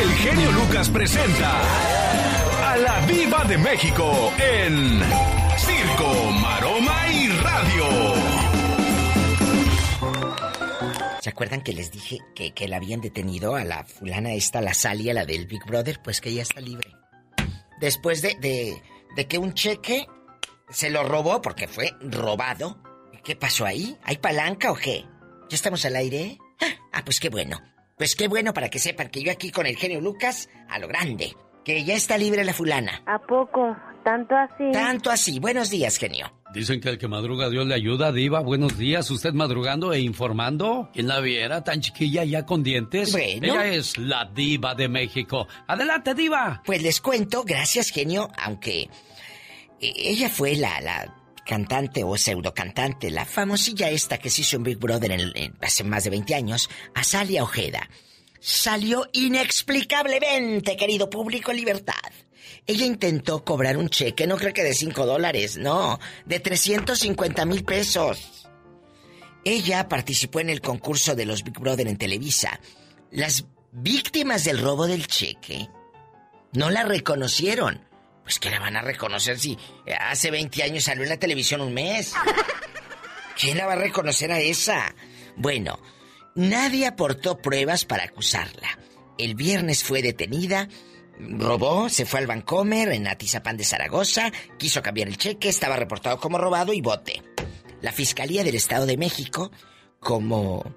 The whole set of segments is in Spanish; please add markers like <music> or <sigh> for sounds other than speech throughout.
El genio Lucas presenta a la Viva de México en Circo, Maroma y Radio. ¿Se acuerdan que les dije que, que la habían detenido a la fulana esta, la Salia, la del Big Brother? Pues que ya está libre. Después de, de, de que un cheque se lo robó porque fue robado. ¿Qué pasó ahí? ¿Hay palanca o qué? ¿Ya estamos al aire? Ah, pues qué bueno. Pues qué bueno para que sepan que yo aquí con el genio Lucas, a lo grande, que ya está libre la fulana. ¿A poco? ¿Tanto así? Tanto así. Buenos días, genio. Dicen que el que madruga Dios le ayuda, Diva. Buenos días. ¿Usted madrugando e informando? ¿Quién la viera tan chiquilla ya con dientes? Bueno. Ella es la Diva de México. Adelante, Diva. Pues les cuento, gracias, genio, aunque eh, ella fue la, la cantante o pseudo cantante, la famosilla esta que se hizo en Big Brother en- hace más de 20 años, Azalia Ojeda. Salió inexplicablemente, querido público, en libertad. Ella intentó cobrar un cheque, no creo que de 5 dólares, no, de 350 mil pesos. Ella participó en el concurso de los Big Brother en Televisa. Las víctimas del robo del cheque no la reconocieron. Pues que la van a reconocer si hace 20 años salió en la televisión un mes. <laughs> ¿Quién la va a reconocer a esa? Bueno, nadie aportó pruebas para acusarla. El viernes fue detenida, robó, se fue al Vancomer en Atizapán de Zaragoza, quiso cambiar el cheque, estaba reportado como robado y bote. La Fiscalía del Estado de México, como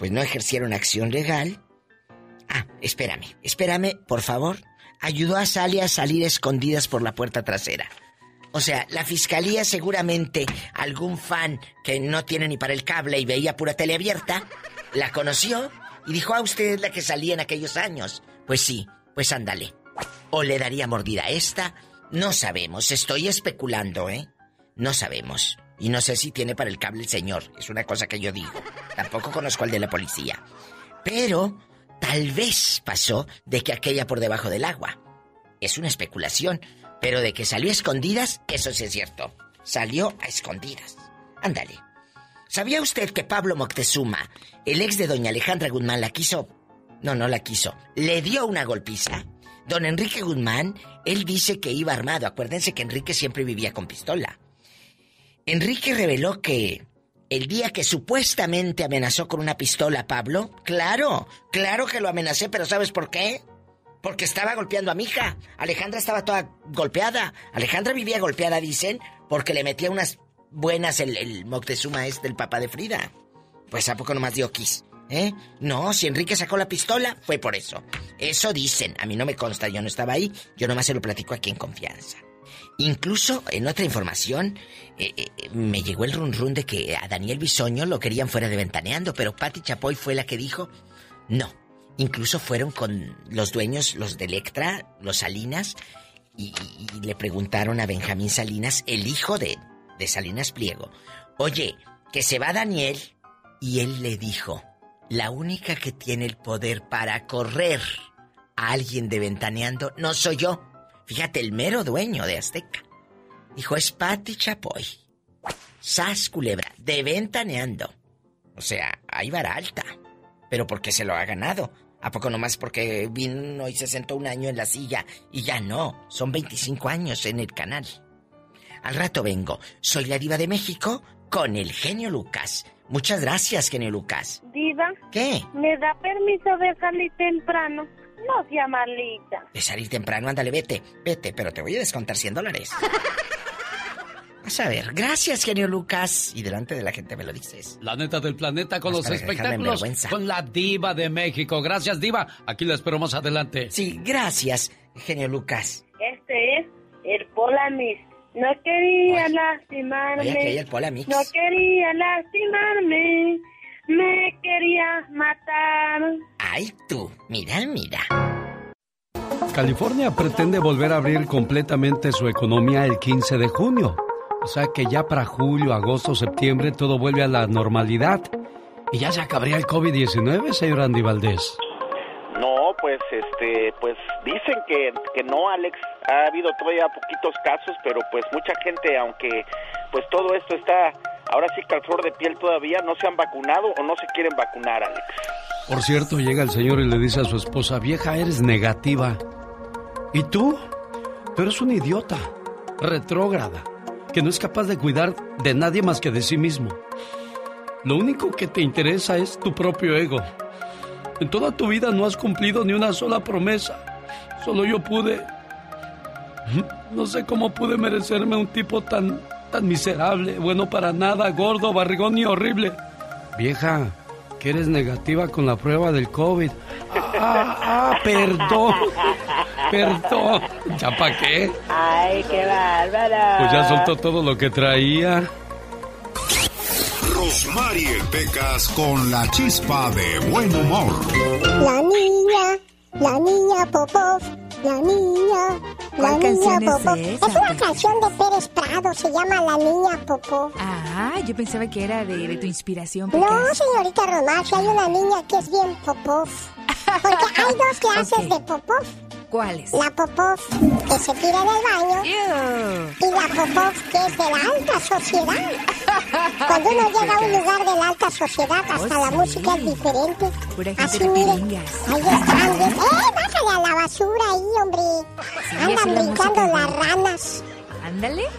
pues no ejercieron acción legal. Ah, espérame, espérame, por favor. Ayudó a Sally a salir escondidas por la puerta trasera. O sea, la fiscalía seguramente, algún fan que no tiene ni para el cable y veía pura tele abierta, la conoció y dijo, ah, usted es la que salía en aquellos años. Pues sí, pues ándale. O le daría mordida a esta, no sabemos, estoy especulando, ¿eh? No sabemos. Y no sé si tiene para el cable el señor, es una cosa que yo digo. Tampoco conozco al de la policía. Pero tal vez pasó de que aquella por debajo del agua. Es una especulación, pero de que salió a escondidas, eso sí es cierto. Salió a escondidas. Ándale. ¿Sabía usted que Pablo Moctezuma, el ex de doña Alejandra Guzmán, la quiso? No, no la quiso. Le dio una golpiza. Don Enrique Guzmán, él dice que iba armado. Acuérdense que Enrique siempre vivía con pistola. Enrique reveló que el día que supuestamente amenazó con una pistola a Pablo, claro, claro que lo amenacé, pero ¿sabes por qué? Porque estaba golpeando a mi hija. Alejandra estaba toda golpeada. Alejandra vivía golpeada, dicen, porque le metía unas buenas el, el Moctezuma este, el papá de Frida. Pues a poco nomás dio kiss, ¿eh? No, si Enrique sacó la pistola, fue por eso. Eso dicen. A mí no me consta, yo no estaba ahí. Yo nomás se lo platico aquí en confianza. Incluso en otra información, eh, eh, me llegó el run run de que a Daniel Bisoño lo querían fuera de ventaneando, pero Patti Chapoy fue la que dijo no. Incluso fueron con los dueños, los de Electra, los Salinas, y, le preguntaron a Benjamín Salinas, el hijo de, de Salinas Pliego, oye, que se va Daniel, y él le dijo, la única que tiene el poder para correr a alguien de ventaneando no soy yo. Fíjate, el mero dueño de Azteca. Dijo, es Patti Chapoy. Sas culebra, de ventaneando. O sea, hay vara alta. Pero porque se lo ha ganado. ¿A poco nomás porque vino y se sentó un año en la silla y ya no? Son 25 años en el canal. Al rato vengo. Soy la diva de México con el genio Lucas. Muchas gracias, genio Lucas. Diva, ¿Qué? ¿me da permiso de salir temprano? No sea malita. De salir temprano, ándale, vete, vete, pero te voy a descontar 100 dólares. Vas a ver, gracias, genio Lucas. Y delante de la gente me lo dices. La neta del planeta con los espectáculos. Con la diva de México. Gracias, diva. Aquí la espero más adelante. Sí, gracias, genio Lucas. Este es el Polamix. No quería Ay. lastimarme. Hay el Polamix. No quería lastimarme. Me quería matar. Ay, tú, mira, mira. California pretende volver a abrir completamente su economía el 15 de junio. O sea que ya para julio, agosto, septiembre todo vuelve a la normalidad. Y ya se acabaría el COVID-19, señor Andy Valdés. No, pues este, pues dicen que, que no, Alex. Ha habido todavía poquitos casos, pero pues mucha gente, aunque pues todo esto está ahora sí que al flor de piel todavía, no se han vacunado o no se quieren vacunar, Alex. Por cierto, llega el señor y le dice a su esposa, vieja, eres negativa. ¿Y tú? Tú eres un idiota, retrógrada, que no es capaz de cuidar de nadie más que de sí mismo. Lo único que te interesa es tu propio ego. En toda tu vida no has cumplido ni una sola promesa. Solo yo pude. <laughs> No sé cómo pude merecerme un tipo tan, tan miserable, bueno para nada, gordo, barrigón y horrible. Vieja, que eres negativa con la prueba del COVID. Ah, ah, perdón. Perdón. ¿Ya para qué? Ay, qué bárbara. Pues ya soltó todo lo que traía. Rosmarie Pecas con la chispa de buen humor. La niña, la niña Popov, la niña, la ¿Cuál niña canción es Popov. esa? Es una canción de Pérez Prado, se llama La niña Popov. Ah, yo pensaba que era de, de tu inspiración. No, señorita Román, si hay una niña que es bien Popov. <laughs> Porque hay dos clases Ok. de Popov. ¿Cuáles? La Popov que se tira del baño y la Popov que es de la alta sociedad. <laughs> Cuando uno llega a un lugar de la alta sociedad, hasta Oh, la sí. música es diferente. Pura Así mire, ahí están. ¡Eh, bájale a la basura ahí, hombre! Sí, Andan la brincando las ranas. Ándale. <laughs>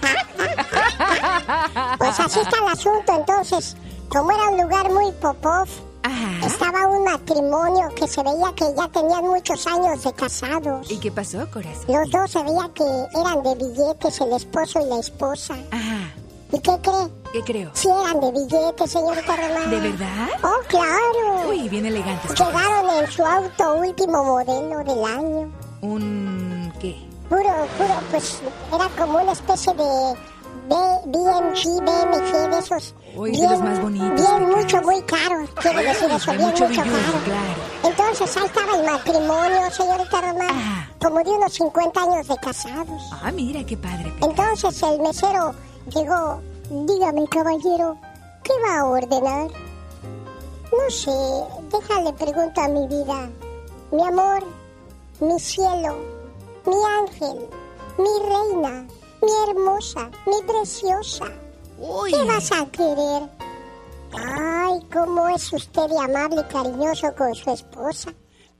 Pues así está el asunto. Entonces, como era un lugar muy popov, Ajá. estaba un matrimonio que se veía que ya tenían muchos años de casados. ¿Y qué pasó, corazón? Los dos se veía que eran de billetes, el esposo y la esposa. Ajá. ¿Y qué cree? ¿Qué creo? Sí eran de billetes, señorita Román. ¿De verdad? Oh, claro. Uy, bien elegantes. Llegaron en su auto último modelo del año. ¿Un qué? Puro, puro, pues era como una especie de BMG, BMG, de esos. Uy, de los más bonitos, Bien, mucho, muy caro. Quiero decir eso, bien, mucho mucho, caro. claro. Entonces ahí estaba el matrimonio, señorita Román. Ajá. Como de unos 50 años de casados. Ah, mira, qué padre. Entonces el mesero llegó. Dígame, caballero, ¿qué va a ordenar? No sé, déjale pregunto a mi vida. Mi amor, mi cielo, mi ángel, mi reina, mi hermosa, mi preciosa. Uy. ¿Qué vas a querer? Ay, cómo es usted de amable y cariñoso con su esposa.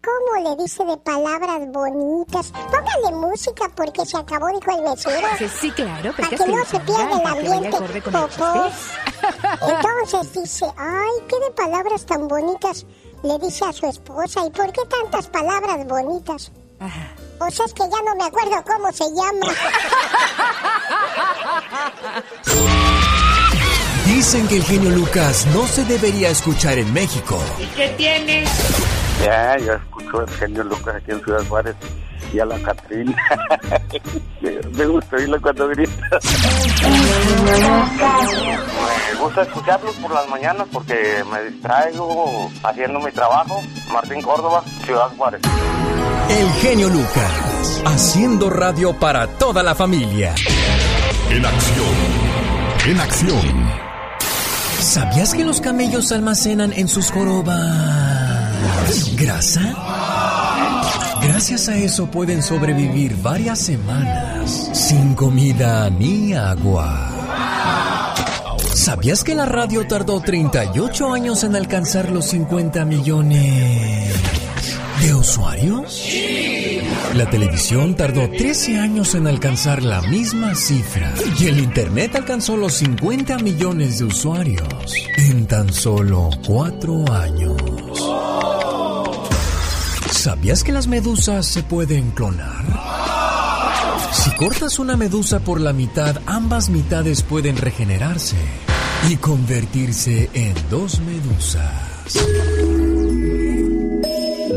¿Cómo le dice de palabras bonitas? Póngale música porque se acabó, dijo el mesero. Sí, sí, claro, Para que no se pierda el ambiente. <laughs> Entonces dice, ay, qué de palabras tan bonitas le dice a su esposa. ¿Y por qué tantas palabras bonitas? Ajá. O sea, es que ya no me acuerdo cómo se llama. Dicen que el genio Lucas no se debería escuchar en México. Ya, ya escucho el genio Lucas aquí en Ciudad Juárez y a la Catrina. <laughs> Me gusta oírlo cuando grita. Me gusta escucharlos por las mañanas porque me distraigo haciendo mi trabajo. Martín Córdoba, Ciudad Juárez. El genio Lucas, haciendo radio para toda la familia. En acción. En acción. ¿Sabías que los camellos almacenan en sus jorobas grasa? Gracias a eso pueden sobrevivir varias semanas sin comida ni agua. ¿Sabías que la radio tardó 38 años en alcanzar los 50 millones de usuarios? La televisión tardó 13 años en alcanzar la misma cifra y el Internet alcanzó los 50 millones de usuarios en tan solo 4 años. ¿Sabías que las medusas se pueden clonar? Si cortas una medusa por la mitad, ambas mitades pueden regenerarse y convertirse en dos medusas.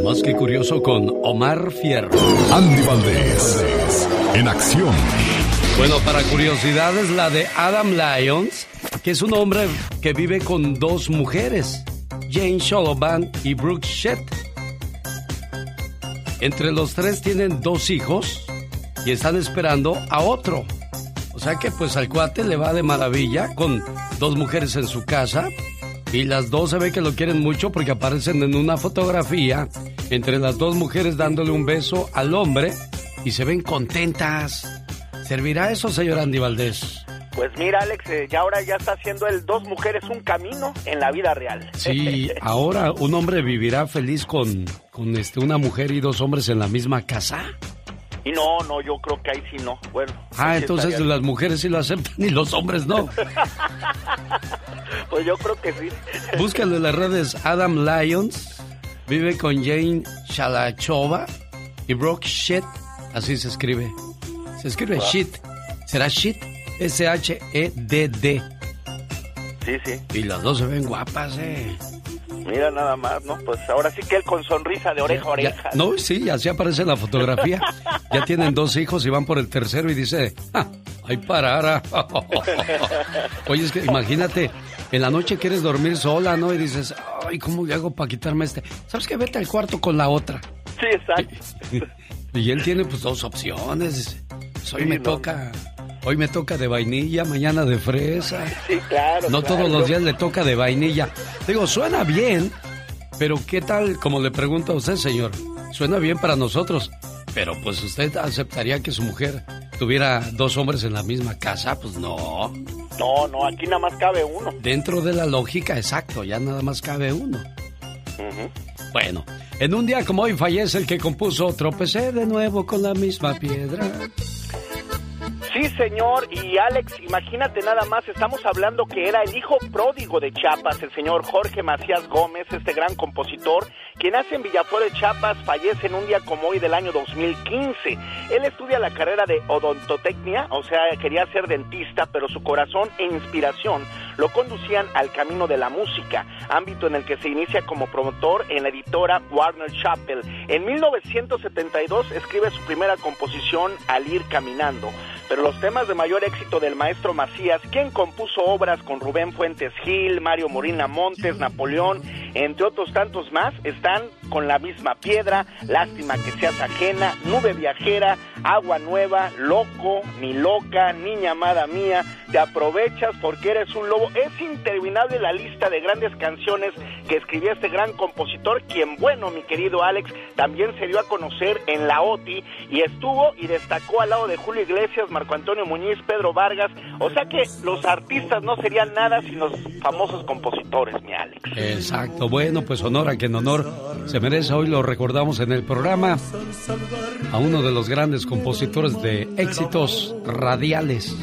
Más que curioso con Omar Fierro. Andy Valdés. En acción. Bueno, para curiosidades, la de Adam Lyons, que es un hombre que vive con dos mujeres, Jane Sullivan y Brooke Shedd. Entre los tres tienen dos hijos y están esperando a otro. O sea que pues al cuate le va de maravilla con dos mujeres en su casa y las dos se ve que lo quieren mucho porque aparecen en una fotografía entre las dos mujeres dándole un beso al hombre y se ven contentas. ¿Servirá eso, señor Andy Valdés? Pues mira, Alex, eh, ya ahora ya está haciendo el dos mujeres un camino en la vida real. Sí, <laughs> ahora un hombre vivirá feliz con, con este, una mujer y dos hombres en la misma casa. Y no, no, yo creo que ahí sí no. Bueno. Ah, entonces las mujeres sí lo aceptan y los hombres no. <laughs> Pues yo creo que sí. <laughs> Búscalo en las redes Adam Lyons. Vive con Jane Shalachova y Brooke Shit. Así se escribe. Se escribe shit. ¿Será shit? S-H-E-D-D. Sí, sí. Y las dos se ven guapas, eh. Mira nada más, ¿no? Pues ahora sí que él con sonrisa de oreja a Ya- oreja. no, sí, así aparece en la fotografía. Ya tienen dos hijos y van por el tercero y dice, "Ah, ¡ay, parara! <laughs> Oye, es que imagínate, en la noche quieres dormir sola, ¿no? Y dices, ¡ay, cómo le hago para quitarme este! ¿Sabes qué? Vete al cuarto con la otra. Sí, exacto. <laughs> Y él tiene pues dos opciones. Sí, me no. toca, hoy me toca de vainilla, mañana de fresa. Sí, claro. No claro. todos los días le toca de vainilla. Digo, suena bien, pero ¿qué tal, como le pregunta a usted, señor? Suena bien para nosotros, pero pues usted aceptaría que su mujer tuviera dos hombres en la misma casa, pues no. No, no, aquí nada más cabe uno. Dentro de la lógica, exacto, ya nada más cabe uno. Bueno, en un día como hoy fallece el que compuso Tropecé de nuevo con la misma piedra. Sí, señor. Y Alex, imagínate nada más, estamos hablando que era el hijo pródigo de Chiapas, el señor Jorge Macías Gómez, este gran compositor, quien nace en Villaflores, Chiapas, fallece en un día como hoy del año 2015. Él estudia la carrera de odontotecnia, o sea, quería ser dentista, pero su corazón e inspiración lo conducían al camino de la música, ámbito en el que se inicia como promotor en la editora Warner Chappell. En 1972 escribe su primera composición Al ir caminando, pero los temas de mayor éxito del maestro Macías, quien compuso obras con Rubén Fuentes Gil, Mario Morina Montes, Napoleón, entre otros tantos más, están con la misma piedra, Lástima que seas ajena, Nube viajera, Agua nueva, Loco, Ni loca, Niña amada mía, Te aprovechas porque eres un lobo. Es interminable la lista de grandes canciones que escribió este gran compositor, quien, bueno, mi querido Alex, también se dio a conocer en la OTI y estuvo y destacó al lado de Julio Iglesias, Marco Antonio Muñiz, Pedro Vargas. O sea que los artistas no serían nada sin los famosos compositores, mi Alex. Exacto, bueno, pues honor a quien honor se merece. Hoy lo recordamos en el programa a uno de los grandes compositores de éxitos radiales,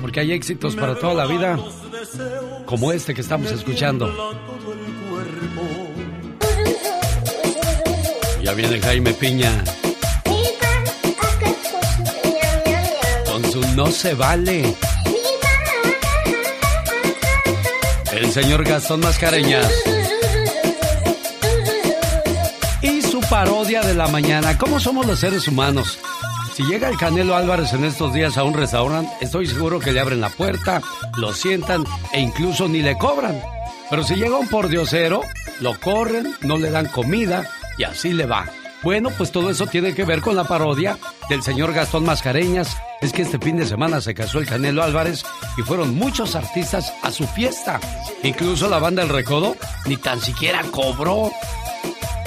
porque hay éxitos para toda la vida, como este que estamos escuchando. Ya viene Jaime Piña con su No se vale. El señor Gastón Mascareñas. Parodia de la mañana. ¿Cómo somos los seres humanos? Si llega el Canelo Álvarez en estos días a un restaurante, estoy seguro que le abren la puerta, lo sientan e incluso ni le cobran. Pero si llega un pordiosero, lo corren, no le dan comida y así le va. Bueno, pues todo eso tiene que ver con la parodia del señor Gastón Mascareñas. Es que este fin de semana se casó el Canelo Álvarez y fueron muchos artistas a su fiesta. Incluso la banda El Recodo ni tan siquiera cobró.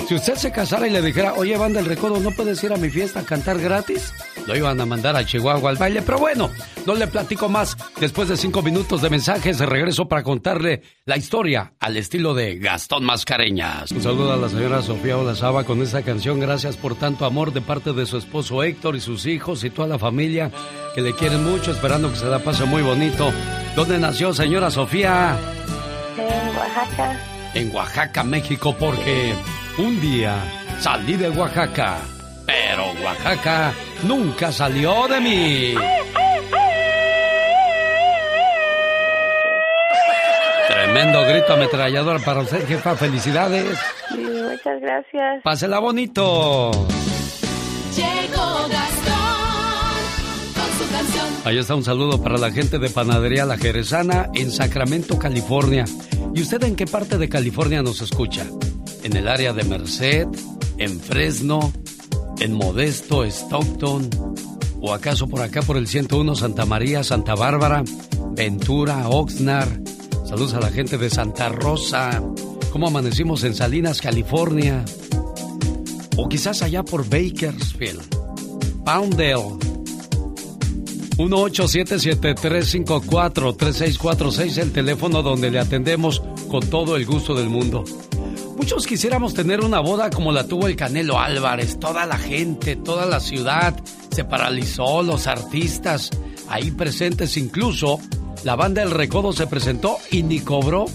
Si usted se casara y le dijera, oye, banda El Recodo, ¿no puedes ir a mi fiesta a cantar gratis? Lo iban a mandar a Chihuahua al baile, pero bueno, no le platico más. Después de cinco minutos de mensajes, regreso para contarle la historia al estilo de Gastón Mascareñas. Un saludo a la señora Sofía Olazaba con esta canción. Gracias por tanto amor de parte de su esposo Héctor y sus hijos y toda la familia que le quieren mucho, esperando que se la pase muy bonito. ¿Dónde nació señora Sofía? En Oaxaca. en Oaxaca, México, porque un día salí de Oaxaca, pero Oaxaca nunca salió de mí. Tremendo grito ametrallador para usted, jefa. Felicidades. Sí, muchas gracias. Pásela bonito. Llegó Ahí está un saludo para la gente de Panadería La Jerezana en Sacramento, California. ¿Y usted en qué parte de California nos escucha? ¿En el área de Merced? ¿En Fresno? ¿En Modesto, Stockton? ¿O acaso por acá por el 101 Santa María, Santa Bárbara, Ventura, Oxnard? Saludos a la gente de Santa Rosa. ¿Cómo amanecimos en Salinas, California? O quizás allá por Bakersfield, Poundale, 1-877-354-3646, el teléfono donde le atendemos con todo el gusto del mundo. Muchos quisiéramos tener una boda como la tuvo el Canelo Álvarez. Toda la gente, toda la ciudad se paralizó, los artistas ahí presentes, incluso la banda El Recodo se presentó y ni cobró.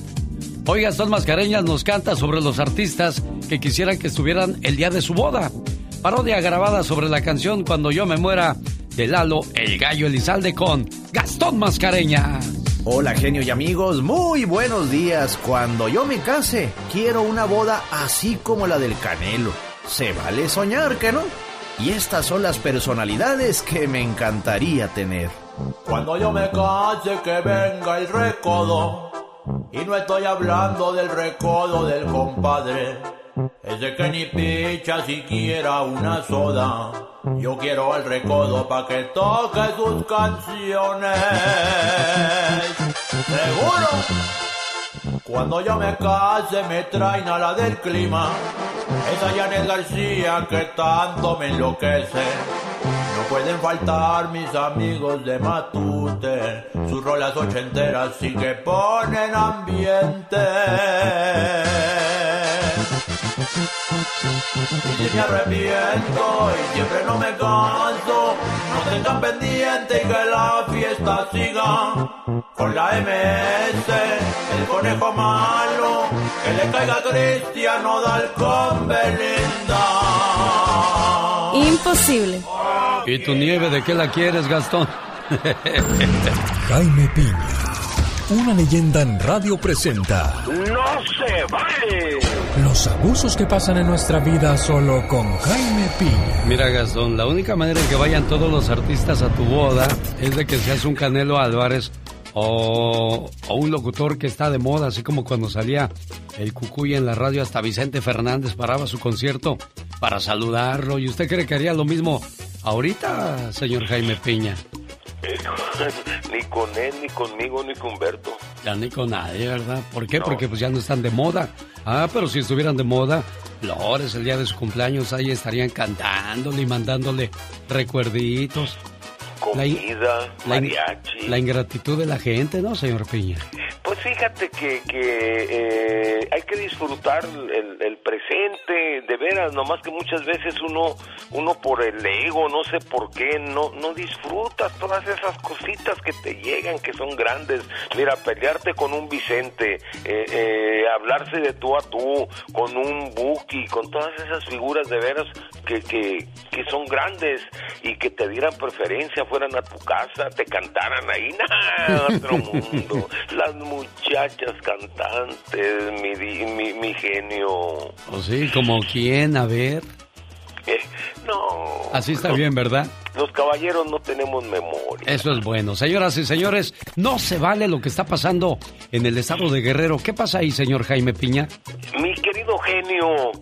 Hoy Gastón Mascareñas nos canta sobre los artistas que quisieran que estuvieran el día de su boda. Parodia grabada sobre la canción Cuando yo me muera de Lalo, el gallo Elizalde con Gastón Mascareñas. Hola genio y amigos, muy buenos días. Cuando yo me case, quiero una boda así como la del Canelo. Se vale soñar, ¿que no? Y estas son las personalidades que me encantaría tener. Cuando yo me case, que venga el recodo. Y no estoy hablando del recodo del compadre. Ese que ni picha siquiera una soda. Yo quiero al recodo pa' que toque sus canciones. Seguro. Cuando yo me case me traen a la del clima. Esa Janet García que tanto me enloquece. No pueden faltar mis amigos de Matute. Sus rolas ochenteras sí que ponen ambiente. Y si me arrepiento y siempre no me canso, no tengan pendiente y que la fiesta siga. Con la MS, el conejo malo, que le caiga a Cristiano Dal con Belinda. Imposible. ¿Y tu nieve de qué la quieres, Gastón? Jaime Piña, una leyenda en radio presenta ¡No se vale! los abusos que pasan en nuestra vida solo con Jaime Piña. Mira, Gastón, la única manera en que vayan todos los artistas a tu boda es de que seas un Canelo Álvarez o, o un locutor que está de moda, así como cuando salía el Cucuy en la radio, hasta Vicente Fernández paraba su concierto para saludarlo. ¿Y usted cree que haría lo mismo ahorita, señor Jaime Piña? <laughs> ni con él, ni conmigo, ni con Humberto. Ya ni con nadie, ¿verdad? ¿Por qué? Porque pues ya no están de moda. Ah, pero si estuvieran de moda, Flores, el día de su cumpleaños, ahí estarían cantándole y mandándole recuerditos. La Comida, La, in- mariachi. la ingratitud de la gente, ¿no, señor Piña? Pues fíjate que, que eh, hay que disfrutar el, el presente, de veras, nomás que muchas veces uno, uno por el ego, no sé por qué, no, no disfrutas todas esas cositas que te llegan, que son grandes. Mira, pelearte con un Vicente, eh, eh, hablarse de tú a tú, con un Buki, con todas esas figuras de veras que, que, que son grandes y que te dieran preferencia, fueran a tu casa, te cantaran ahí, ¡nah! otro <laughs> mundo. Las muchachas cantantes, mi, mi, mi genio. ¿O sí? ¿Como quién? A ver. Eh, no. Así está bien, ¿verdad? Los caballeros no tenemos memoria. Eso es bueno. Señoras y señores, no se vale lo que está pasando en el estado de Guerrero. ¿Qué pasa ahí, señor Jaime Piña? Mi querido genio,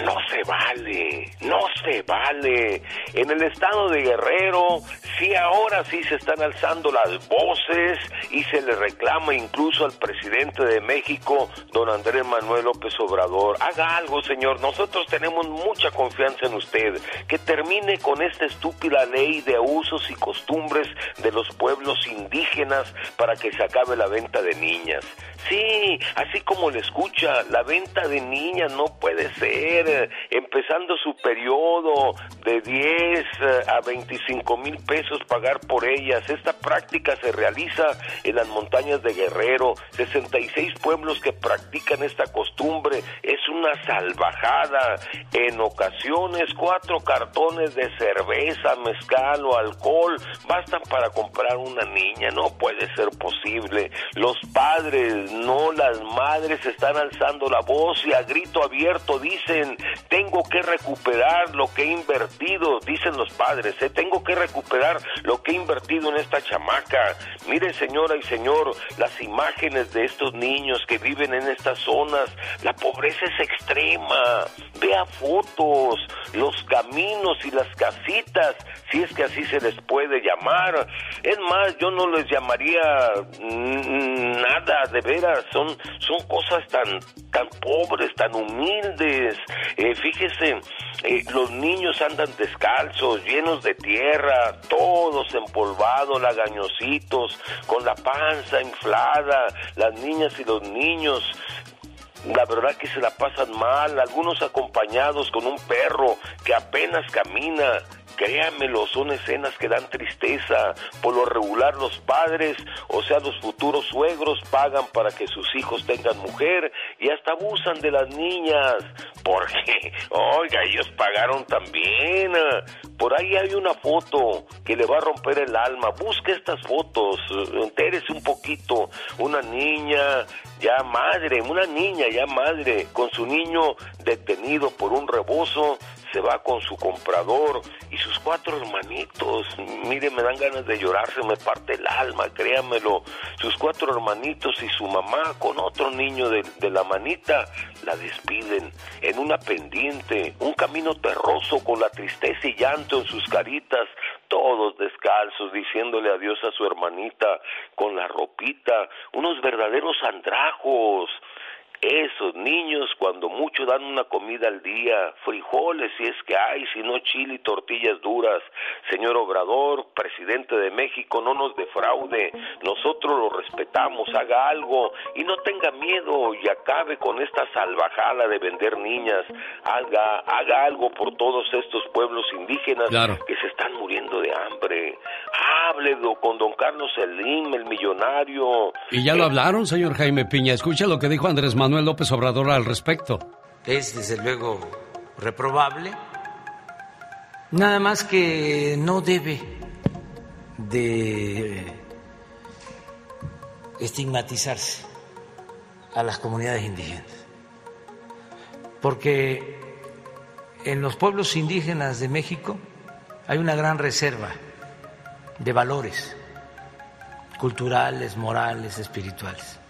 no se vale, no se vale. En el estado de Guerrero, sí ahora sí se están alzando las voces y se le reclama incluso al presidente de México, don Andrés Manuel López Obrador. Haga algo, señor, nosotros tenemos mucha confianza en usted. Que termine con esta estúpida ley de usos y costumbres de los pueblos indígenas para que se acabe la venta de niñas. Sí, así como le escucha, la venta de niñas no puede ser, eh, empezando su periodo de 10 eh, a 25 mil pesos pagar por ellas. Esta práctica se realiza en las montañas de Guerrero, 66 pueblos que practican esta costumbre. Es una salvajada. En ocasiones, cuatro cartones de cerveza, mezcal o alcohol bastan para comprar una niña. No puede ser posible. Los padres, no las madres, están alzando la voz y a grito abierto dicen, tengo que recuperar lo que he invertido, dicen los padres, ¿eh? tengo que recuperar lo que he invertido en esta chamaca. Mire, señora y señor, las imágenes de estos niños que viven en estas zonas, la pobreza es extrema. Vea fotos, los caminos y las casitas, si es que así se les puede llamar. Es más, yo no les llamaría mm, nada, de son, son cosas tan, tan pobres, tan humildes. Eh, fíjese, eh, los niños andan descalzos, llenos de tierra, todos empolvados, lagañositos, con la panza inflada, las niñas y los niños la verdad que se la pasan mal, algunos acompañados con un perro que apenas camina. Créanmelo, son escenas que dan tristeza. Por lo regular los padres, o sea los futuros suegros, pagan para que sus hijos tengan mujer y hasta abusan de las niñas. <laughs> Porque, oiga, ellos pagaron también. Por ahí hay una foto que le va a romper el alma. Busque estas fotos, entérese un poquito. Una niña ya madre, una niña ya madre, con su niño detenido por un rebozo, se va con su comprador y sus cuatro hermanitos. Mire, me dan ganas de llorar, se me parte el alma, créamelo. Sus cuatro hermanitos y su mamá con otro niño de, de la manita la despiden en una pendiente, un camino terroso con la tristeza y llanto en sus caritas, todos descalzos, diciéndole adiós a su hermanita con la ropita, unos verdaderos andrajos. Esos niños cuando mucho dan una comida al día, frijoles si es que hay, si no chile y tortillas duras. Señor Obrador, presidente de México, no nos defraude, nosotros lo respetamos, haga algo y no tenga miedo y acabe con esta salvajada de vender niñas. Haga, haga algo por todos estos pueblos indígenas que se están muriendo de hambre. Hable con don Carlos Selim, el millonario. Y ya lo hablaron, señor Jaime Piña. Escucha lo que dijo Andrés Manuel. Manuel López Obrador al respecto. Es desde luego reprobable, nada más que no debe de estigmatizarse a las comunidades indígenas, porque en los pueblos indígenas de México hay una gran reserva de valores culturales, morales, espirituales.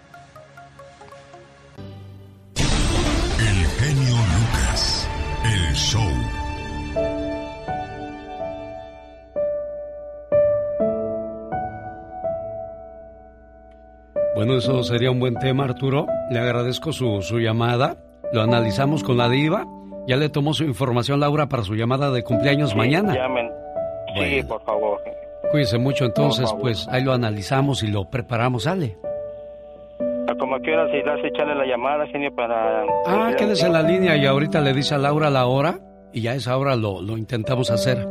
Show. Bueno, eso sería un buen tema, Arturo. Le agradezco su, su llamada. Lo analizamos con la diva. Ya le tomó su información, Laura, para su llamada de cumpleaños mañana. Llamen. Sí, por favor. Cuídese mucho, entonces, pues ahí lo analizamos y lo preparamos, ¿sale? como quieras, si das echarle la llamada, genio, para... Ah, quédese en la línea y ahorita le dice a Laura la hora y ya esa hora lo, lo intentamos hacer.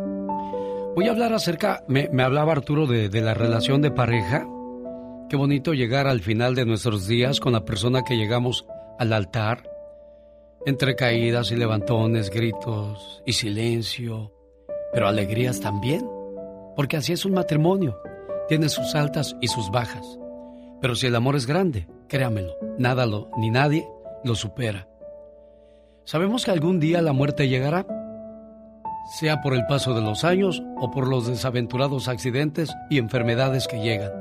Voy a hablar acerca, me, me hablaba Arturo de, de la relación de pareja. Qué bonito llegar al final de nuestros días con la persona que llegamos al altar, entre caídas y levantones, gritos y silencio, pero alegrías también, porque así es un matrimonio, tiene sus altas y sus bajas. Pero si el amor es grande, créamelo, nada lo, ni nadie lo supera. Sabemos que algún día la muerte llegará, sea por el paso de los años o por los desaventurados accidentes y enfermedades que llegan.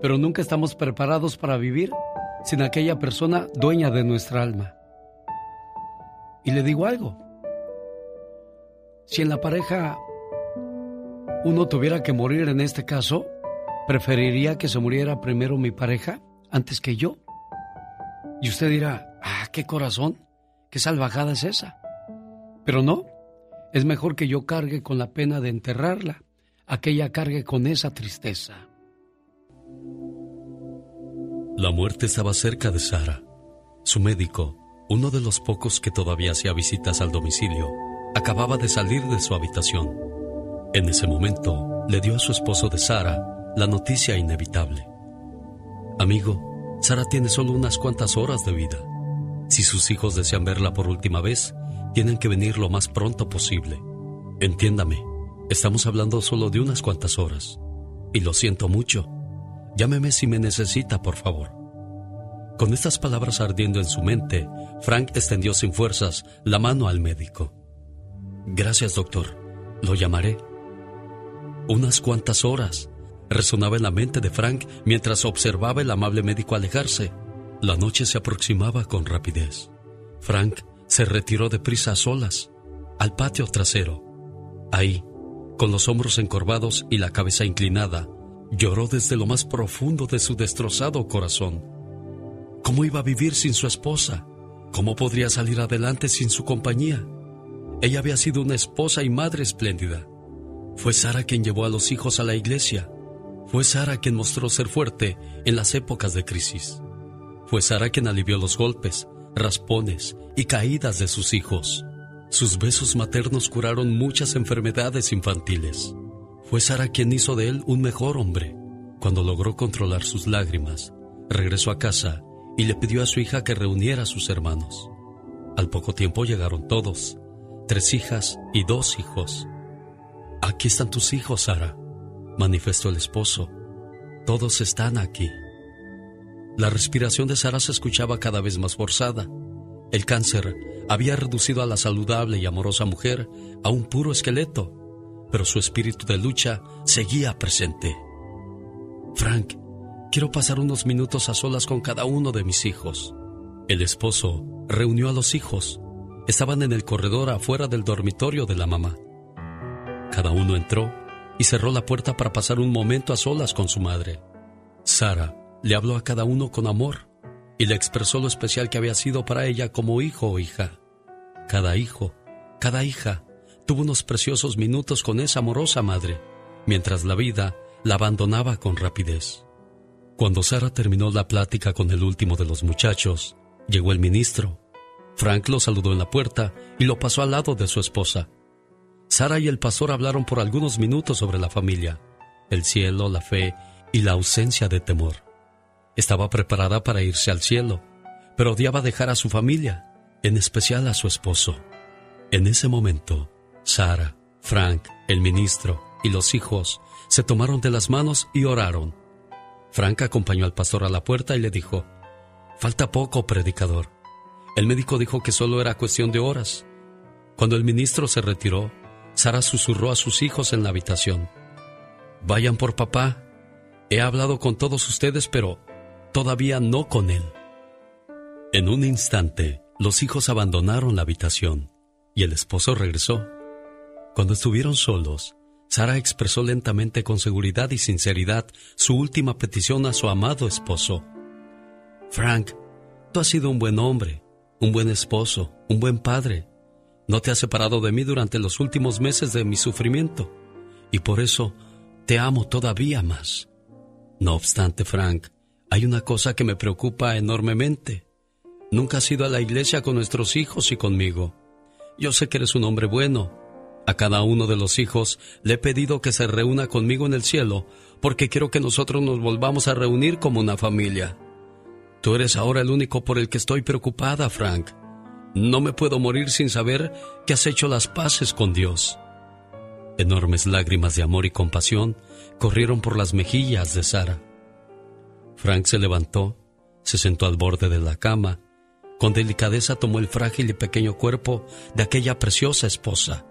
Pero nunca estamos preparados para vivir sin aquella persona dueña de nuestra alma. Y le digo algo, si en la pareja uno tuviera que morir en este caso, preferiría que se muriera primero mi pareja antes que yo. Y usted dirá, ah, qué corazón, qué salvajada es esa. Pero no, es mejor que yo cargue con la pena de enterrarla, a que ella cargue con esa tristeza. La muerte estaba cerca de Sara. Su médico, uno de los pocos que todavía hacía visitas al domicilio, acababa de salir de su habitación. En ese momento, le dio a su esposo de Sara la noticia inevitable. Amigo, Sara tiene solo unas cuantas horas de vida. Si sus hijos desean verla por última vez, tienen que venir lo más pronto posible. Entiéndame, estamos hablando solo de unas cuantas horas. Y lo siento mucho. Llámeme si me necesita, por favor. Con estas palabras ardiendo en su mente, Frank extendió sin fuerzas la mano al médico. Gracias, doctor. Lo llamaré. Unas cuantas horas resonaba en la mente de Frank mientras observaba el amable médico alejarse. La noche se aproximaba con rapidez. Frank se retiró deprisa a solas, al patio trasero. Ahí, con los hombros encorvados y la cabeza inclinada, lloró desde lo más profundo de su destrozado corazón. ¿Cómo iba a vivir sin su esposa? ¿Cómo podría salir adelante sin su compañía? Ella había sido una esposa y madre espléndida. Fue Sara quien llevó a los hijos a la iglesia. Fue Sara quien mostró ser fuerte en las épocas de crisis. Fue Sara quien alivió los golpes, raspones y caídas de sus hijos. Sus besos maternos curaron muchas enfermedades infantiles. Fue Sara quien hizo de él un mejor hombre. Cuando logró controlar sus lágrimas, regresó a casa y le pidió a su hija que reuniera a sus hermanos. Al poco tiempo llegaron todos, tres hijas y dos hijos. Aquí están tus hijos, Sara, manifestó el esposo. Todos están aquí. La respiración de Sara se escuchaba cada vez más forzada. El cáncer había reducido a la saludable y amorosa mujer a un puro esqueleto, pero su espíritu de lucha seguía presente. Frank, quiero pasar unos minutos a solas con cada uno de mis hijos. El esposo reunió a los hijos. Estaban en el corredor afuera del dormitorio de la mamá. Cada uno entró y cerró la puerta para pasar un momento a solas con su madre. Sara le habló a cada uno con amor y le expresó lo especial que había sido para ella como hijo o hija. Cada hijo, cada hija, tuvo unos preciosos minutos con esa amorosa madre, mientras la vida la abandonaba con rapidez. Cuando Sara terminó la plática con el último de los muchachos, llegó el ministro. Frank lo saludó en la puerta y lo pasó al lado de su esposa. Sara y el pastor hablaron por algunos minutos sobre la familia, el cielo, la fe y la ausencia de temor. Estaba preparada para irse al cielo, pero odiaba dejar a su familia, en especial a su esposo. En ese momento, Sara, Frank, el ministro y los hijos se tomaron de las manos y oraron. Frank acompañó al pastor a la puerta y le dijo, Falta poco, predicador. El médico dijo que solo era cuestión de horas. Cuando el ministro se retiró, Sara susurró a sus hijos en la habitación. Vayan por papá. He hablado con todos ustedes, pero todavía no con él. En un instante, los hijos abandonaron la habitación y el esposo regresó. Cuando estuvieron solos, Sara expresó lentamente con seguridad y sinceridad su última petición a su amado esposo. Frank, tú has sido un buen hombre, un buen esposo, un buen padre. No te has separado de mí durante los últimos meses de mi sufrimiento, y por eso te amo todavía más. No obstante, Frank, hay una cosa que me preocupa enormemente. Nunca has ido a la iglesia con nuestros hijos y conmigo. Yo sé que eres un hombre bueno. A cada uno de los hijos le he pedido que se reúna conmigo en el cielo porque quiero que nosotros nos volvamos a reunir como una familia. Tú eres ahora el único por el que estoy preocupada, Frank. No me puedo morir sin saber que has hecho las paces con Dios. Enormes lágrimas de amor y compasión corrieron por las mejillas de Sara. Frank se levantó, se sentó al borde de la cama, con delicadeza tomó el frágil y pequeño cuerpo de aquella preciosa esposa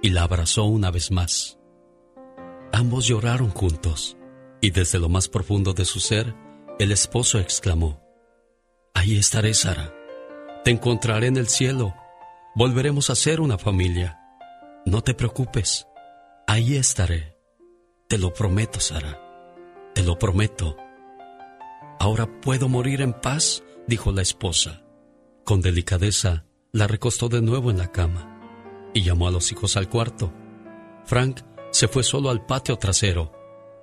y la abrazó una vez más. Ambos lloraron juntos y desde lo más profundo de su ser, el esposo exclamó, Ahí estaré, Sara. Te encontraré en el cielo. Volveremos a ser una familia. No te preocupes. Ahí estaré. Te lo prometo, Sara. Te lo prometo. Ahora puedo morir en paz, dijo la esposa. Con delicadeza, la recostó de nuevo en la cama y llamó a los hijos al cuarto. Frank se fue solo al patio trasero,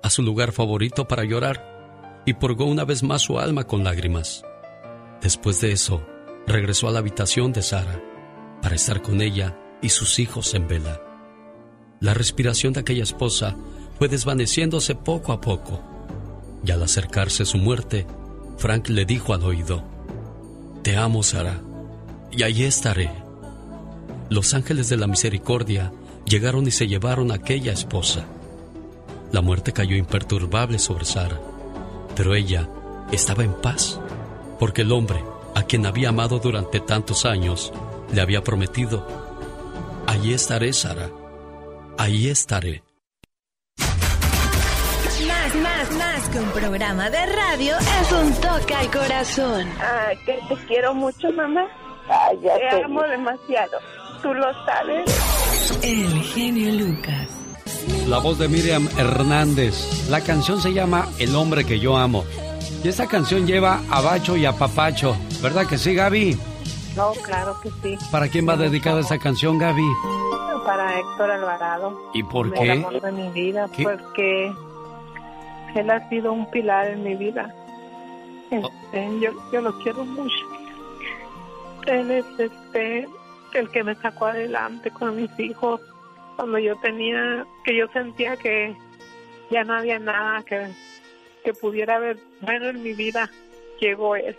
a su lugar favorito para llorar, y purgó una vez más su alma con lágrimas. Después de eso, regresó a la habitación de Sara para estar con ella y sus hijos en vela. La respiración de aquella esposa fue desvaneciéndose poco a poco y al acercarse su muerte, Frank le dijo al oído, Te amo, Sara, y allí estaré. Los ángeles de la misericordia llegaron y se llevaron a aquella esposa. La muerte cayó imperturbable sobre Sara, pero ella estaba en paz, porque el hombre, a quien había amado durante tantos años, le había prometido, Allí estaré, Sara, ahí estaré. Más, más, más que un programa de radio es un toque al corazón. Ay, que te quiero mucho, mamá. Ay, ya te, amo demasiado. Tú lo sabes. El genio Lucas. La voz de Miriam Hernández. La canción se llama El hombre que yo amo. Y esta canción lleva a Bacho y a Papacho. ¿Verdad que sí, Gaby? No, claro que sí. ¿Para quién va dedicada esta canción, Gaby? Para Héctor Alvarado. ¿Y por El qué? amor de mi vida, ¿Qué? porque él ha sido un pilar en mi vida. Este, yo, yo lo quiero mucho. Él es este el que me sacó adelante con mis hijos cuando yo tenía, que yo sentía que ya no había nada que, que pudiera haber bueno en mi vida. Llegó él.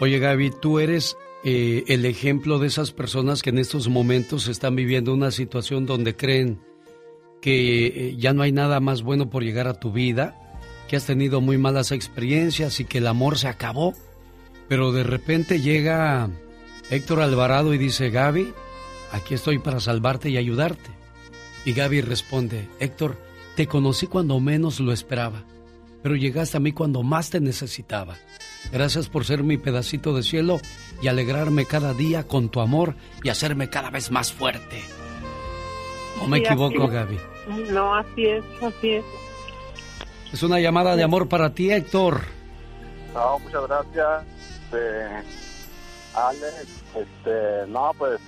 Oye, Gaby, tú eres eh, el ejemplo de esas personas que en estos momentos están viviendo una situación donde creen que eh, ya no hay nada más bueno por llegar a tu vida, que has tenido muy malas experiencias y que el amor se acabó. Pero de repente llega Héctor Alvarado y dice, Gaby, aquí estoy para salvarte y ayudarte. Y Gaby responde, Héctor, te conocí cuando menos lo esperaba, pero llegaste a mí cuando más te necesitaba. Gracias por ser mi pedacito de cielo y alegrarme cada día con tu amor y hacerme cada vez más fuerte. ¿O me Sí, equivoco, Gaby? No, así es, así es. Es una llamada de amor para ti, Héctor. No, muchas gracias. Este, Alex, este, no, pues,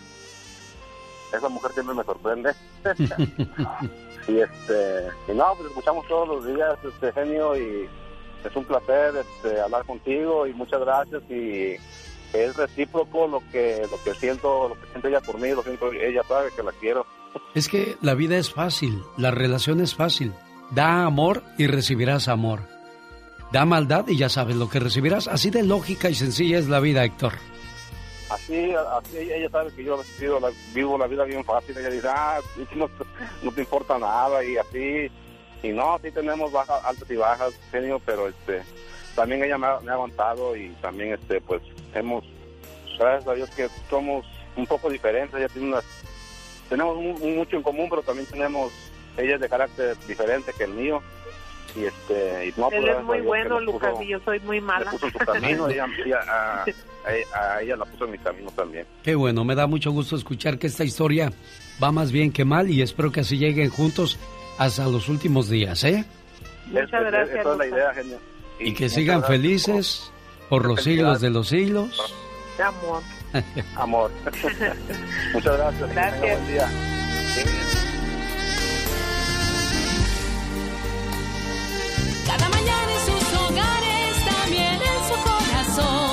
esa mujer siempre me sorprende. <laughs> y este, y no, pues escuchamos todos los días, este genio, y es un placer este, hablar contigo y muchas gracias y es recíproco lo que lo que siento, lo que siente ella por mí, lo siento, ella sabe que la quiero. Es que la vida es fácil, la relación es fácil. Da amor y recibirás amor. Da maldad y ya sabes lo que recibirás. Así de lógica y sencilla es la vida, Héctor. Así, así ella, sabe que yo vivo la, vida bien fácil. Ella dice, ah, <laughs> no, no te importa nada y así. Y no, sí tenemos bajas, altas y bajas, genio, pero este, también ella me ha, me aguantado y también, este, pues, hemos, gracias a Dios que somos un poco diferentes. Ella tiene unas, tenemos mu- mucho en común, pero también tenemos, ella es de carácter diferente que el mío. Y este, y no, pues, Él gracias es a muy que bueno, nos Lucas, puso- y yo soy muy mala. puso en su camino, ella, <laughs> ella- a, a- a ella la puso en mi camino también. Qué bueno, me da mucho gusto escuchar que esta historia va más bien que mal y espero que así lleguen juntos hasta los últimos días, ¿eh? Muchas Es- es- gracias, Esa es la idea, genio. Y que muchas sigan gracias felices por los siglos de los siglos. Amor. Amor. <laughs> <laughs> Muchas gracias. que Gracias. buen día. Cada mañana en sus hogares, también en su corazón.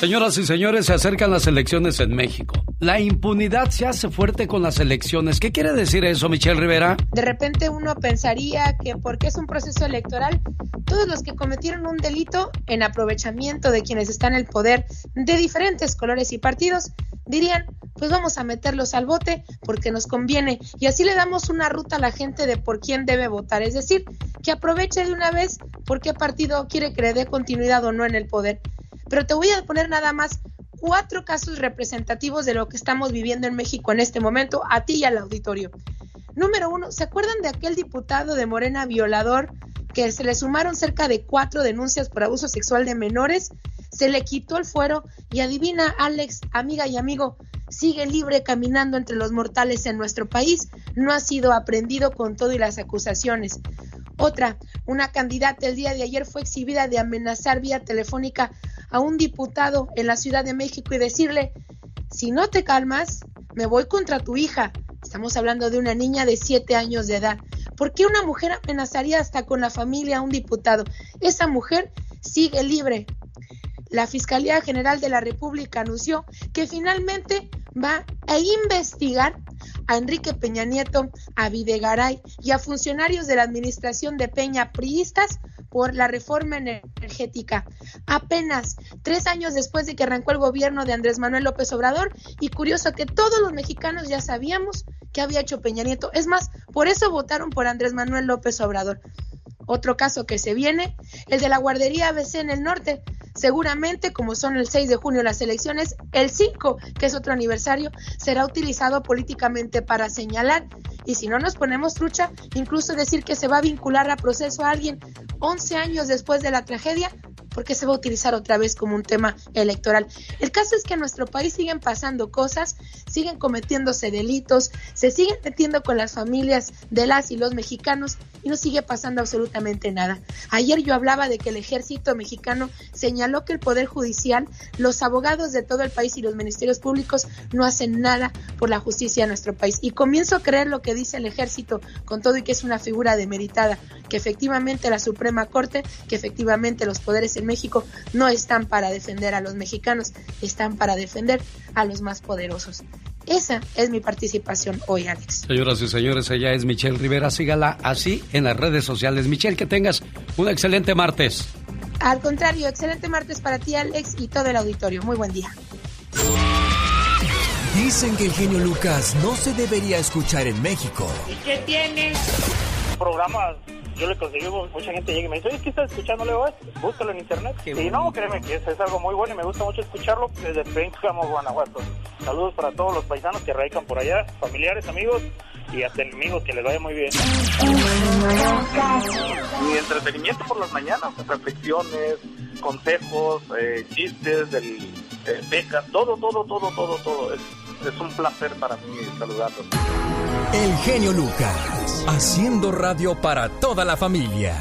Señoras y señores, se acercan las elecciones en México. La impunidad se hace fuerte con las elecciones. ¿Qué quiere decir eso, Michelle Rivera? De repente uno pensaría que porque es un proceso electoral, todos los que cometieron un delito en aprovechamiento de quienes están en el poder de diferentes colores y partidos, dirían, pues vamos a meterlos al bote porque nos conviene y así le damos una ruta a la gente de por quién debe votar, es decir, que aproveche de una vez por qué partido quiere que le dé continuidad o no en el poder. Pero te voy a poner nada más cuatro casos representativos de lo que estamos viviendo en México en este momento, a ti y al auditorio. Número uno, ¿se acuerdan de aquel diputado de Morena violador que se le sumaron cerca de cuatro denuncias por abuso sexual de menores? Se le quitó el fuero y adivina, Alex, amiga y amigo, sigue libre caminando entre los mortales en nuestro país. No ha sido aprendido con todo y las acusaciones. Otra, una candidata el día de ayer fue exhibida de amenazar vía telefónica a un diputado en la Ciudad de México y decirle, si no te calmas, me voy contra tu hija. Estamos hablando de una niña de siete años de edad. ¿Por qué una mujer amenazaría hasta con la familia a un diputado? Esa mujer sigue libre. La Fiscalía General de la República anunció que finalmente va a investigar a Enrique Peña Nieto, a Videgaray y a funcionarios de la administración de Peña Priistas por la reforma energética. Apenas tres años después de que arrancó el gobierno de Andrés Manuel López Obrador y curioso que todos los mexicanos ya sabíamos que había hecho Peña Nieto. Es más, por eso votaron por Andrés Manuel López Obrador. Otro caso que se viene, el de la guardería ABC en el norte. Seguramente, como son el 6 de junio las elecciones, el 5, que es otro aniversario, será utilizado políticamente para señalar. Y si no nos ponemos trucha, incluso decir que se va a vincular a proceso a alguien 11 años después de la tragedia, ¿Por qué se va a utilizar otra vez como un tema electoral? El caso es que en nuestro país siguen pasando cosas, siguen cometiéndose delitos, se siguen metiendo con las familias de las y los mexicanos y no sigue pasando absolutamente nada. Ayer yo hablaba de que el ejército mexicano señaló que el Poder Judicial, los abogados de todo el país y los ministerios públicos no hacen nada por la justicia de nuestro país. Y comienzo a creer lo que dice el ejército, con todo y que es una figura demeritada, que efectivamente la Suprema Corte, que efectivamente los poderes en México no están para defender a los mexicanos, están para defender a los más poderosos. Esa es mi participación hoy, Alex. Señoras y señores, ella es Michelle Rivera. Sígala así en las redes sociales. Michelle, que tengas un excelente martes. Al contrario, excelente martes para ti, Alex, y todo el auditorio. Muy buen día. Dicen que el genio Lucas no se debería escuchar en México. ¿Y qué tiene? Programas yo le conseguí, mucha gente llega y me dice, oye, ¿qué estás escuchando, Leo? Búscalo en internet. y no, créeme que es, es, algo muy bueno y me gusta mucho escucharlo desde Pénjamo, Guanajuato. Saludos para todos los paisanos que radican por allá, familiares, amigos y hasta enemigos, que les vaya muy bien. Mi entretenimiento por las mañanas, reflexiones, consejos, eh, chistes, del, eh, becas, todo, todo, todo, todo, todo. Es, es un placer para mí saludarlos. El genio Lucas, haciendo radio para toda la familia.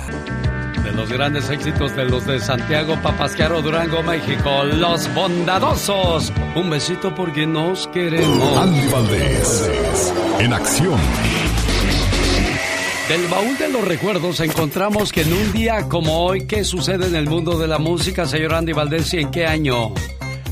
De los grandes éxitos de los de Santiago, Papasquiaro, Durango, México, Los Bondadosos. Un besito porque nos queremos. Andy Valdés, en acción. Del baúl de los recuerdos encontramos que en un día como hoy, ¿qué sucede en el mundo de la música, señor Andy Valdés, y en qué año?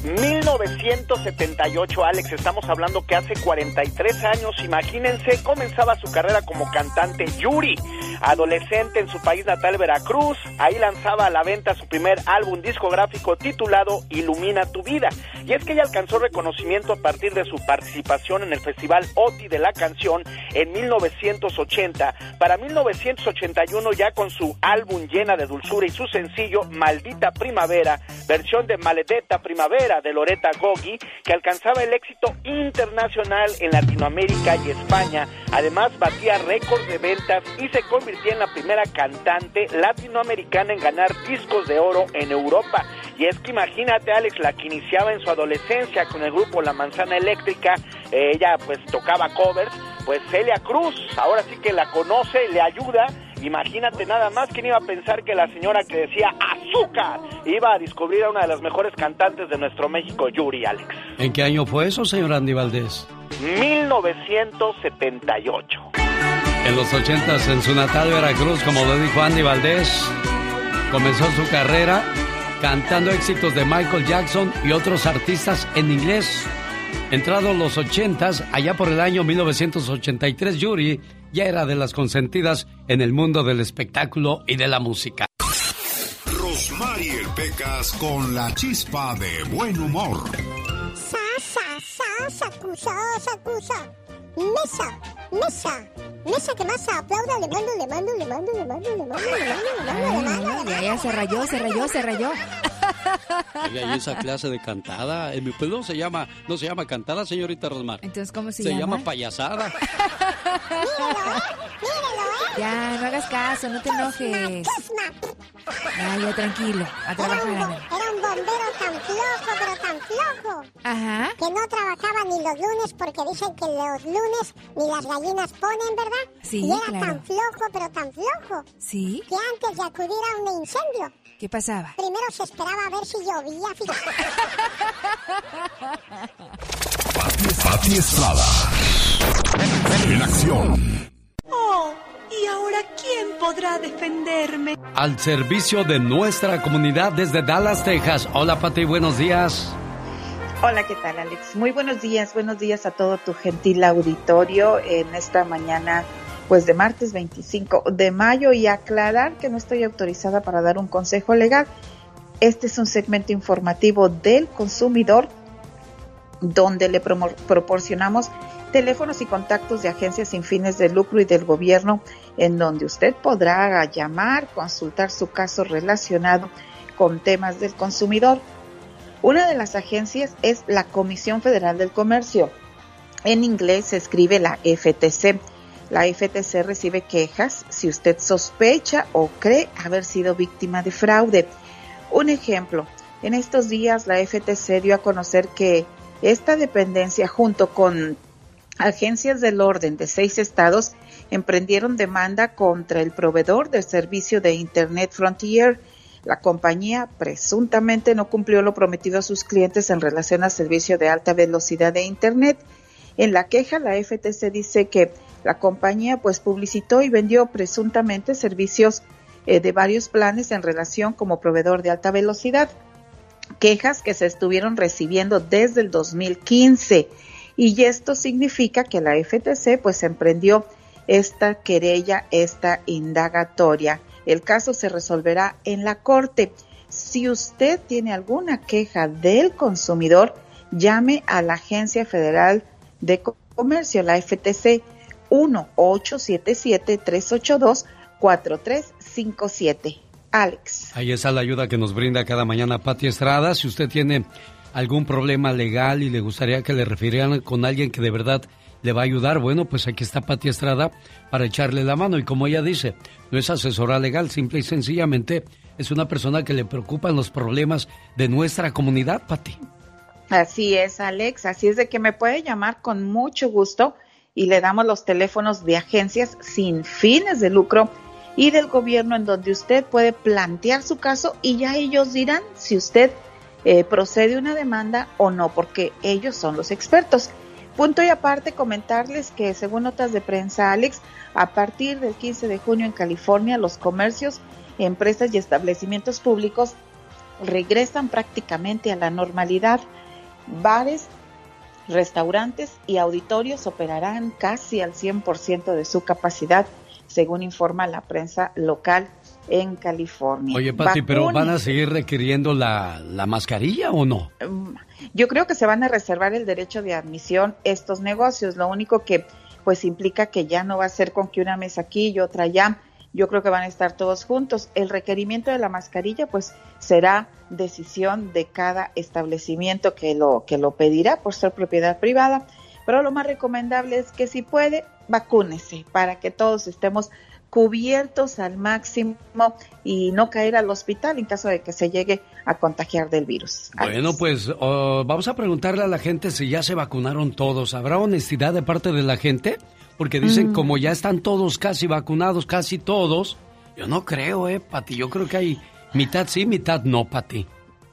1978, Alex, estamos hablando que hace 43 años, imagínense, comenzaba su carrera como cantante Yuri, adolescente en su país natal Veracruz, ahí lanzaba a la venta su primer álbum discográfico titulado Ilumina tu vida, y es que ella alcanzó reconocimiento a partir de su participación en el Festival OTI de la canción en 1980, para 1981 ya con su álbum llena de dulzura y su sencillo Maldita Primavera, versión de Maledetta Primavera, de Loretta Goggi, que alcanzaba el éxito internacional en Latinoamérica y España. Además, batía récords de ventas y se convirtió en la primera cantante latinoamericana en ganar discos de oro en Europa. Y es que imagínate, Alex, la que iniciaba en su adolescencia con el grupo La Manzana Eléctrica, eh, ella pues tocaba covers, pues Celia Cruz, ahora sí que la conoce, le ayuda Imagínate nada más quién iba a pensar que la señora que decía azúcar iba a descubrir a una de las mejores cantantes de nuestro México, Yuri Alex. ¿En qué año fue eso, señor Andy Valdés? 1978. En los 80 en su natal Veracruz, como lo dijo Andy Valdés, comenzó su carrera cantando éxitos de Michael Jackson y otros artistas en inglés. Entrados los 80 allá por el año 1983, Yuri ya era de las consentidas en el mundo del espectáculo y de la música. Rosmarie Pecas con la chispa de buen humor. Sa, sa, sa, sacusa, sacusa. Mesa, mesa, mesa que más aplauda, le mando, le mando, le mando, le mando, le mando, le mando, le mando, le mando. Ya, ya se rayó, se rayó, se rayó. Oiga, y esa clase de cantada, en mi pueblo se llama, no se llama cantada, señorita Rosmar. Entonces, ¿cómo se, Se llama? llama payasada. Ya, no hagas caso, no te enojes. Ya, ya, tranquilo, a Era trabajar. un, era un bombero tan flojo, pero tan flojo. Ajá. Que no trabajaba ni los lunes porque dicen que los lunes ni las gallinas ponen, ¿verdad? Sí, Y era claro. tan flojo, pero tan flojo. ¿Sí? Que antes de acudir a un incendio, ¿Qué pasaba? primero se esperaba a ver si llovía, fíjate. Pati Estrada. En acción. Oh, ¿y ahora quién podrá defenderme? Al servicio de nuestra comunidad desde Dallas, Texas. Hola, Pati, buenos días. Hola, ¿qué tal, Alex? Muy buenos días, buenos días a todo tu gentil auditorio en esta mañana, pues de martes 25 de mayo y aclarar que no estoy autorizada para dar un consejo legal. Este es un segmento informativo del consumidor donde le promo- proporcionamos teléfonos y contactos de agencias sin fines de lucro y del gobierno en donde usted podrá llamar, consultar su caso relacionado con temas del consumidor. Una de las agencias es la Comisión Federal del Comercio. En inglés se escribe la FTC. La FTC recibe quejas si usted sospecha o cree haber sido víctima de fraude. Un ejemplo, en estos días la FTC dio a conocer que esta dependencia junto con agencias del orden de seis estados emprendieron demanda contra el proveedor del servicio de Internet Frontier. La compañía presuntamente no cumplió lo prometido a sus clientes en relación al servicio de alta velocidad de Internet. En la queja, la FTC dice que la compañía pues publicitó y vendió presuntamente servicios eh, de varios planes en relación como proveedor de alta velocidad quejas que se estuvieron recibiendo desde el 2015 y esto significa que la FTC pues emprendió esta querella, esta indagatoria. El caso se resolverá en la corte. Si usted tiene alguna queja del consumidor, llame a la Agencia Federal de Comercio, la FTC, 1-877-382-4357. Alex. Ahí está la ayuda que nos brinda cada mañana Pati Estrada. Si usted tiene algún problema legal y le gustaría que le refirieran con alguien que de verdad le va a ayudar, bueno, pues aquí está Pati Estrada para echarle la mano. Y como ella dice, no es asesora legal, simple y sencillamente es una persona que le preocupan los problemas de nuestra comunidad, Pati. Así es, Alex. Así es de que me puede llamar con mucho gusto y le damos los teléfonos de agencias sin fines de lucro y del gobierno en donde usted puede plantear su caso y ya ellos dirán si usted eh, procede una demanda o no, porque ellos son los expertos. Punto y aparte comentarles que según notas de prensa, Alex, a partir del 15 de junio en California, los comercios, empresas y establecimientos públicos regresan prácticamente a la normalidad. Bares, restaurantes y auditorios operarán casi al 100% de su capacidad según informa la prensa local en California. Oye, Pati, ¿pero van a seguir requiriendo la, la, mascarilla o no? Mm, yo creo que se van a reservar el derecho de admisión estos negocios. Lo único que pues implica que ya no va a ser con que una mesa aquí y otra allá. Yo creo que van a estar todos juntos. El requerimiento de la mascarilla pues será decisión de cada establecimiento que lo que lo pedirá por ser propiedad privada pero lo más recomendable es que si puede, vacúnese para que todos estemos cubiertos al máximo y no caer al hospital en caso de que se llegue a contagiar del virus. Bueno, pues oh, vamos a preguntarle a la gente si ya se vacunaron todos. ¿Habrá honestidad de parte de la gente? Porque dicen mm. como ya están todos casi vacunados, casi todos. Yo no creo, eh, Pati. Yo creo que hay mitad sí, mitad no, Pati.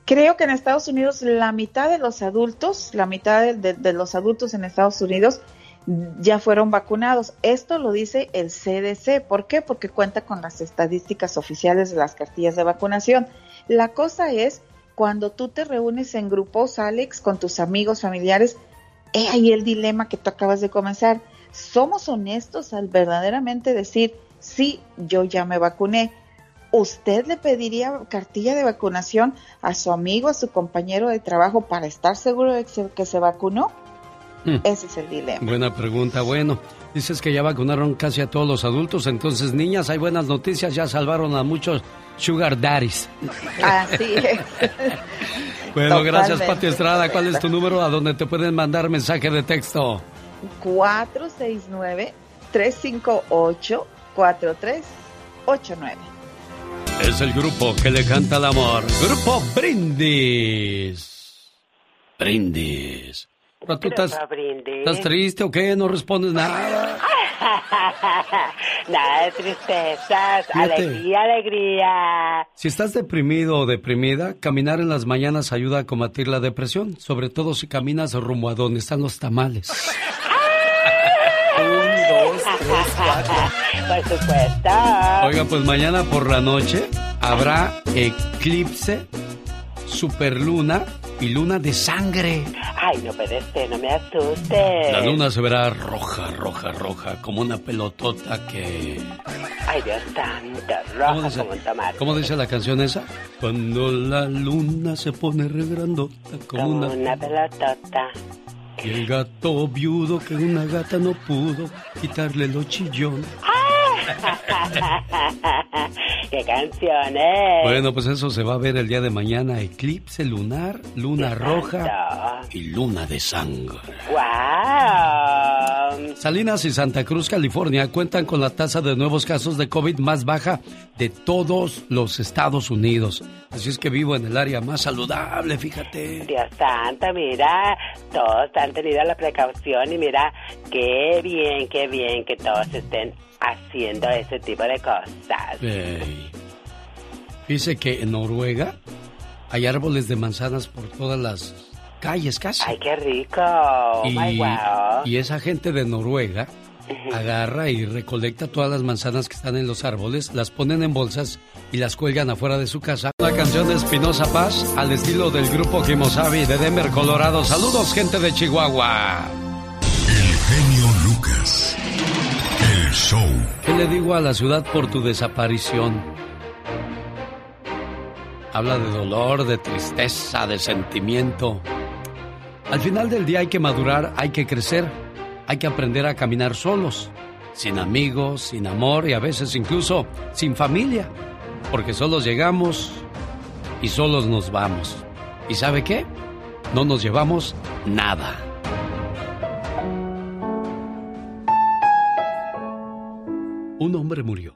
Creo que en Estados Unidos la mitad de los adultos, la mitad de, los adultos en Estados Unidos ya fueron vacunados. Esto lo dice el CDC. ¿Por qué? Porque cuenta con las estadísticas oficiales de las cartillas de vacunación. La cosa es, cuando tú te reúnes en grupos, Alex, con tus amigos, familiares, he ahí el dilema que tú acabas de comenzar. ¿Somos honestos al verdaderamente decir, sí, yo ya me vacuné? ¿usted le pediría cartilla de vacunación a su amigo, a su compañero de trabajo para estar seguro de que se, vacunó? Hmm. Ese es el dilema. Buena pregunta. Bueno, dices que ya vacunaron casi a todos los adultos, entonces niñas, hay buenas noticias, ya salvaron a muchos sugar daddies. Así es. <laughs> bueno, gracias Pati Estrada. ¿Cuál es tu número a donde te pueden mandar mensaje de texto? 469 358 4389 es el grupo que le canta el amor. Grupo Brindis. Brindis. Tú estás, estás triste o qué? No respondes nada. <laughs> nada de tristezas. Alegría, alegría. Si estás deprimido o deprimida, caminar en las mañanas ayuda a combatir la depresión. Sobre todo si caminas rumbo a donde están los tamales. <laughs> Por supuesto. Oiga, pues mañana por la noche habrá eclipse, superluna y luna de sangre. Ay, no puede no me asustes. La luna se verá roja, roja, roja, como una pelotota que... Ay, Dios santo, roja como un tomate. ¿Cómo dice la canción esa? Cuando la luna se pone re grandota, como, una... una pelotota. Y el gato viudo que una gata no pudo quitarle los chillones. <laughs> ¡Qué canciones! Bueno, pues eso se va a ver el día de mañana. Eclipse lunar, luna roja y luna de sangre. ¡Wow! Salinas y Santa Cruz, California, cuentan con la tasa de nuevos casos de COVID más baja de todos los Estados Unidos. Así es que vivo en el área más saludable, fíjate. Dios santo, mira, todos han tenido la precaución y mira, qué bien, qué bien que todos estén haciendo ese tipo de cosas. Dice que en Noruega hay árboles de manzanas por todas las calles casi. Ay, qué rico. Oh, my wow. y esa gente de Noruega agarra y recolecta todas las manzanas que están en los árboles, las ponen en bolsas y las cuelgan afuera de su casa. La canción de Espinosa Paz al estilo del grupo Kimosabi de Denver, Colorado. Saludos, gente de Chihuahua. El genio Lucas. ¿Qué le digo a la ciudad por tu desaparición? Habla de dolor, de tristeza, de sentimiento. Al final del día hay que madurar, hay que crecer, hay que aprender a caminar solos, sin amigos, sin amor y a veces incluso sin familia, porque solos llegamos y solos nos vamos. ¿Y sabe qué? No nos llevamos nada. Un hombre murió.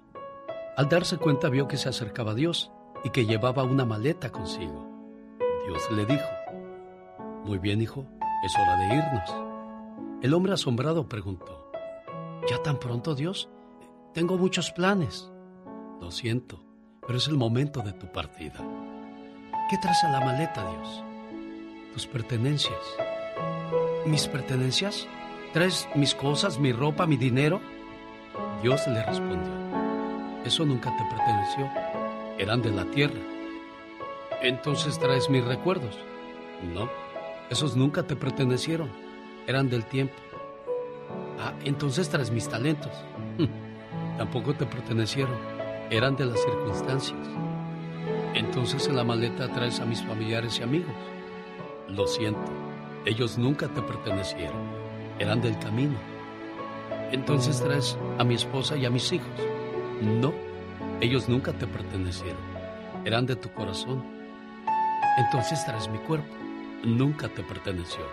Al darse cuenta vio que se acercaba a Dios y que llevaba una maleta consigo. Dios le dijo, Muy bien, hijo, es hora de irnos. El hombre asombrado preguntó, ¿Ya tan pronto, Dios? Tengo muchos planes. Lo siento, pero es el momento de tu partida. ¿Qué traes a la maleta, Dios? Tus pertenencias. ¿Mis pertenencias? ¿Traes mis cosas, mi ropa, mi dinero? Dios le respondió, eso nunca te perteneció, eran de la tierra. Entonces traes mis recuerdos. No, esos nunca te pertenecieron, eran del tiempo. Ah, entonces traes mis talentos. <laughs> Tampoco te pertenecieron, eran de las circunstancias. Entonces en la maleta traes a mis familiares y amigos. Lo siento, ellos nunca te pertenecieron, eran del camino. Entonces traes a mi esposa y a mis hijos. No, ellos nunca te pertenecieron, eran de tu corazón. Entonces traes mi cuerpo, nunca te perteneció,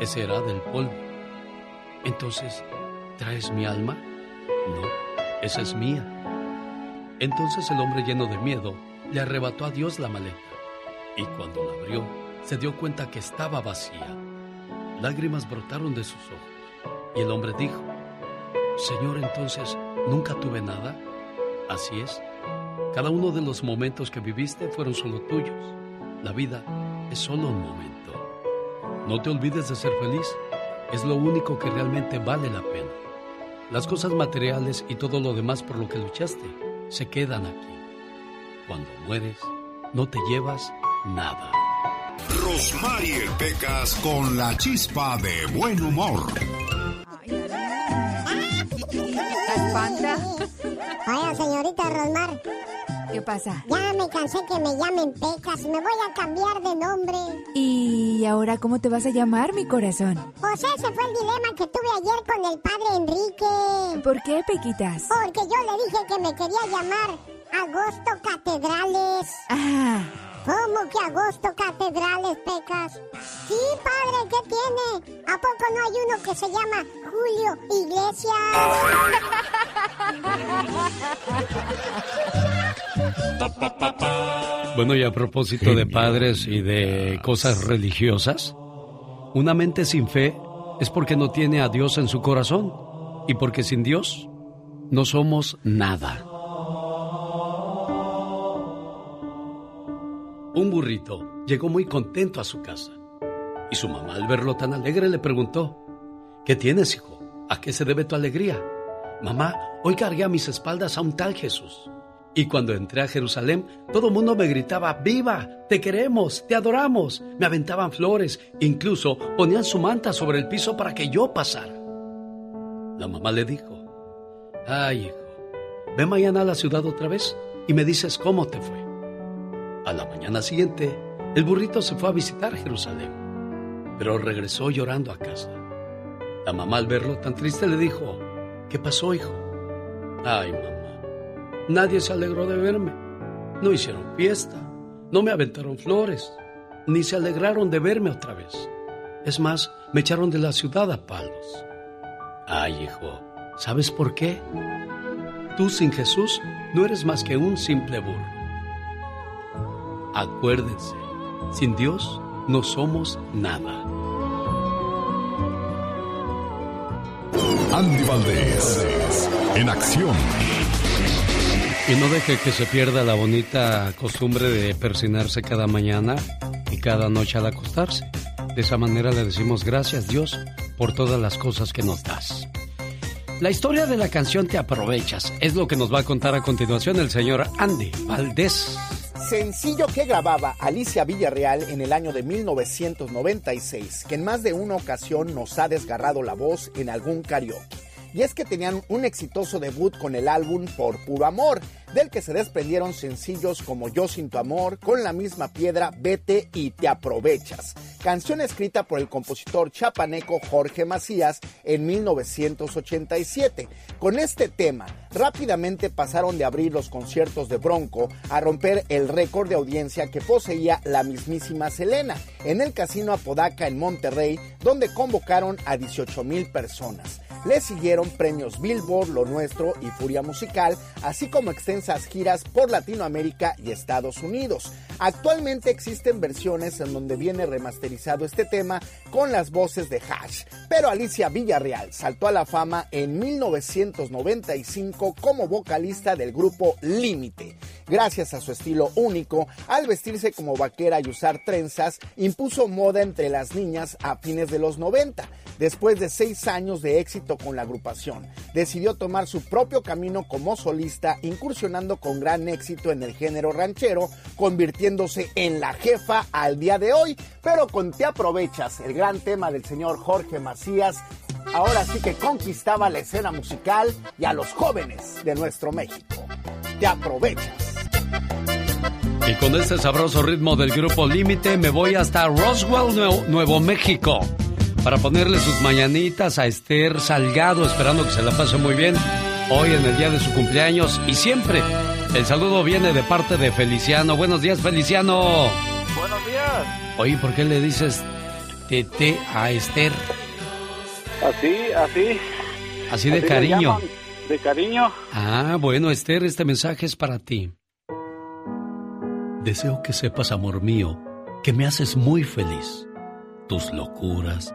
ese era del polvo. Entonces, ¿traes mi alma? No, esa es mía. Entonces el hombre lleno de miedo le arrebató a Dios la maleta y cuando la abrió se dio cuenta que estaba vacía. Lágrimas brotaron de sus ojos y el hombre dijo, Señor, entonces, ¿nunca tuve nada? Así es. Cada uno de los momentos que viviste fueron solo tuyos. La vida es solo un momento. No te olvides de ser feliz. Es lo único que realmente vale la pena. Las cosas materiales y todo lo demás por lo que luchaste se quedan aquí. Cuando mueres, no te llevas nada. Rosmarie Pecas con la chispa de buen humor. ¿La espanta? Oiga, señorita Rosmar, ¿Qué pasa? ya me cansé que me llamen Pecas. Me voy a cambiar de nombre. ¿Y ahora cómo te vas a llamar, mi corazón? Pues ese fue el dilema que tuve ayer con el padre Enrique. ¿Por qué, Pequitas? Porque yo le dije que me quería llamar Agosto Catedrales. Ah, ¿Cómo que Agosto Catedrales, Pecas? Sí, padre, ¿qué tiene? ¿A poco no hay uno que se llama Julio Iglesias? Bueno, y a propósito de padres y de cosas religiosas, una mente sin fe es porque no tiene a Dios en su corazón y porque sin Dios no somos nada. Un burrito llegó muy contento a su casa y su mamá al verlo tan alegre le preguntó, ¿qué tienes, hijo? ¿A qué se debe tu alegría? Mamá, hoy cargué a mis espaldas a un tal Jesús. Y cuando entré a Jerusalén, todo el mundo me gritaba, ¡Viva! ¡Te queremos! ¡Te adoramos! Me aventaban flores, incluso ponían su manta sobre el piso para que yo pasara. La mamá le dijo, ¡Ay, hijo! Ve mañana a la ciudad otra vez y me dices cómo te fue. A la mañana siguiente, el burrito se fue a visitar Jerusalén, pero regresó llorando a casa. La mamá al verlo tan triste le dijo, ¿qué pasó, hijo? Ay, mamá, nadie se alegró de verme. No hicieron fiesta, no me aventaron flores, ni se alegraron de verme otra vez. Es más, me echaron de la ciudad a palos. Ay, hijo, ¿sabes por qué? Tú sin Jesús no eres más que un simple burro. Acuérdense, sin Dios no somos nada. Andy Valdés, en acción. Y no deje que se pierda la bonita costumbre de persinarse cada mañana y cada noche al acostarse. De esa manera le decimos gracias Dios por todas las cosas que nos das. La historia de la canción Te aprovechas es lo que nos va a contar a continuación el señor Andy Valdés. Sencillo que grababa Alicia Villarreal en el año de 1996, que en más de una ocasión nos ha desgarrado la voz en algún karaoke y es que tenían un exitoso debut con el álbum Por Puro Amor, del que se desprendieron sencillos como Yo sin tu amor, Con la misma piedra, Vete y Te aprovechas, canción escrita por el compositor chapaneco Jorge Macías en 1987. Con este tema, rápidamente pasaron de abrir los conciertos de Bronco a romper el récord de audiencia que poseía la mismísima Selena en el Casino Apodaca en Monterrey, donde convocaron a 18 mil personas. Le siguieron premios Billboard, Lo Nuestro y Furia Musical, así como extensas giras por Latinoamérica y Estados Unidos. Actualmente existen versiones en donde viene remasterizado este tema con las voces de Hash, pero Alicia Villarreal saltó a la fama en 1995 como vocalista del grupo Límite. Gracias a su estilo único, al vestirse como vaquera y usar trenzas, impuso moda entre las niñas a fines de los 90. Después de seis años de éxito con la agrupación, decidió tomar su propio camino como solista, incursionando con gran éxito en el género ranchero, convirtiéndose en la jefa al día de hoy. Pero con Te aprovechas, el gran tema del señor Jorge Macías, ahora sí que conquistaba la escena musical y a los jóvenes de nuestro México. Te aprovechas. Y con este sabroso ritmo del grupo Límite me voy hasta Roswell, Nuevo, Nuevo México, para ponerle sus mañanitas a Esther Salgado, esperando que se la pase muy bien hoy en el día de su cumpleaños y siempre. El saludo viene de parte de Feliciano. Buenos días, Feliciano. Buenos días. Oye, ¿por qué le dices Tete a Esther? Así, así. Así de cariño. De cariño. Ah, bueno, Esther, este mensaje es para ti. Deseo que sepas, amor mío, que me haces muy feliz. Tus locuras,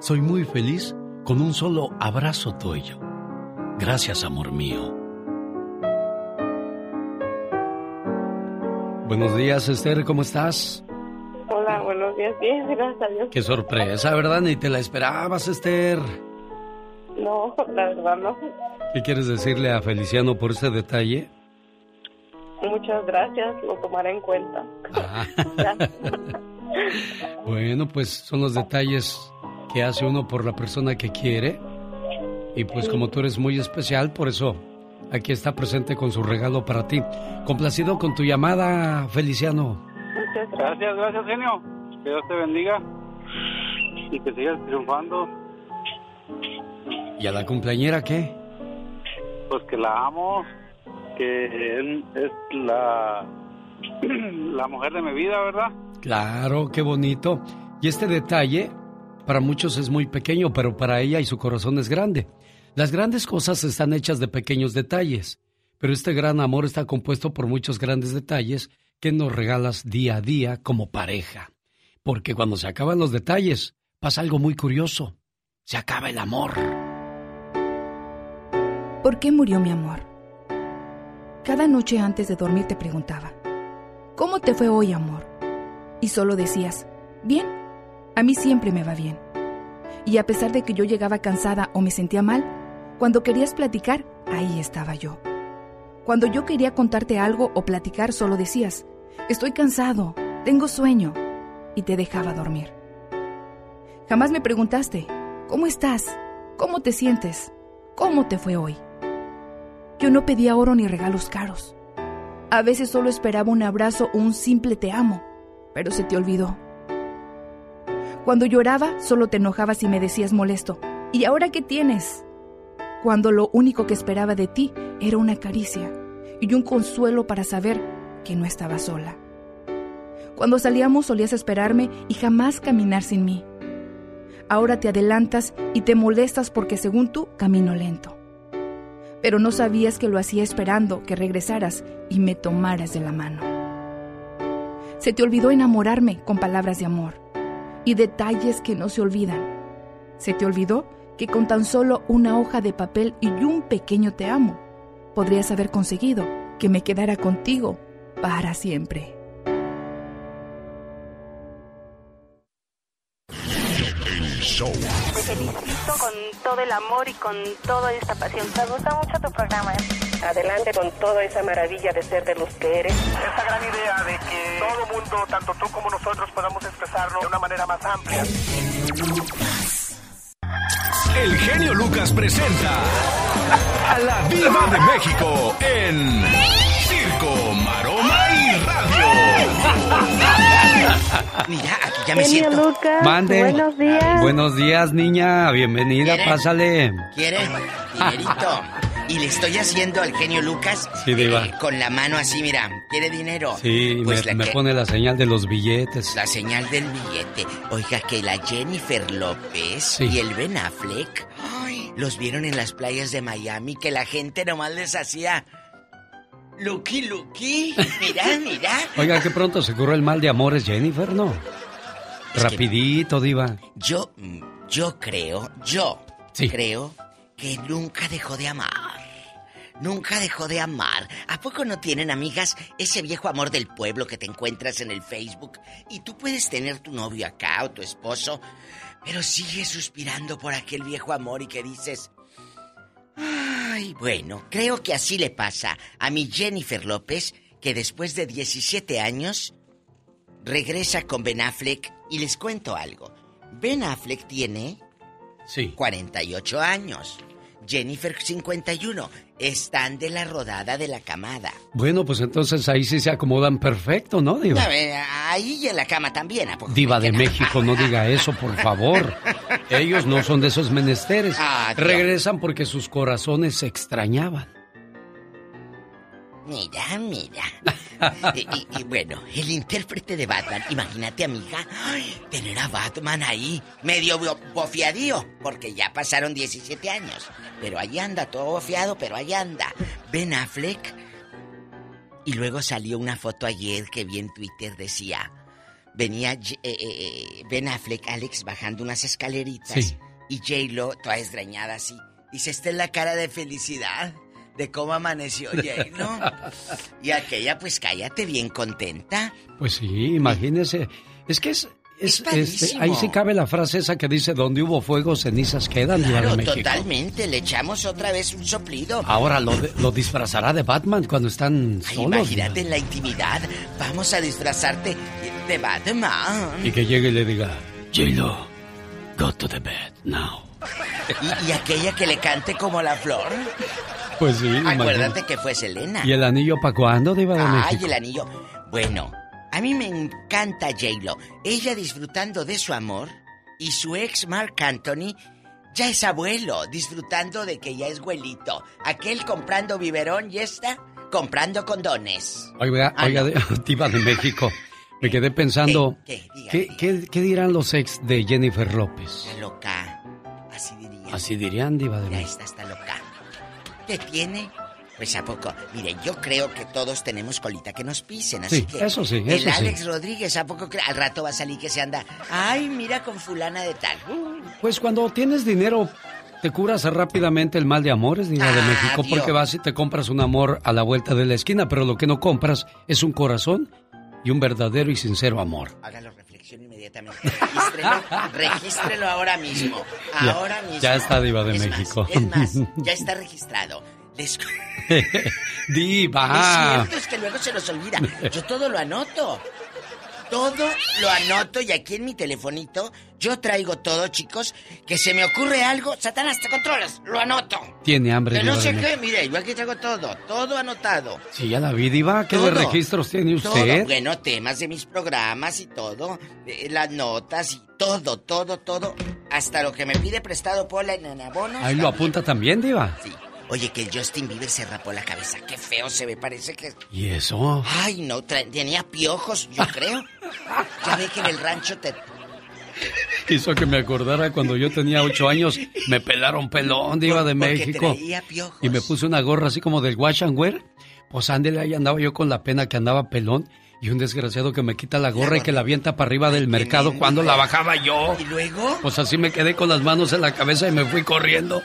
soy muy feliz con un solo abrazo tuyo. Gracias, amor mío. Buenos días, Esther, ¿cómo estás? Hola, buenos días. Bien, gracias a Dios. Qué sorpresa, ¿verdad? Ni te la esperabas, Esther. No, la verdad no. ¿Qué quieres decirle a Feliciano por ese detalle? Muchas gracias, lo tomaré en cuenta. <laughs> <laughs> Bueno, pues son los detalles que hace uno por la persona que quiere. Y pues como tú eres muy especial, por eso aquí está presente con su regalo para ti. Complacido con tu llamada, Feliciano. Gracias, gracias, genio. Que Dios te bendiga y que sigas triunfando. ¿Y a la cumpleañera qué? Pues que la amo, que él es la, <clears throat> la mujer de mi vida, ¿verdad? Claro, qué bonito. Y este detalle para muchos es muy pequeño, pero para ella y su corazón es grande. Las grandes cosas están hechas de pequeños detalles, pero este gran amor está compuesto por muchos grandes detalles que nos regalas día a día como pareja. Porque cuando se acaban los detalles, pasa algo muy curioso. Se acaba el amor. ¿Por qué murió mi amor? Cada noche antes de dormir te preguntaba, ¿cómo te fue hoy, amor? Y solo decías, bien, a mí siempre me va bien. Y a pesar de que yo llegaba cansada o me sentía mal, cuando querías platicar, ahí estaba yo. Cuando yo quería contarte algo o platicar, solo decías, estoy cansado, tengo sueño, y te dejaba dormir. Jamás me preguntaste, ¿cómo estás? ¿Cómo te sientes? ¿Cómo te fue hoy? Yo no pedía oro ni regalos caros. A veces solo esperaba un abrazo o un simple te amo, pero se te olvidó. Cuando lloraba, solo te enojabas y me decías molesto. ¿Y ahora qué tienes? Cuando lo único que esperaba de ti era una caricia y un consuelo para saber que no estaba sola. Cuando salíamos solías esperarme y jamás caminar sin mí. Ahora te adelantas y te molestas porque según tú camino lento. Pero no sabías que lo hacía esperando que regresaras y me tomaras de la mano. Se te olvidó enamorarme con palabras de amor y detalles que no se olvidan. Se te olvidó que con tan solo una hoja de papel y un pequeño te amo, podrías haber conseguido que me quedara contigo para siempre. Show. Te felicito con todo el amor y con toda esta pasión. Me gusta mucho tu programa. Adelante con toda esa maravilla de ser de los que eres. Esa gran idea de que todo mundo, tanto tú como nosotros, podamos expresarlo de una manera más amplia. El genio Lucas presenta a la Viva de México en Circo, Radio. <laughs> Mira, aquí ya me Genio siento. Lucas, Mande. buenos días. Buenos días, niña. Bienvenida, pásale. ¿Quiere? Dinerito. Y le estoy haciendo al genio Lucas Sí, eh, con la mano así, mira. ¿Quiere dinero? Sí, Pues me, la me que- pone la señal de los billetes. La señal del billete. Oiga, que la Jennifer López Sí. y el Ben Affleck ay, los vieron en las playas de Miami, que la gente nomás les hacía. Lucky, Lucky. Mira, mira. Oiga, que pronto se curó el mal de amores, Jennifer, ¿no? Rapidito, diva. Yo, yo creo, yo Sí. creo que nunca dejó de amar. Nunca dejó de amar. ¿A poco no tienen, amigas, ese viejo amor del pueblo que te encuentras en el Facebook? Y tú puedes tener tu novio acá o tu esposo, pero sigues suspirando por aquel viejo amor y que dices... Ay, bueno, creo que así le pasa a mi Jennifer López, que después de 17 años regresa con Ben Affleck y les cuento algo. Ben Affleck tiene Sí. 48 años. Jennifer 51. Están de la rodada de la camada. Bueno, pues entonces ahí sí se acomodan perfecto, ¿no, diva? A ahí y en la cama también, ¿a poco? Diva de México, no diga eso, por favor. <laughs> Ellos no son de esos menesteres. Ah. Regresan porque sus corazones se extrañaban. Mira, mira. y, y- y bueno, el intérprete de Batman, imagínate, amiga, ay, tener a Batman ahí, medio bo- bofiadío, porque ya pasaron 17 años. Pero ahí anda, todo bofiado, pero ahí anda. Ben Affleck. Y luego salió una foto ayer que vi en Twitter, decía, venía J- eh, eh, Ben Affleck, Alex, bajando unas escaleritas. Sí. Y J-Lo, toda desgreñada así. Dice, esta es la cara de felicidad de cómo amaneció J-Lo. <laughs> y aquella, pues cállate, bien contenta. Pues sí, imagínese. Es que es. este, ahí sí cabe la frase esa que dice: donde hubo fuego, cenizas quedan, Claro, totalmente. Le echamos otra vez un soplido. Ahora lo, disfrazará de Batman cuando están Ay, solos. imagínate en la intimidad. Vamos a disfrazarte de Batman. Y que llegue y le diga: J-Lo, go to the bed now. <laughs> Y, y aquella que le cante como la flor. Pues sí, Acuérdate imagínate. que fue Selena. ¿Y el anillo para cuándo, Diva de Ay, México? el anillo. Bueno, a mí me encanta J-Lo. Ella disfrutando de su amor y su ex Mark Anthony ya es abuelo, disfrutando de que ya es güelito. Aquel comprando biberón y esta comprando condones. Oiga, Ah, oiga, no. <laughs> de- Diva de México. Me quedé pensando, ¿Qué? Diga, ¿qué, qué, qué dirán los ex de Jennifer López? Está loca. Así diría. Así dirían, Diva de México. esta está loca. ¿Qué tiene? Pues a poco. Mire, yo creo que todos tenemos colita que nos pisen, así Sí, que. eso sí, El eso sí. Alex Rodríguez, ¿a poco al rato va a salir que se anda? Ay, mira con fulana de tal. Pues cuando tienes dinero, te curas rápidamente el mal de amores, Diva de Ah, México, Dios. porque vas y te compras un amor a la vuelta de la esquina, pero lo que no compras es un corazón y un verdadero y sincero amor. Hágalo inmediatamente. Regístrelo, regístrelo ahora mismo. Ya- Ahora mismo. ya está, Diva de Es México. Más, es más, <laughs> ya está registrado. Les- <laughs> Diva. Es cierto, es que luego se nos olvida. Yo todo lo anoto. Todo lo anoto y aquí en mi telefonito yo traigo todo, chicos. Que se me ocurre algo, Satanás, te controlas, lo anoto. Tiene hambre. Que no sé qué, mire, yo aquí traigo todo, todo anotado. Sí, ya la vi, Diva. ¿Qué Todo. registros tiene Todo, usted? bueno, temas de mis programas y todo, eh, las notas y todo, todo, todo, hasta lo que me pide prestado Pola en abonos. Ahí lo apunta también, Diva. Sí. Oye, que el Justin Bieber se rapó la cabeza. Qué feo se ve, parece que... ¿Y eso? Ay, no, tenía piojos, yo <laughs> creo. Ya ve que en el rancho te... Hizo que me acordara cuando yo tenía ocho años, me pelaron pelón, de porque México. traía piojos. Y me puse una gorra así como del wash and wear. Pues ándele, ahí andaba yo con la pena que andaba pelón. Y un desgraciado que me quita la gorra y que la avienta para arriba del mercado cuando la bajaba yo. ¿Y luego? Pues así me quedé con las manos en la cabeza y me fui corriendo.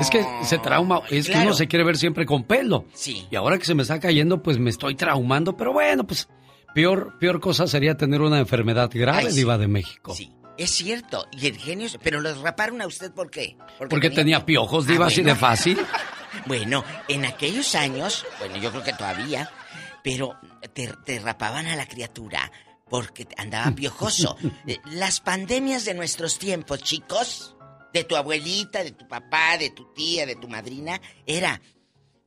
Es que se trauma, es que uno se quiere ver siempre con pelo. Sí. Y ahora que se me está cayendo, pues me estoy traumando. Pero bueno, pues peor, peor cosa sería tener una enfermedad grave, Ay, sí. Diva de México. Es cierto, y el genio... Pero los raparon a usted, ¿por qué? Porque tenía piojos, Diva, Ah, así de fácil. <laughs> Bueno, en aquellos años, bueno, yo creo que todavía, pero te, te rapaban a la criatura porque andaba piojoso. <laughs> Las pandemias de nuestros tiempos, chicos, de tu abuelita, de tu papá, de tu tía, de tu madrina, era,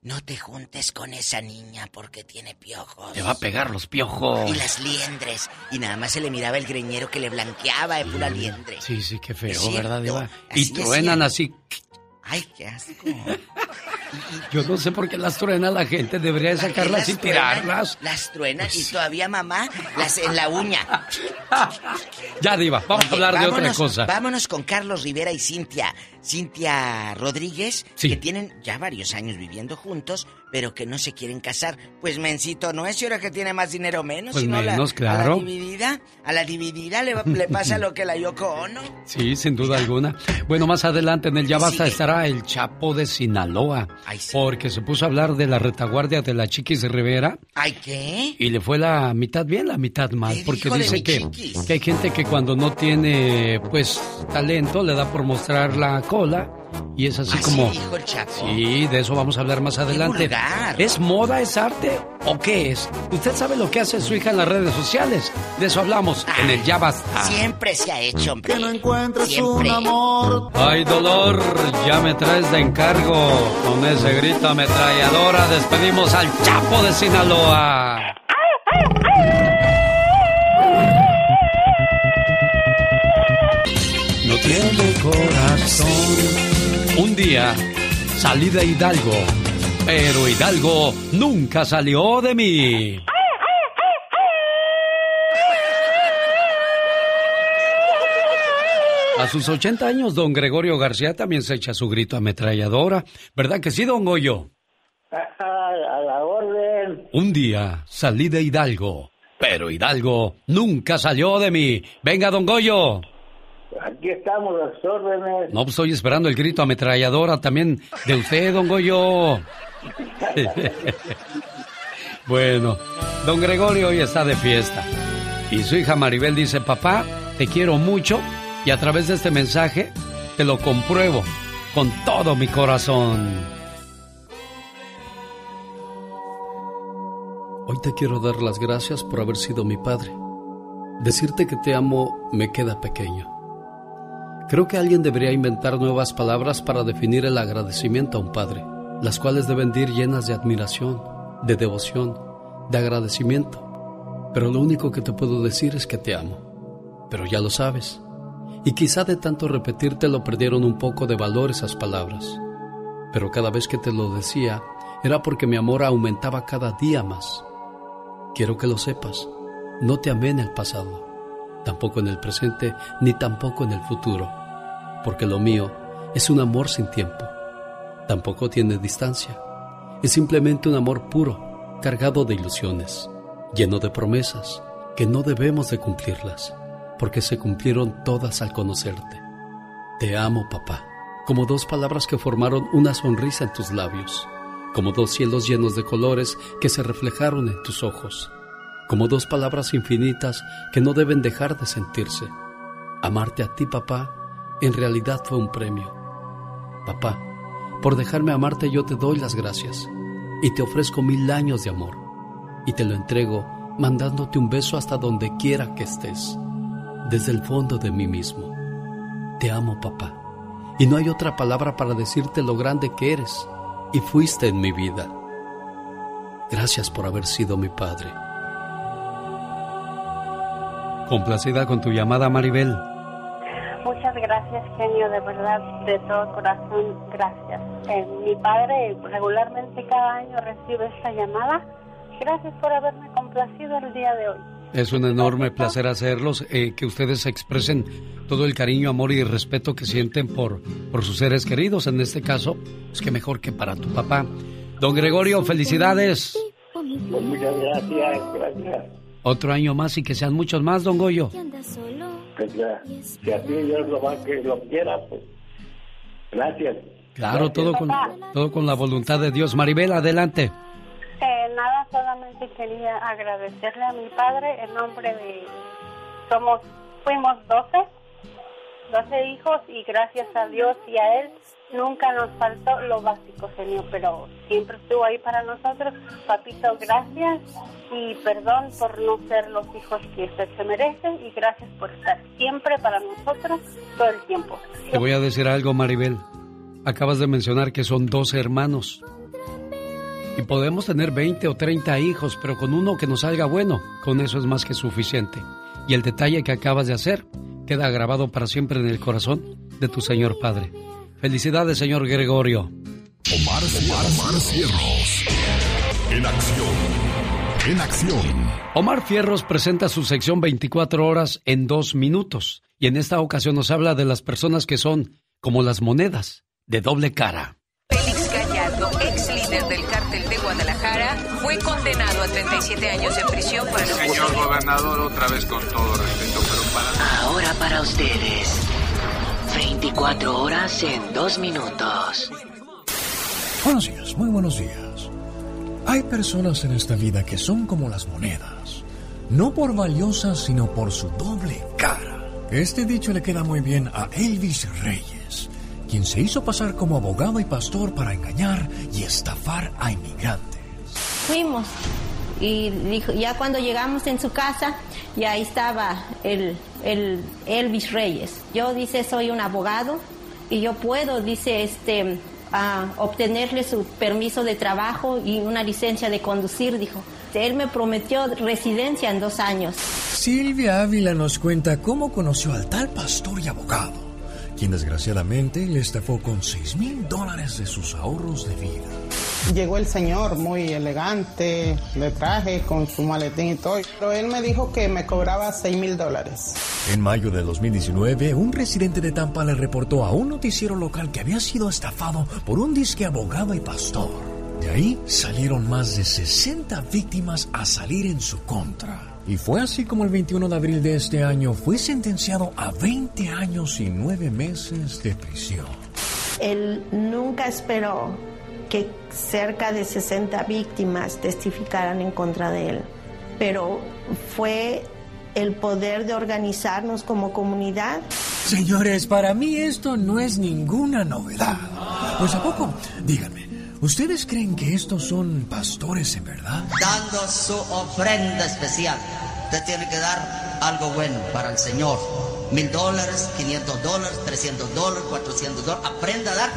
no te juntes con esa niña porque tiene piojos. Te va a pegar los piojos. Y las liendres. Y nada más se le miraba el greñero que le blanqueaba de pura liendre. Sí, sí, qué feo, ¿verdad, Diva? Y truenan así. Ay, qué asco. Yo no sé por qué las truena la gente. Debería de sacarlas y tirarlas. Las truenan y todavía mamá las en la uña. <laughs> Ya, Diva, vamos a hablar de otra cosa. Vámonos con Carlos Rivera y Cintia. Cintia Rodríguez, Sí. que tienen ya varios años viviendo juntos, pero que no se quieren casar. Pues mencito no es, y ahora que tiene más dinero menos. Pues si no, la- menos, A claro. la dividida, a la dividida le, le pasa lo que la Yoko Ono. <laughs> Sí, sin duda alguna. Bueno, más adelante en el Ya Basta estará el Chapo de Sinaloa. Porque se puso a hablar de la retaguardia de la Chiquis Rivera ¿Ay qué? y le fue la mitad bien, la mitad mal. Porque dice que, que hay gente que cuando no tiene, pues, talento le da por mostrar la cola. Y es así Así como... dijo el Chapo. Sí, de eso vamos a hablar más adelante. vulgar. ¿Es moda, es arte o qué es? Usted sabe lo que hace su hija en las redes sociales. De eso hablamos en el Ya Basta. Siempre se ha hecho, hombre. Que no encuentres Siempre. amor. Ay, dolor, ya me traes de encargo. Con ese grito ametralladora despedimos al Chapo de Sinaloa. No tiene corazón. Un día salí de Hidalgo, pero Hidalgo nunca salió de mí. A sus 80 años, don Gregorio García también se echa su grito ametralladora. ¿Verdad que sí, don Goyo? <laughs> A la orden. Un día salí de Hidalgo, pero Hidalgo nunca salió de mí. Venga, don Goyo. Aquí estamos a las órdenes. No, pues estoy esperando el grito ametralladora también de usted, don Goyo. <laughs> bueno, don Gregorio hoy está de fiesta. Y su hija Maribel dice, papá, te quiero mucho y a través de este mensaje te lo compruebo con todo mi corazón. Hoy te quiero dar las gracias por haber sido mi padre. Decirte que te amo me queda pequeño. Creo que alguien debería inventar nuevas palabras para definir el agradecimiento a un padre, las cuales deben de ir llenas de admiración, de devoción, de agradecimiento. Pero lo único que te puedo decir es que te amo. Pero ya lo sabes. Y quizá de tanto repetírtelo perdieron un poco de valor esas palabras. Pero cada vez que te lo decía era porque mi amor aumentaba cada día más. Quiero que lo sepas. No te amé en el pasado, tampoco en el presente, ni tampoco en el futuro, porque lo mío es un amor sin tiempo. Tampoco tiene distancia. Es simplemente un amor puro, cargado de ilusiones, lleno de promesas que no debemos de cumplirlas, porque se cumplieron todas al conocerte. Te amo, papá, como dos palabras que formaron una sonrisa en tus labios, como dos cielos llenos de colores que se reflejaron en tus ojos, como dos palabras infinitas que no deben dejar de sentirse. Amarte a ti, papá, en realidad fue un premio. Papá, por dejarme amarte yo te doy las gracias y te ofrezco mil años de amor y te lo entrego mandándote un beso hasta donde quiera que estés, desde el fondo de mí mismo. Te amo, papá, y no hay otra palabra para decirte lo grande que eres y fuiste en mi vida. Gracias por haber sido mi padre. Complacida con tu llamada, Maribel. Muchas gracias, genio, de verdad, de todo corazón, gracias. Eh, mi padre regularmente cada año recibe esta llamada. Gracias por haberme complacido el día de hoy. Es un enorme placer hacerlos, eh, que ustedes expresen todo el cariño, amor y respeto que sienten por, por sus seres queridos. En este caso, es que mejor que para tu papá. Don Gregorio, felicidades. Pues muchas gracias, gracias. Otro año más y que sean muchos más, don Goyo. Pues ya, si así Dios lo, va, que lo quiera, pues gracias. Claro, todo con, todo con la voluntad de Dios. Maribel, adelante. Eh, nada, solamente quería agradecerle a mi padre en nombre de... Somos, fuimos 12, 12 hijos y gracias a Dios y a él nunca nos faltó lo básico, señor, pero siempre estuvo ahí para nosotros. Papito, gracias y perdón por no ser los hijos que usted se merece y gracias por estar siempre para nosotros todo el tiempo. Te voy a decir algo, Maribel. Acabas de mencionar que son 12 hermanos. Y podemos tener 20 o 30 hijos, pero con uno que nos salga bueno, con eso es más que suficiente. Y el detalle que acabas de hacer queda grabado para siempre en el corazón de tu señor padre. Felicidades, señor Gregorio. Omar, Omar Cierros. En acción. En acción. Omar Fierros presenta su sección 24 horas en dos minutos. Y en esta ocasión nos habla de las personas que son como las monedas, de doble cara. Félix Gallardo, ex líder del cártel de Guadalajara, fue condenado a 37 años de prisión por el Señor gobernador, otra vez con todo respeto, pero para... Ahora para ustedes. 24 horas en dos minutos. Buenos días, muy buenos días. Hay personas en esta vida que son como las monedas, no por valiosas, sino por su doble cara. Este dicho le queda muy bien a Elvis Reyes, quien se hizo pasar como abogado y pastor para engañar y estafar a inmigrantes. Fuimos y dijo, ya cuando llegamos en su casa, ya ahí estaba el, el Elvis Reyes. Yo dice, soy un abogado y yo puedo, dice, este, a obtenerle su permiso de trabajo y una licencia de conducir, dijo. Él me prometió residencia en dos años. Silvia Ávila nos cuenta cómo conoció al tal pastor y abogado, quien desgraciadamente le estafó con 6 mil dólares de sus ahorros de vida. Llegó el señor muy elegante, de traje, con su maletín y todo, pero él me dijo que me cobraba 6 mil dólares. En mayo de 2019, un residente de Tampa le reportó a un noticiero local que había sido estafado por un disque abogado y pastor. De ahí salieron más de 60 víctimas a salir en su contra. Y fue así como el 21 de abril de este año fue sentenciado a 20 años y 9 meses de prisión. Él nunca esperó que cerca de 60 víctimas testificaran en contra de él, pero fue el poder de organizarnos como comunidad. Señores, para mí esto no es ninguna novedad. Pues a poco, díganme, ¿ustedes creen que estos son pastores en verdad? dando su ofrenda especial. Usted tiene que dar algo bueno para el Señor. Mil dólares, 500 dólares, 300 dólares, 400 dólares. Aprenda a dar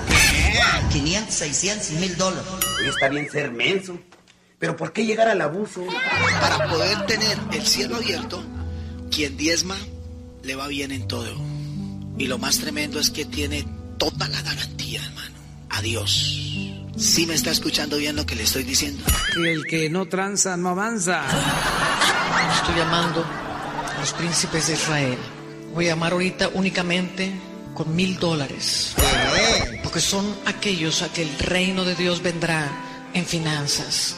500, 600 y mil dólares. está bien ser menso. Pero ¿por qué llegar al abuso? Para poder tener el cielo abierto, quien diezma le va bien en todo. Y lo más tremendo es que tiene toda la garantía, hermano. Adiós. ¿Sí me está escuchando bien lo que le estoy diciendo? El que no tranza no avanza. Estoy llamando a los príncipes de Israel. Voy a llamar ahorita únicamente con mil dólares. Porque son aquellos a que el reino de Dios vendrá en finanzas.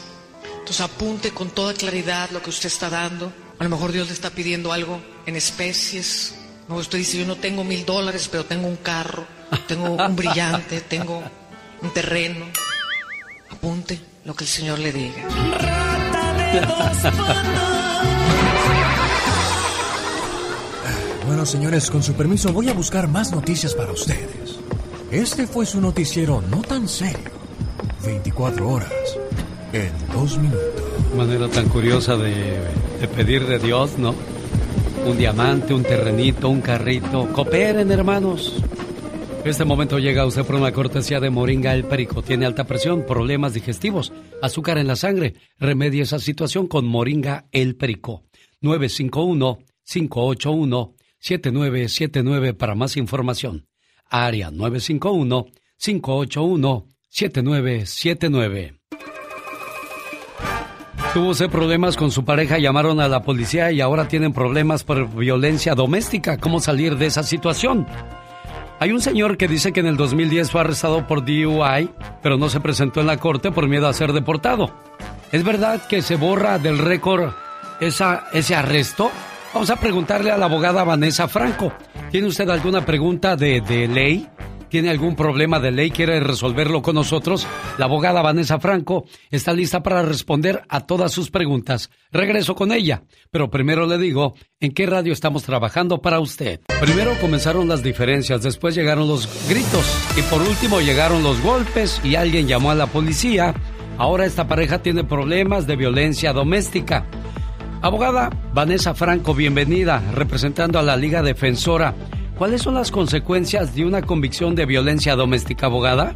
Entonces apunte con toda claridad lo que usted está dando. A lo mejor Dios le está pidiendo algo en especies. No, usted dice, yo no tengo mil dólares, pero tengo un carro, tengo un brillante, <laughs> tengo un terreno. Apunte lo que el Señor le diga. Bueno, señores, con su permiso voy a buscar más noticias para ustedes. Este fue su noticiero no tan serio. 24 horas en dos minutos. manera tan curiosa de pedir de Dios, ¿no? Un diamante, un terrenito, un carrito. Cooperen, hermanos. Este momento llega a usted por una cortesía de Moringa El Perico. Tiene alta presión, problemas digestivos, azúcar en la sangre. Remedie esa situación con Moringa El Perico. 951-581-7979 para más información. Área 951-581-7979. Tuvo problemas con su pareja, llamaron a la policía y ahora tienen problemas por violencia doméstica. ¿Cómo salir de esa situación? Hay un señor que dice que en el 2010 fue arrestado por DUI, pero no se presentó en la corte por miedo a ser deportado. ¿Es verdad que se borra del récord esa, ese arresto? Vamos a preguntarle a la abogada Vanessa Franco. ¿Tiene usted alguna pregunta de, de ley? tiene algún problema de ley, quiere resolverlo con nosotros, la abogada Vanessa Franco está lista para responder a todas sus preguntas. Regreso con ella, pero primero le digo en qué radio estamos trabajando para usted. Primero comenzaron las diferencias, después llegaron los gritos y por último llegaron los golpes y alguien llamó a la policía. Ahora esta pareja tiene problemas de violencia doméstica. Abogada Vanessa Franco, bienvenida, representando a la Liga Defensora. ¿Cuáles son las consecuencias de una convicción de violencia doméstica, abogada?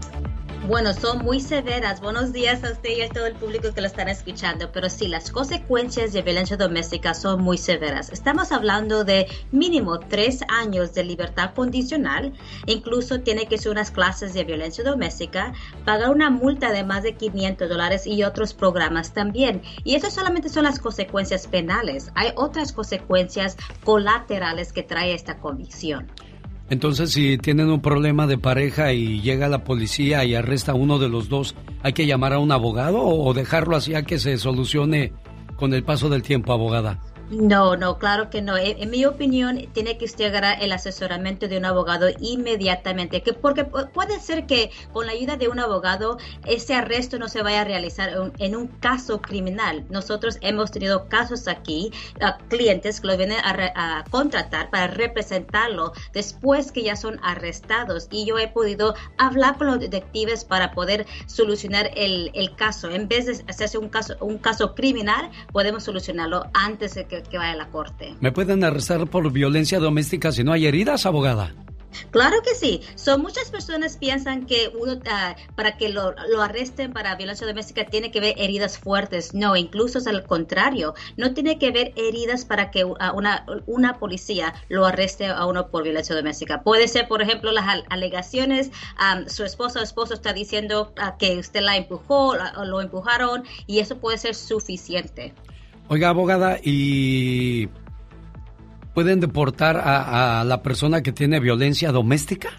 Bueno, son muy severas. Buenos días a usted y a todo el público que lo están escuchando. Pero sí, las consecuencias de violencia doméstica son muy severas. Estamos hablando de mínimo tres años de libertad condicional. Incluso tiene que ser unas clases de violencia doméstica, pagar una multa de más de 500 dólares y otros programas también. Y eso solamente son las consecuencias penales. Hay otras consecuencias colaterales que trae esta convicción. Entonces, si tienen un problema de pareja y llega la policía y arresta a uno de los dos, ¿hay que llamar a un abogado o dejarlo así a que se solucione con el paso del tiempo, abogada? No, no, claro que no. En, mi opinión, tiene que usted agarrar el asesoramiento de un abogado inmediatamente, que porque puede ser que con la ayuda de un abogado ese arresto no se vaya a realizar en, un caso criminal. Nosotros hemos tenido casos aquí, clientes que lo vienen a, contratar para representarlo después que ya son arrestados y yo he podido hablar con los detectives para poder solucionar el, caso. En vez de hacerse un caso, un caso criminal, podemos solucionarlo antes de que que, vaya a la corte. ¿Me pueden arrestar por violencia doméstica si no hay heridas, abogada? Claro que sí. Son muchas personas piensan que uno ah, para que lo, arresten para violencia doméstica tiene que ver heridas fuertes. No, incluso es al contrario. No tiene que ver heridas para que una, una policía lo arreste a uno por violencia doméstica. Puede ser, por ejemplo, las alegaciones. su esposo o esposo está diciendo ah, que usted la empujó o lo empujaron y eso puede ser suficiente. Oiga, abogada, ¿y pueden deportar a, la persona que tiene violencia doméstica?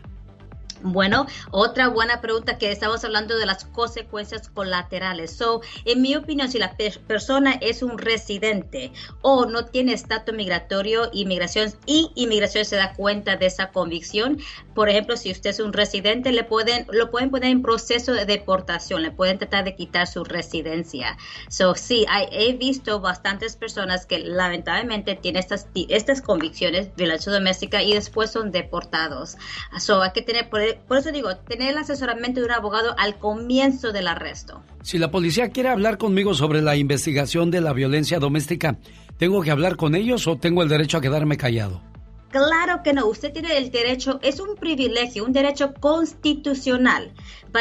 Bueno, otra buena pregunta que estamos hablando de las consecuencias colaterales. So, en mi opinión, si la persona es un residente o no tiene estatus migratorio, inmigración y inmigración se da cuenta de esa convicción. Por ejemplo, si usted es un residente, le pueden lo pueden poner en proceso de deportación, le pueden tratar de quitar su residencia. So, sí, he visto bastantes personas que lamentablemente tienen estas estas convicciones, violencia doméstica y después son deportados. So, hay que tener por por eso digo, tener el asesoramiento de un abogado al comienzo del arresto. Si la policía quiere hablar conmigo sobre la investigación de la violencia doméstica, ¿tengo que hablar con ellos o tengo el derecho a quedarme callado? Claro que no, usted tiene el derecho, es un privilegio, un derecho constitucional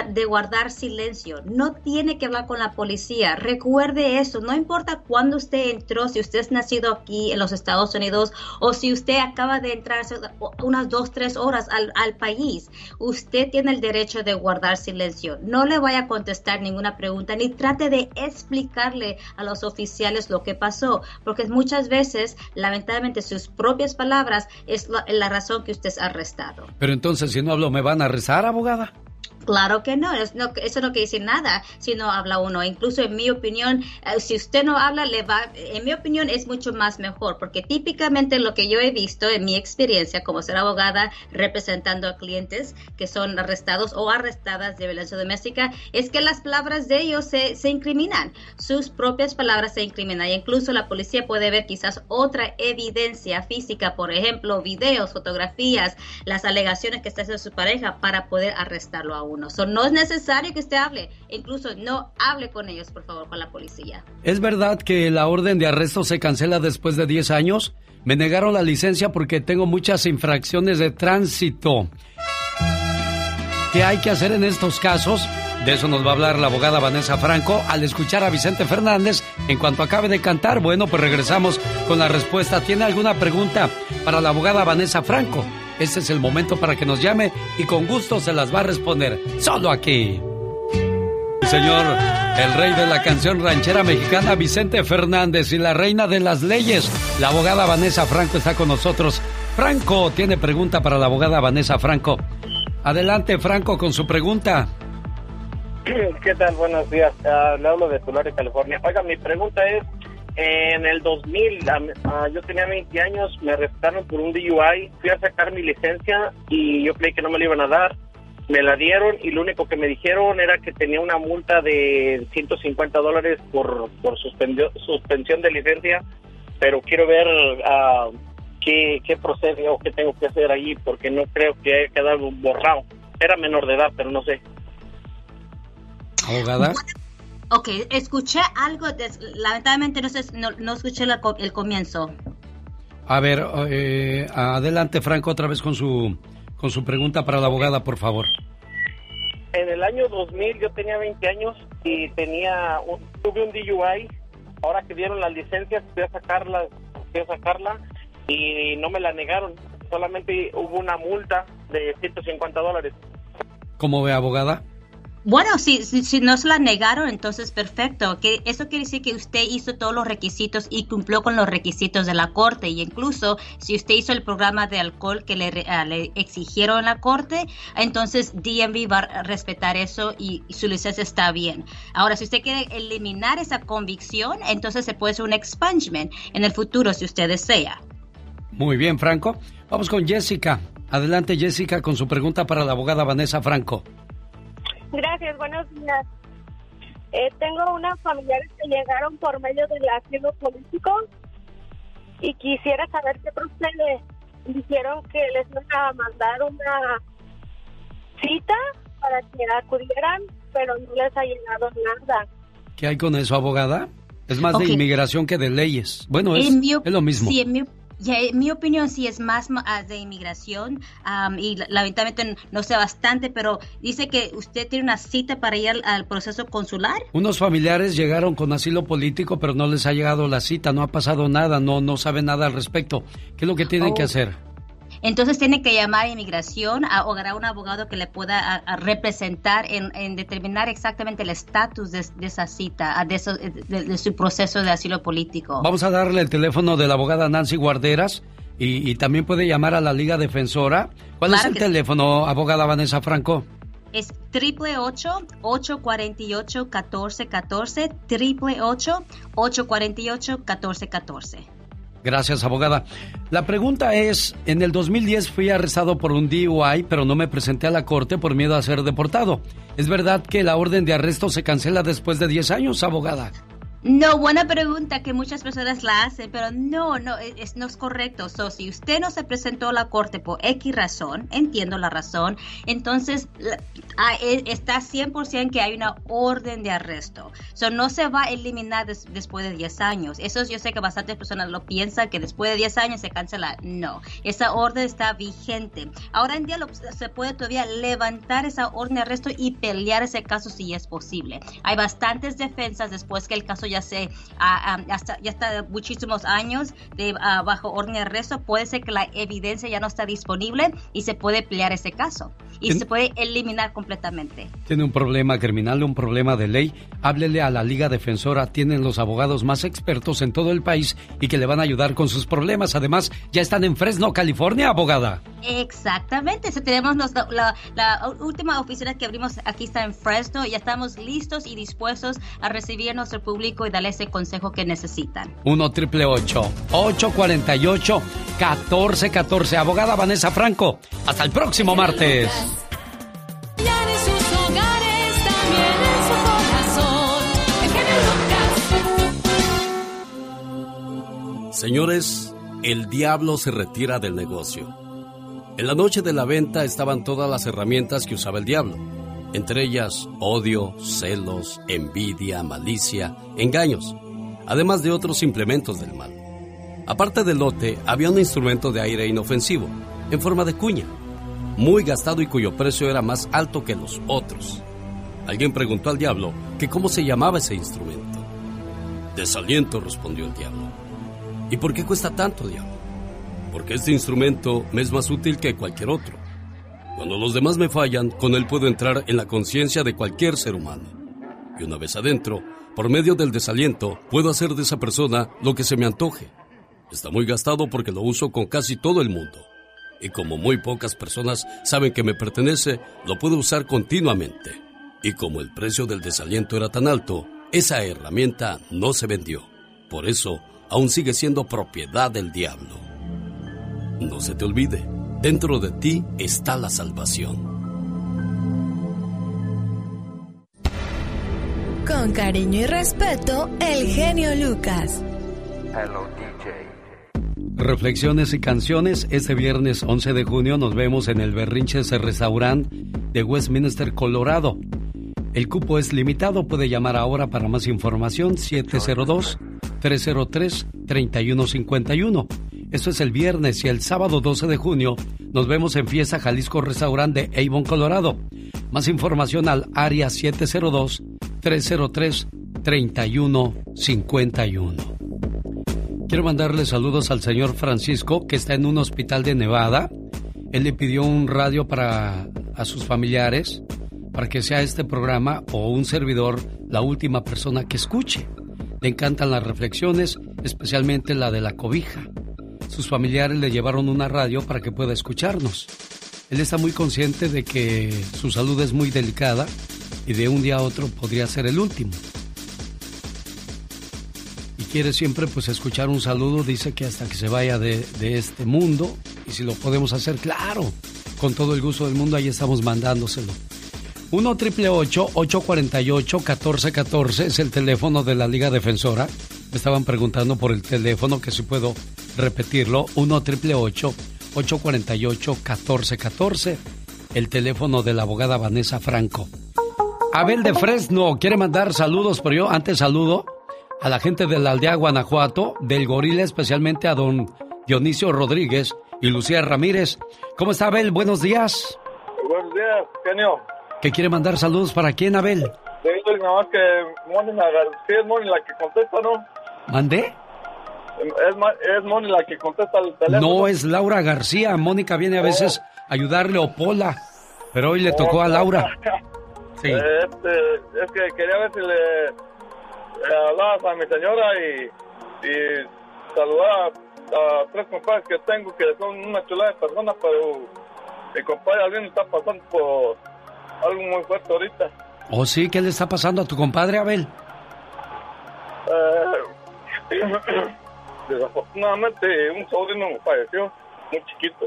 de guardar silencio. No tiene que hablar con la policía. Recuerde eso, no importa cuándo usted entró, si usted es nacido aquí en los Estados Unidos o si usted acaba de entrar unas dos, tres horas al, país, usted tiene el derecho de guardar silencio. No le vaya a contestar ninguna pregunta ni trate de explicarle a los oficiales lo que pasó, porque muchas veces, lamentablemente, sus propias palabras es la, razón que usted es arrestado. Pero entonces, si no hablo, ¿me van a arrestar, abogada? Claro que no, eso no quiere decir nada si no habla uno. Incluso en mi opinión, eh, si usted no habla, le va, en mi opinión es mucho más mejor, porque típicamente lo que yo he visto en mi experiencia como ser abogada representando a clientes que son arrestados o arrestadas de violencia doméstica, es que las palabras de ellos se, se incriminan, sus propias palabras se incriminan. E incluso la policía puede ver quizás otra evidencia física, por ejemplo, videos, fotografías, las alegaciones que está haciendo su pareja para poder arrestarlo a uno. So, no es necesario que usted hable. Incluso no hable con ellos, por favor, con la policía. ¿Es verdad que la orden de arresto se cancela después de 10 años? Me negaron la licencia porque tengo muchas infracciones de tránsito. ¿Qué hay que hacer en estos casos? De eso nos va a hablar la abogada Vanessa Franco al escuchar a Vicente Fernández en cuanto acabe de cantar. Bueno, pues regresamos con la respuesta. ¿Tiene alguna pregunta para la abogada Vanessa Franco? Este es el momento para que nos llame y con gusto se las va a responder. Solo aquí. Señor, el rey de la canción ranchera mexicana Vicente Fernández y la reina de las leyes, la abogada Vanessa Franco está con nosotros. Franco tiene pregunta para la abogada Vanessa Franco. Adelante, Franco, con su pregunta. ¿Qué tal? Buenos días. Uh, le hablo de Tulare, California. Oiga, mi pregunta es, en el 2000, uh, yo tenía 20 años, me arrestaron por un DUI, fui a sacar mi licencia y yo creí que no me la iban a dar. Me la dieron y lo único que me dijeron era que tenía una multa de 150 dólares por, por suspensión de licencia, pero quiero ver uh, qué, qué procede o qué tengo que hacer ahí porque no creo que haya quedado borrado. Era menor de edad, pero no sé. ¿Abogada? Ok, escuché algo, lamentablemente no, sé, no, escuché el comienzo. A ver, eh, adelante Franco otra vez con su, con su pregunta para la abogada, por favor. En el año 2000 yo tenía 20 años y tenía un, tuve un DUI. Ahora que dieron las licencias fui a sacarla, fui a sacarla y no me la negaron. Solamente hubo una multa de 150 dólares. ¿Cómo ve, abogada? Bueno, si, si, nos la negaron, entonces perfecto. Que eso quiere decir que usted hizo todos los requisitos y cumplió con los requisitos de la corte. Y incluso si usted hizo el programa de alcohol que le, ah, exigieron la corte, entonces DMV va a respetar eso y, su licencia está bien. Ahora, si usted quiere eliminar esa convicción, entonces se puede hacer un expungement en el futuro si usted desea. Muy bien, Franco. Vamos con Jessica. Adelante, Jessica, con su pregunta para la abogada Vanessa Franco. Gracias, buenos días. Eh, tengo unas familiares que llegaron por medio del asilo político y quisiera saber qué procede. Dijeron que les iban a mandar una cita para que acudieran, pero no les ha llegado nada. ¿Qué hay con eso, abogada? Es más de inmigración que de leyes. Bueno, es, es lo mismo. Sí, en mi en mi opinión sí es más de inmigración y lamentablemente no sé bastante, pero dice que usted tiene una cita para ir al, proceso consular. Unos familiares llegaron con asilo político, pero no les ha llegado la cita, no ha pasado nada, no, no saben nada al respecto. ¿Qué es lo que tienen que oh. hacer? Entonces tiene que llamar a inmigración a, o a un abogado que le pueda representar en, determinar exactamente el estatus de, esa cita, de, de, su proceso de asilo político. Vamos a darle el teléfono de la abogada Nancy Guarderas y, también puede llamar a la Liga Defensora. ¿Cuál es el teléfono, abogada Vanessa Franco? Es triple 848 Gracias, abogada. La pregunta es, en el 2010 fui arrestado por un DUI, pero no me presenté a la corte por miedo a ser deportado. ¿Es verdad que la orden de arresto se cancela después de 10 años, abogada? No, buena pregunta que muchas personas la hacen, pero no, no, e, es, no es correcto. So, si usted no se presentó a la corte por X razón, entiendo la razón, entonces ah, e, está 100% que hay una orden de arresto. So, no se va a eliminar después de 10 años. Eso yo sé que bastantes personas lo piensan, que después de 10 años se cancela. No, esa orden está vigente. Ahora en día se puede todavía levantar esa orden de arresto y pelear ese caso si es posible. Hay bastantes defensas después que el caso ya ya sé, hasta, ya está muchísimos años de bajo orden de arresto, puede ser que la evidencia ya no está disponible y se puede pelear ese caso y se puede eliminar completamente. Tiene un problema criminal, un problema de ley, háblele a la Liga Defensora, tienen los abogados más expertos en todo el país y que le van a ayudar con sus problemas. Además, ya están en Fresno, California, abogada. Exactamente, si tenemos la, la, última oficina que abrimos aquí está en Fresno, ya estamos listos y dispuestos a recibir a nuestro público y darle ese consejo que necesitan. 1 triple 848 1414 Abogada Vanessa Franco, hasta el próximo martes. Señores, el diablo se retira del negocio. En la noche de la venta estaban todas las herramientas que usaba el diablo entre ellas odio, celos, envidia, malicia, engaños, además de otros implementos del mal. Aparte del lote, había un instrumento de aire inofensivo, en forma de cuña, muy gastado y cuyo precio era más alto que los otros. Alguien preguntó al diablo que cómo se llamaba ese instrumento. Desaliento, respondió el diablo. ¿Y por qué cuesta tanto, diablo? Porque este instrumento me es más útil que cualquier otro. Cuando los demás me fallan, con él puedo entrar en la conciencia de cualquier ser humano. Y una vez adentro, por medio del desaliento, puedo hacer de esa persona lo que se me antoje. Está muy gastado porque lo uso con casi todo el mundo. Y como muy pocas personas saben que me pertenece, lo puedo usar continuamente. Y como el precio del desaliento era tan alto, esa herramienta no se vendió. Por eso, aún sigue siendo propiedad del diablo. No se te olvide, dentro de ti está la salvación. Con cariño y respeto, el genio Lucas. Reflexiones y canciones. Este viernes 11 de junio nos vemos en el Berrinches Restaurant de Westminster, Colorado. El cupo es limitado. Puede llamar ahora para más información 702-303-3151. Esto es el viernes y el sábado 12 de junio nos vemos en Fiesta Jalisco Restaurant de Avon, Colorado. Más información al área 702-303-3151. Quiero mandarle saludos al señor Francisco, que está en un hospital de Nevada. Él le pidió un radio para a sus familiares, para que sea este programa o un servidor la última persona que escuche. Le encantan las reflexiones, especialmente la de la cobija. Sus familiares le llevaron una radio para que pueda escucharnos. Él está muy consciente de que su salud es muy delicada y de un día a otro podría ser el último quiere siempre pues escuchar un saludo, dice que hasta que se vaya de, este mundo, y si lo podemos hacer, claro, con todo el gusto del mundo, ahí estamos mandándoselo. 1 triple 848 1414 es el teléfono de la Liga Defensora. Me estaban preguntando por el teléfono, que si puedo repetirlo. 1 triple 848 1414 el teléfono de la abogada Vanessa Franco. Abel de Fresno quiere mandar saludos, pero yo antes saludo a la gente de la aldea Guanajuato, del gorila, especialmente a don Dionisio Rodríguez y Lucía Ramírez. ¿Cómo está Abel? Buenos días. Buenos días, genio. ¿Qué quiere mandar saludos para quién, Abel? Sí, nada más que Moni la que contesta, ¿no? ¿Mandé? Es, es Moni la que contesta el teléfono. No, es Laura García. Mónica viene a veces a ayudarle o Pola, pero hoy le tocó a Laura. <laughs> Sí. Este, es que quería ver si le hablabas a mi señora y, y saludar a, tres compadres que tengo que son una chulada de personas, pero mi compadre alguien está pasando por algo muy fuerte ahorita. ¿Oh, sí? ¿Qué le está pasando a tu compadre, Abel? Eh, <clears throat> desafortunadamente, un sobrino falleció, muy chiquito.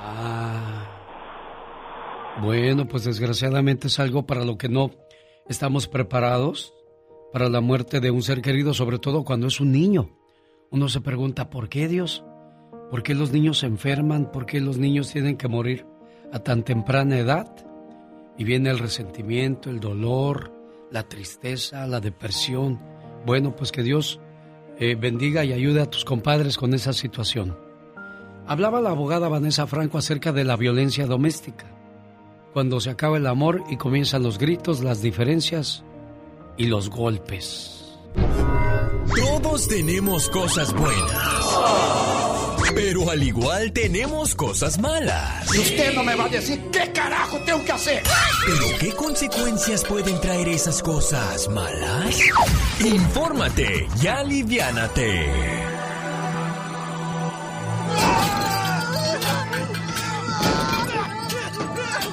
Ah. Bueno, pues desgraciadamente es algo para lo que no estamos preparados para la muerte de un ser querido, sobre todo cuando es un niño. Uno se pregunta, ¿por qué Dios? ¿Por qué los niños se enferman? ¿Por qué los niños tienen que morir a tan temprana edad? Y viene el resentimiento, el dolor, la tristeza, la depresión. Bueno, pues que Dios eh, bendiga y ayude a tus compadres con esa situación. Hablaba la abogada Vanessa Franco acerca de la violencia doméstica. Cuando se acaba el amor y comienzan los gritos, las diferencias, y los golpes. Todos tenemos cosas buenas. Pero al igual tenemos cosas malas. Y usted no me va a decir qué carajo tengo que hacer. Pero ¿qué consecuencias pueden traer esas cosas malas? Infórmate y aliviánate.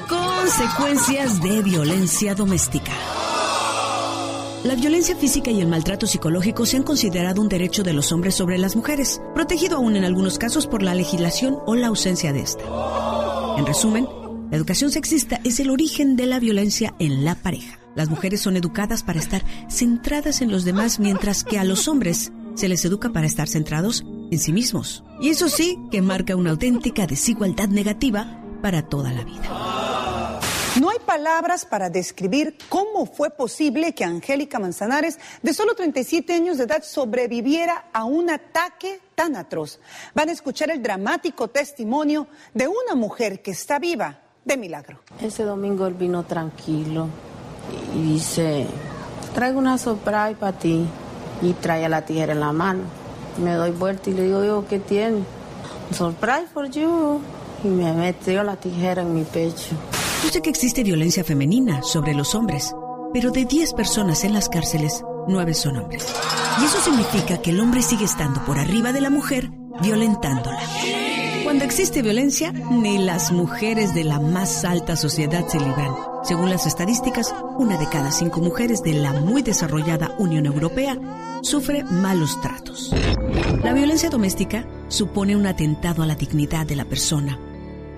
Consecuencias de violencia doméstica. La violencia física y el maltrato psicológico se han considerado un derecho de los hombres sobre las mujeres, protegido aún en algunos casos por la legislación o la ausencia de esta. En resumen, la educación sexista es el origen de la violencia en la pareja. Las mujeres son educadas para estar centradas en los demás, mientras que a los hombres se les educa para estar centrados en sí mismos. Y eso sí que marca una auténtica desigualdad negativa para toda la vida. No hay palabras para describir cómo fue posible que Angélica Manzanares, de solo 37 años de edad, sobreviviera a un ataque tan atroz. Van a escuchar el dramático testimonio de una mujer que está viva de milagro. Ese domingo él vino tranquilo y dice, traigo una surprise para ti y trae la tijera en la mano. Me doy vuelta y le digo, yo, ¿qué tiene? Surprise for you. Y me metió la tijera en mi pecho. Yo sé que existe violencia femenina sobre los hombres, pero de 10 personas en las cárceles, 9 son hombres. Y eso significa que el hombre sigue estando por arriba de la mujer, violentándola. Cuando existe violencia, ni las mujeres de la más alta sociedad se libran. Según las estadísticas, una de cada cinco mujeres de la muy desarrollada Unión Europea sufre malos tratos. La violencia doméstica supone un atentado a la dignidad de la persona,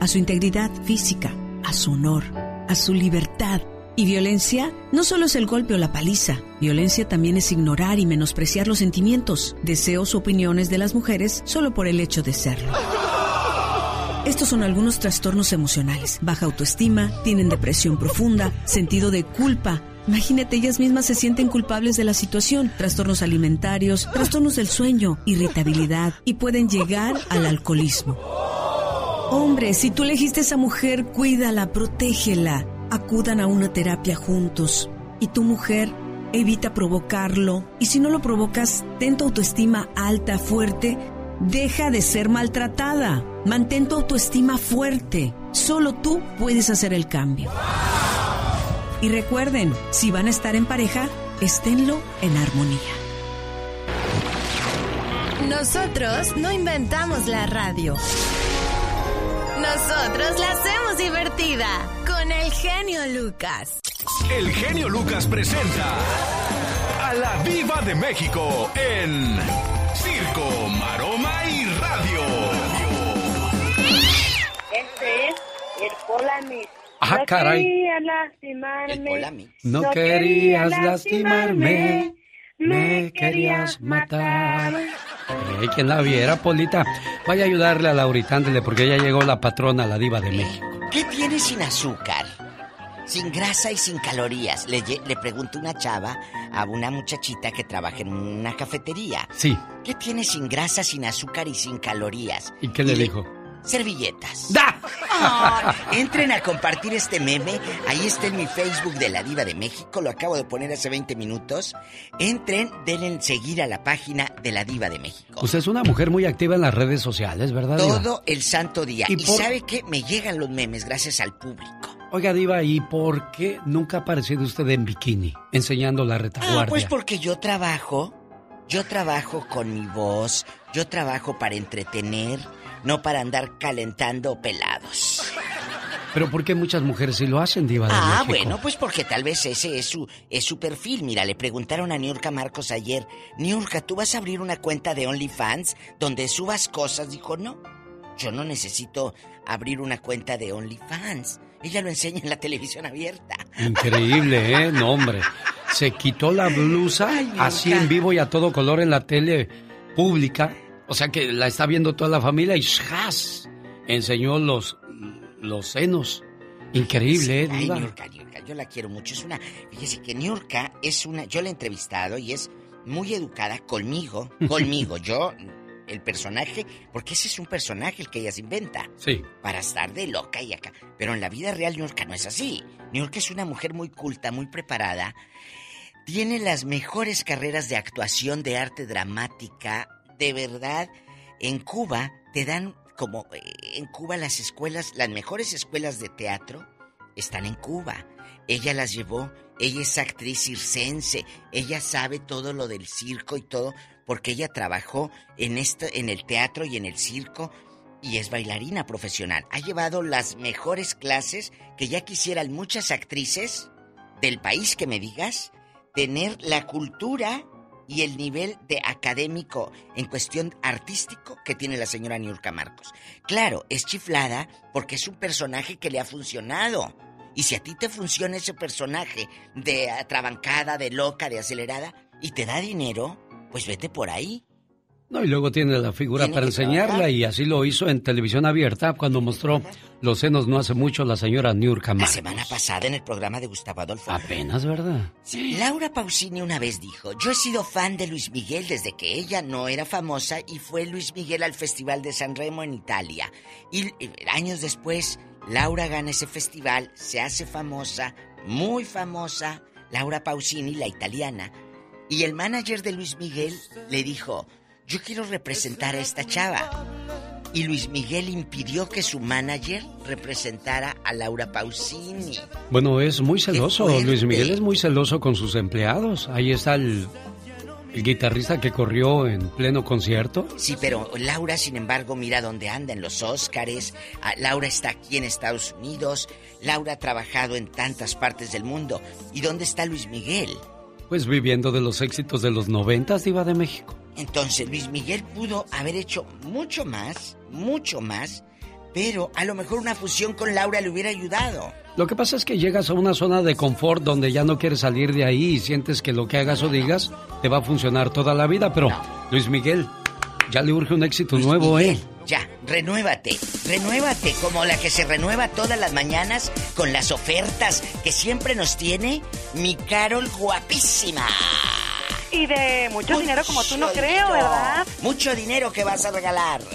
a su integridad física, a su honor, a su libertad. Y violencia no solo es el golpe o la paliza, violencia también es ignorar y menospreciar los sentimientos, deseos o opiniones de las mujeres solo por el hecho de serlo. Estos son algunos trastornos emocionales, baja autoestima, tienen depresión profunda, sentido de culpa, Imagínate, ellas mismas se sienten culpables de la situación, trastornos alimentarios, trastornos del sueño, irritabilidad y pueden llegar al alcoholismo. Hombre, si tú elegiste a esa mujer, cuídala, protégela. Acudan a una terapia juntos. Y tu mujer, evita provocarlo. Y si no lo provocas, ten tu autoestima alta, fuerte. Deja de ser maltratada. Mantén tu autoestima fuerte. Solo tú puedes hacer el cambio. Y recuerden, si van a estar en pareja, esténlo en armonía. Nosotros no inventamos la radio. Nosotros la hacemos divertida con el genio Lucas. El genio Lucas presenta a la Viva de México en Circo, Maroma y Radio. Este es el Polamis. Ah, no caray. quería lastimarme. No querías lastimarme, me querías matar. Eh, quien la viera, Polita. Vaya a ayudarle a Laurita, ándele, porque ya llegó la patrona, la diva de México. ¿Qué tiene sin azúcar? Sin grasa y sin calorías. Le, le pregunto una chava a una muchachita que trabaja en una cafetería. Sí. ¿Qué tiene sin grasa, sin azúcar y sin calorías? ¿Y qué le dijo? Servilletas. Ah, entren a compartir este meme. Ahí está en mi Facebook de la Diva de México. Lo acabo de poner hace 20 minutos. Entren, denle seguir a la página de la Diva de México. Usted es una mujer muy activa en las redes sociales, ¿verdad, Diva? Todo el santo día. ¿Y ¿Y, por- sabe qué? Me llegan los memes gracias al público. Oiga, Diva, ¿y por qué nunca ha aparecido usted en bikini, enseñando la retaguardia? Ah, pues porque yo trabajo, yo trabajo con mi voz, yo trabajo para entretener, no para andar calentando pelados. Pero ¿por qué muchas mujeres sí lo hacen, Diva de Ah, México? bueno, pues porque tal vez ese es su, es su perfil. Mira, le preguntaron a Niurka Marcos ayer, Niurka, ¿tú vas a abrir una cuenta de OnlyFans donde subas cosas? Dijo, no, yo no necesito abrir una cuenta de OnlyFans. Ella lo enseña en la televisión abierta. Increíble, ¿eh? No, hombre. Se quitó la blusa así en vivo y a todo color en la tele pública. O sea que la está viendo toda la familia y ¡zas! enseñó los, los senos. Increíble, ¿eh, Ay? Niurka, Niurka, yo la quiero mucho. Es una. Fíjese que Niurka es una. Yo la he entrevistado y es muy educada conmigo. <laughs> Conmigo. yo, el personaje. Porque ese es un personaje el que ella se inventa. Sí. Para estar de loca y acá. Pero en la vida real, Niurka no es así. Niurka es una mujer muy culta, muy preparada. Tiene las mejores carreras de actuación, de arte dramática. De verdad, en Cuba te dan como eh, en Cuba las escuelas, las mejores escuelas de teatro están en Cuba. Ella las llevó, ella es actriz circense, ella sabe todo lo del circo y todo, porque ella trabajó en esto, en el teatro y en el circo y es bailarina profesional. Ha llevado las mejores clases que ya quisieran muchas actrices del país que me digas tener la cultura y el nivel de académico en cuestión artístico que tiene la señora Niurka Marcos. Claro, es chiflada porque es un personaje que le ha funcionado. Y si a ti te funciona ese personaje de atrabancada, de loca, de acelerada, y te da dinero, pues vete por ahí. No, y luego tiene la figura para enseñarla y así lo hizo en televisión abierta cuando mostró los senos no hace mucho la señora Niurka La semana pasada en el programa de Gustavo Adolfo. Apenas, ¿verdad? Sí, Laura Pausini una vez dijo, yo he sido fan de Luis Miguel desde que ella no era famosa y fue Luis Miguel al Festival de San Remo en Italia. Y eh, años después, Laura gana ese festival, se hace famosa, muy famosa, Laura Pausini, la italiana. Y el manager de Luis Miguel le dijo, yo quiero representar a esta chava. Y Luis Miguel impidió que su manager representara a Laura Pausini. Bueno, es muy celoso. Luis Miguel es muy celoso con sus empleados. Ahí está el, el guitarrista que corrió en pleno concierto. Sí, pero Laura, sin embargo, mira dónde anda en los Óscares. Ah, Laura está aquí en Estados Unidos. Laura ha trabajado en tantas partes del mundo. ¿Y dónde está Luis Miguel? Pues viviendo de los éxitos de los noventas, Diva de México. Entonces Luis Miguel pudo haber hecho mucho más, mucho más, pero a lo mejor una fusión con Laura le hubiera ayudado. Lo que pasa es que llegas a una zona de confort donde ya no quieres salir de ahí y sientes que lo que hagas o digas te va a funcionar toda la vida, pero Luis Miguel, ya le urge un éxito nuevo, ¿eh? Ya, renuévate, renuévate como la que se renueva todas las mañanas con las ofertas que siempre nos tiene mi Carol guapísima. Y de mucho, dinero como tú no creo, ¿verdad? Mucho dinero que vas a regalar. <laughs>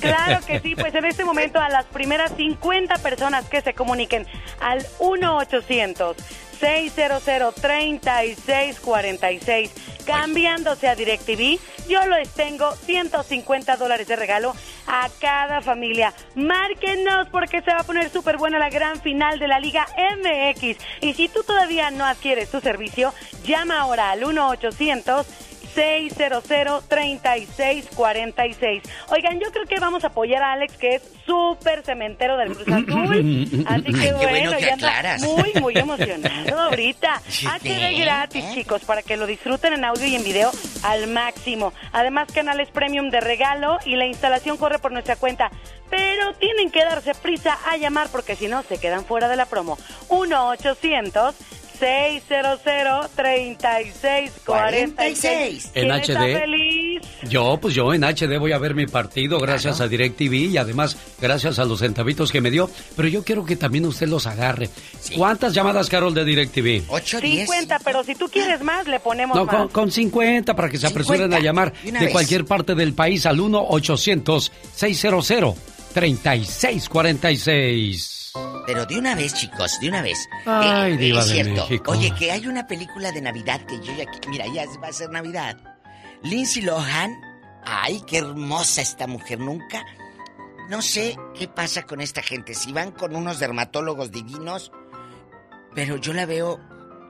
Claro que sí, pues en este momento a las primeras 50 personas que se comuniquen al 1 800 600-3646, cambiándose a DirecTV, yo les tengo 150 dólares de regalo a cada familia. Márquenos porque se va a poner súper buena la gran final de la Liga MX. Y si tú todavía no adquieres tu servicio, llama ahora al 1 800 600-3646. Oigan, yo creo que vamos a apoyar a Alex, que es súper cementero del Cruz <laughs> Azul. Así que bueno, ya anda muy, muy emocionado ahorita. <laughs> HD gratis, chicos, para que lo disfruten en audio y en video al máximo. Además, canales premium de regalo y la instalación corre por nuestra cuenta. Pero tienen que darse prisa a llamar porque si no se quedan fuera de la promo. 1 800 600-3646. En HD. Feliz? Yo, pues yo en HD voy a ver mi partido gracias a DirecTV y además gracias a los centavitos que me dio. Pero yo quiero que también usted los agarre. ¿Cuántas llamadas, Carol, de DirecTV? 8, 50, pero si tú quieres más, le ponemos no, más. Con, con 50 para que se apresuren a llamar de cualquier parte del país al 1-800-600-3646. Pero de una vez, chicos, de una vez. Ay, eh, es cierto. Oye, que hay una película de Navidad que yo ya... Mira, ya va a ser Navidad. Lindsay Lohan. Ay, qué hermosa esta mujer. Nunca... No sé qué pasa con esta gente. Si van con unos dermatólogos divinos... Pero yo la veo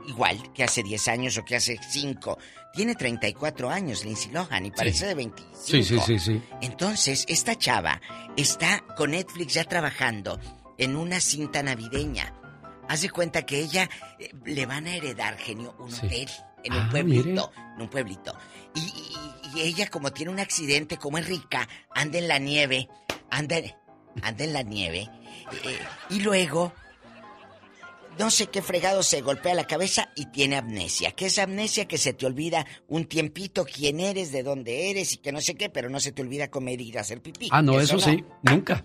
igual que hace 10 años o que hace 5. Tiene 34 años Lindsay Lohan y parece de 25. Sí, sí, sí, sí. Entonces, esta chava está con Netflix ya trabajando en una cinta navideña. Haz de cuenta que ella eh, le van a heredar, genio, un hotel en un Ah, pueblito. En un pueblito. Y, y- y ella, como tiene un accidente, como es rica, anda en la nieve. Anda, anda en la nieve. eh, y luego, no sé qué fregado se golpea la cabeza y tiene amnesia. ¿Qué es amnesia? Que se te olvida un tiempito quién eres, de dónde eres y que no sé qué, pero no se te olvida comer y ir a hacer pipí. Ah, no, eso, sí, nunca.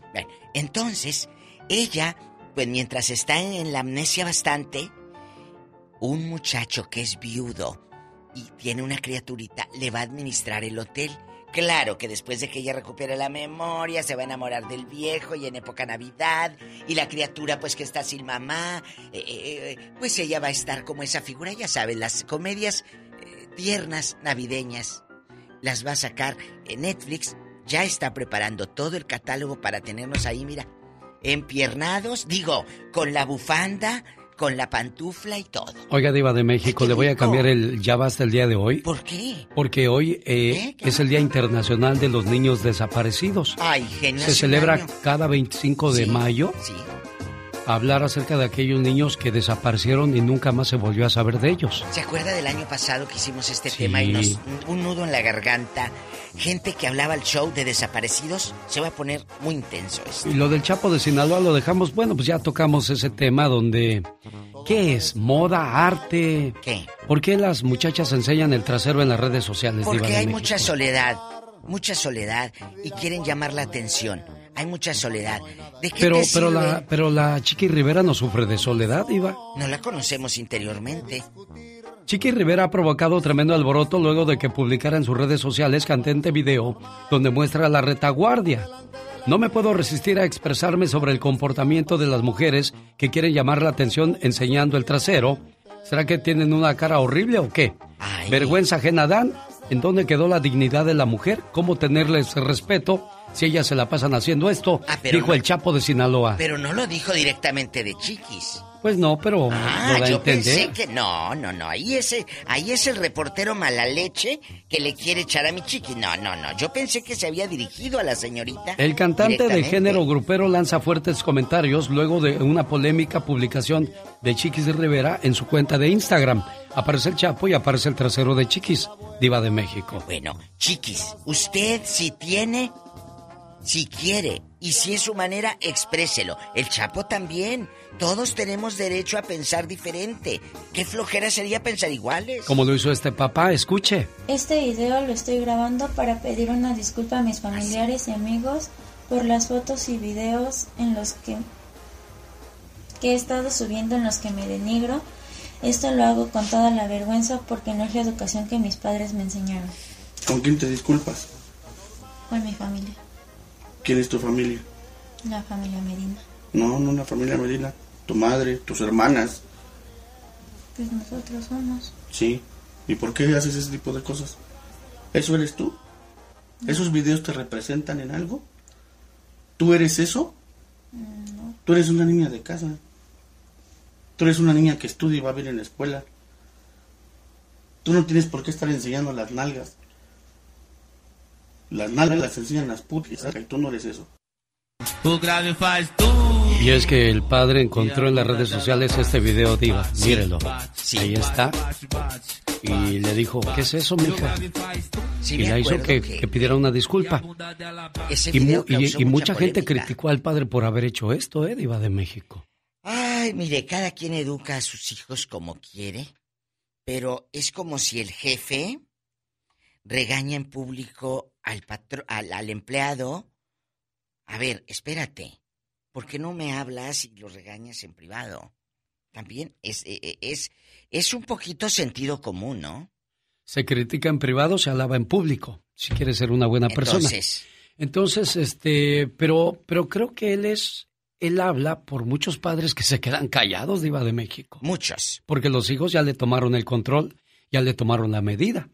Entonces, ella, pues mientras está en la amnesia bastante, un muchacho que es viudo y tiene una criaturita le va a administrar el hotel. Claro que después de que ella recupere la memoria, se va a enamorar del viejo y en época Navidad, y la criatura pues que está sin mamá, eh, eh, eh, pues ella va a estar como esa figura, ya sabes, las comedias tiernas navideñas las va a sacar en Netflix, ya está preparando todo el catálogo para tenernos ahí, mira, empiernados, digo, con la bufanda, con la pantufla y todo. Oiga, Diva de México, le voy a cambiar el ya basta el día de hoy. ¿Por qué? Porque hoy eh, es el Día Internacional de los Niños Desaparecidos. Ay, genio. Se celebra cada 25 de mayo. Sí. Hablar acerca de aquellos niños que desaparecieron y nunca más se volvió a saber de ellos. ¿Se acuerda del año pasado que hicimos este Sí. tema y nos un nudo en la garganta? Gente que hablaba al show de desaparecidos, se va a poner muy intenso esto. Y lo del Chapo de Sinaloa lo dejamos, bueno, pues ya tocamos ese tema donde... ¿Qué es? ¿Moda? ¿Arte? ¿Qué? ¿Por qué las muchachas enseñan el trasero en las redes sociales, Diva Porque de hay México? mucha soledad. mucha soledad y quieren llamar la atención. Hay mucha soledad. ¿De qué pero, te pero sirve? la, pero la Chiqui Rivera no sufre de soledad, Iba. No la conocemos interiormente. Chiqui Rivera ha provocado tremendo alboroto luego de que publicara en sus redes sociales cantante video donde muestra la retaguardia. No me puedo resistir a expresarme sobre el comportamiento de las mujeres que quieren llamar la atención enseñando el trasero. ¿Será que tienen una cara horrible o qué? Vergüenza ajena dan. ¿En dónde quedó la dignidad de la mujer? ¿Cómo tenerles respeto si ellas se la pasan haciendo esto? Ah, pero dijo no- el Chapo de Sinaloa. Pero no lo dijo directamente de chiquis. Pues no, pero Ah, lo da yo entender. pensé que no, no, no. Ahí es, el- ahí es el reportero mala leche que le quiere echar a mi chiqui. No, no, no. Yo pensé que se había dirigido a la señorita. El cantante de género grupero lanza fuertes comentarios luego de una polémica publicación de Chiquis Rivera en su cuenta de Instagram. Aparece el Chapo y aparece el trasero de Chiquis, diva de México. Bueno, chiquis, usted si tiene, si quiere y si es su manera, expréselo. El Chapo también. Todos tenemos derecho a pensar diferente. Qué flojera sería pensar iguales. Como lo hizo este papá, escuche. Este video lo estoy grabando para pedir una disculpa a mis familiares y amigos por las fotos y videos en los que, que he estado subiendo en los que me denigro. Esto lo hago con toda la vergüenza porque no es la educación que mis padres me enseñaron. ¿Con quién te disculpas? Con mi familia, ¿Quién es tu familia? la familia Medina. No, no la familia Medina. Tu madre, tus hermanas. Pues nosotros somos. Sí. ¿Y por qué haces ese tipo de cosas? ¿Eso eres tú? ¿Esos videos te representan en algo? ¿Tú eres eso? Tú eres una niña de casa. Tú eres una niña que estudia y va bien en la escuela. Tú no tienes por qué estar enseñando las nalgas. Las nalgas las enseñan las putas y tú no eres eso. Y es que el padre encontró en las redes sociales este video, diva. Mírelo. Ahí está. Y le dijo, ¿qué es eso, mija? Sí, y la hizo que, que- que pidiera una disculpa. Ese Y, mu- video y- causó y mucha mucha gente polémica. criticó al padre por haber hecho esto, ¿eh? Diva de México. Ay, mire, cada quien educa a sus hijos como quiere, pero es como si el jefe regaña en público al patro, al, al empleado. A ver, espérate, ¿por qué no me hablas y lo regañas en privado? También es, eh, eh, es, es un poquito sentido común, ¿no? Se critica en privado, se alaba en público. Si quiere ser una buena persona. Entonces. Entonces, este, pero, pero creo que él es, él habla por muchos padres que se quedan callados, Diva de México. Muchos. Porque los hijos ya le tomaron el control, ya le tomaron la medida.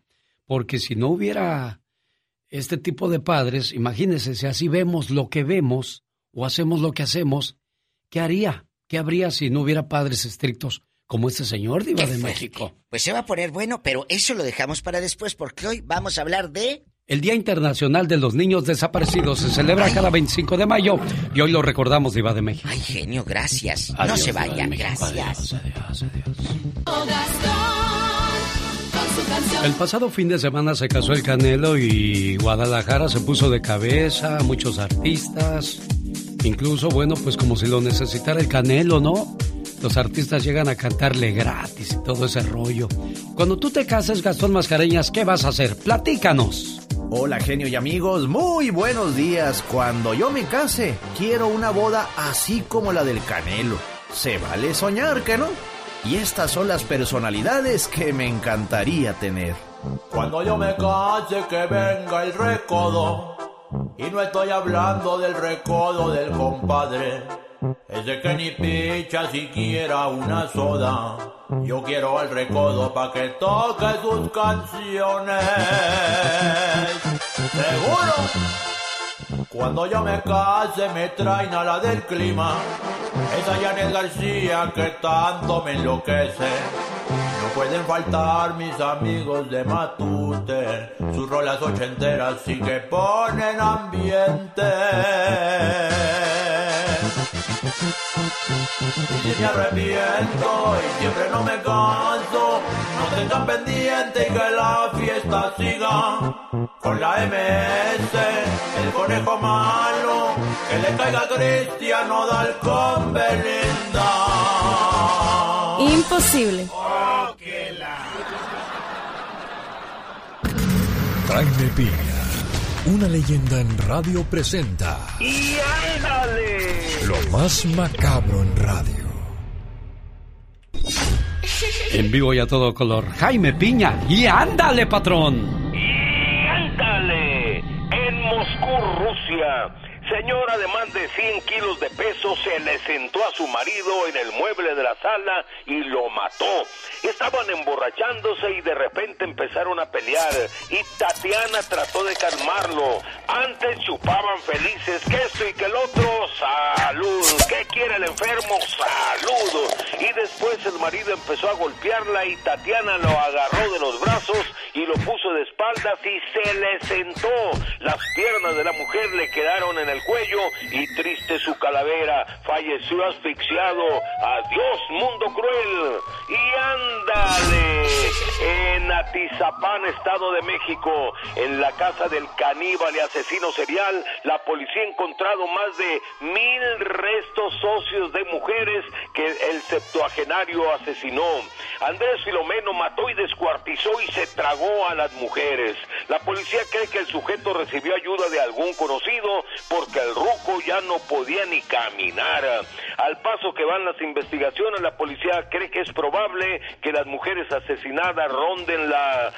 Porque si no hubiera este tipo de padres, imagínense, si así vemos lo que vemos o hacemos lo que hacemos, ¿qué haría? ¿Qué habría si no hubiera padres estrictos como este señor Diva de. México? Pues se va a poner bueno, pero eso lo dejamos para después porque hoy vamos a hablar de... El Día Internacional de los Niños Desaparecidos se celebra cada 25 de mayo y hoy lo recordamos, Diva de México. Ay, genio, gracias. no Adiós, se Diva de vayan, México, gracias. El pasado fin de semana se casó el Canelo y Guadalajara se puso de cabeza, muchos artistas, incluso, bueno, pues como si lo necesitara el Canelo, ¿no? Los artistas llegan a cantarle gratis y todo ese rollo. Cuando tú te cases, Gastón Mascareñas, ¿qué vas a hacer? Platícanos. Hola genio y amigos, muy buenos días. Cuando yo me case, quiero una boda así como la del Canelo. Se vale soñar, ¿que no? Y estas son las personalidades que me encantaría tener. Cuando yo me case que venga el recodo. Y no estoy hablando del recodo del compadre. Ese que ni picha siquiera una soda. Yo quiero al recodo pa' que toque sus canciones. Seguro. Cuando yo me case me traen a la del clima. Esa Janet García que tanto me enloquece. No pueden faltar mis amigos de Matute. Sus rolas ochenteras sí que ponen ambiente. Y si me arrepiento y siempre no me canso, no tengan pendiente y que la fiesta siga. Con la MS, el conejo malo, que le caiga a Cristiano Dal con Belinda. Imposible. Jaime Piña, Una leyenda en radio presenta. ¡Y ándale! Lo más macabro en radio. En vivo y a todo color, Jaime Piña. ¡Y ándale, patrón! ¡Y ándale! En Moscú, Rusia. Señora de más de 100 kilos de peso se le sentó a su marido en el mueble de la sala y lo mató. Estaban emborrachándose y de repente empezaron a pelear y Tatiana trató de calmarlo. Antes chupaban felices que esto y que el otro, salud. ¿Qué quiere el enfermo? Salud. Y después el marido empezó a golpearla y Tatiana lo agarró de los brazos y lo puso de espaldas y se le sentó. Las piernas de la mujer le quedaron en el cuello y triste su calavera. Falleció asfixiado. Adiós, mundo cruel. Y Ándale, en Atizapán, Estado de México, en la casa del caníbal y asesino serial, la policía ha encontrado más de mil restos socios de mujeres que el septuagenario asesinó. Andrés Filomeno mató y descuartizó y se tragó a las mujeres. La policía cree que el sujeto recibió ayuda de algún conocido porque el ruco ya no podía ni caminar. Al paso que van las investigaciones, la policía cree que es probable que las mujeres asesinadas ronden la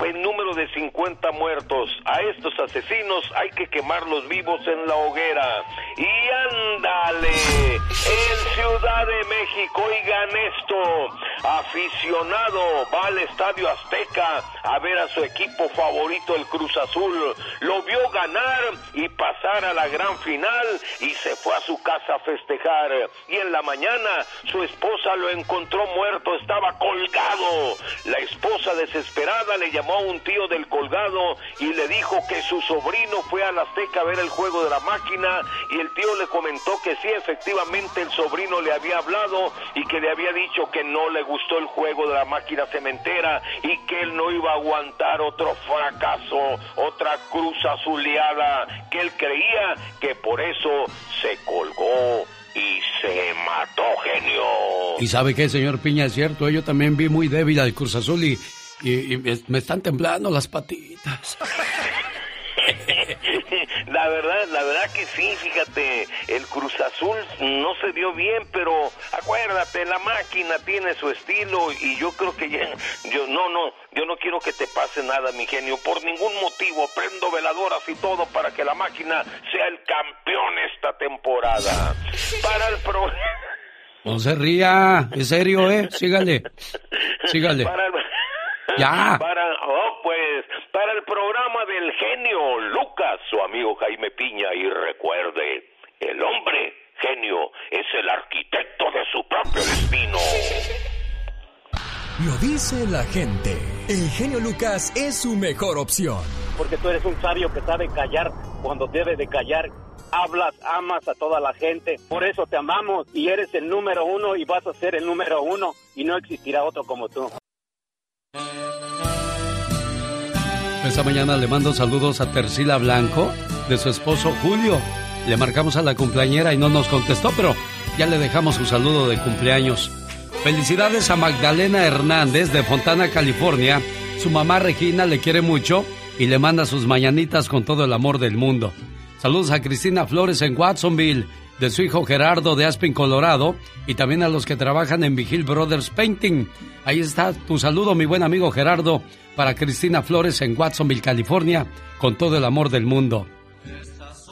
en número de 50 muertos. A estos asesinos hay que quemarlos vivos en la hoguera. Y ándale, en Ciudad de México, oigan esto, aficionado va al Estadio Azteca a ver a su equipo favorito, el Cruz Azul. Lo vio ganar y pasar a la gran final y se fue a su casa a festejar. Y en la mañana su esposa lo encontró muerto, estaba colgado. La esposa desesperada le llamó a un tío del colgado y le dijo que su sobrino fue a la Azteca a ver el juego de la máquina y el tío le comentó que sí, efectivamente el sobrino le había hablado y que le había dicho que no le gustó el juego de la máquina cementera y que él no iba a aguantar otro fracaso, otra cruz azuleada, que él creía que por eso se colgó y se mató, genio. Y sabe qué, señor Piña, es cierto, yo también vi muy débil al Cruz Azul y y, me están temblando las patitas. <laughs> la verdad, la verdad que sí, fíjate, el Cruz Azul no se dio bien, pero acuérdate, la máquina tiene su estilo y yo creo que ya, yo no, no, yo no quiero que te pase nada, mi genio, por ningún motivo, prendo veladoras y todo para que la máquina sea el campeón esta temporada. Para el pro... No se ría, en serio, ¿eh? Sígale, sígale. <laughs> Ya. Para, oh, pues, para el programa del genio Lucas, su amigo Jaime Piña, y recuerde, el hombre genio es el arquitecto de su propio destino. Lo dice la gente. El genio Lucas es su mejor opción. Porque tú eres un sabio que sabe callar cuando debe de callar hablas, amas a toda la gente. Por eso te amamos y eres el número uno y vas a ser el número uno y no existirá otro como tú. Esta mañana le mando saludos a Tercila Blanco de su esposo Julio. Le marcamos a la cumpleañera y no nos contestó, pero ya le dejamos su saludo de cumpleaños. Felicidades a Magdalena Hernández de Fontana, California. Su mamá Regina le quiere mucho y le manda sus mañanitas con todo el amor del mundo. Saludos a Cristina Flores en Watsonville, de su hijo Gerardo de Aspen, Colorado, y también a los que trabajan en Vigil Brothers Painting. Ahí está tu saludo, mi buen amigo Gerardo, para Cristina Flores en Watsonville, California, con todo el amor del mundo.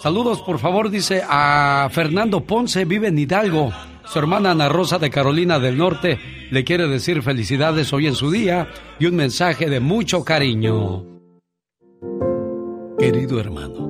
Saludos, por favor, dice a Fernando Ponce, vive en Hidalgo. Su hermana Ana Rosa de Carolina del Norte le quiere decir felicidades hoy en su día y un mensaje de mucho cariño. Querido hermano,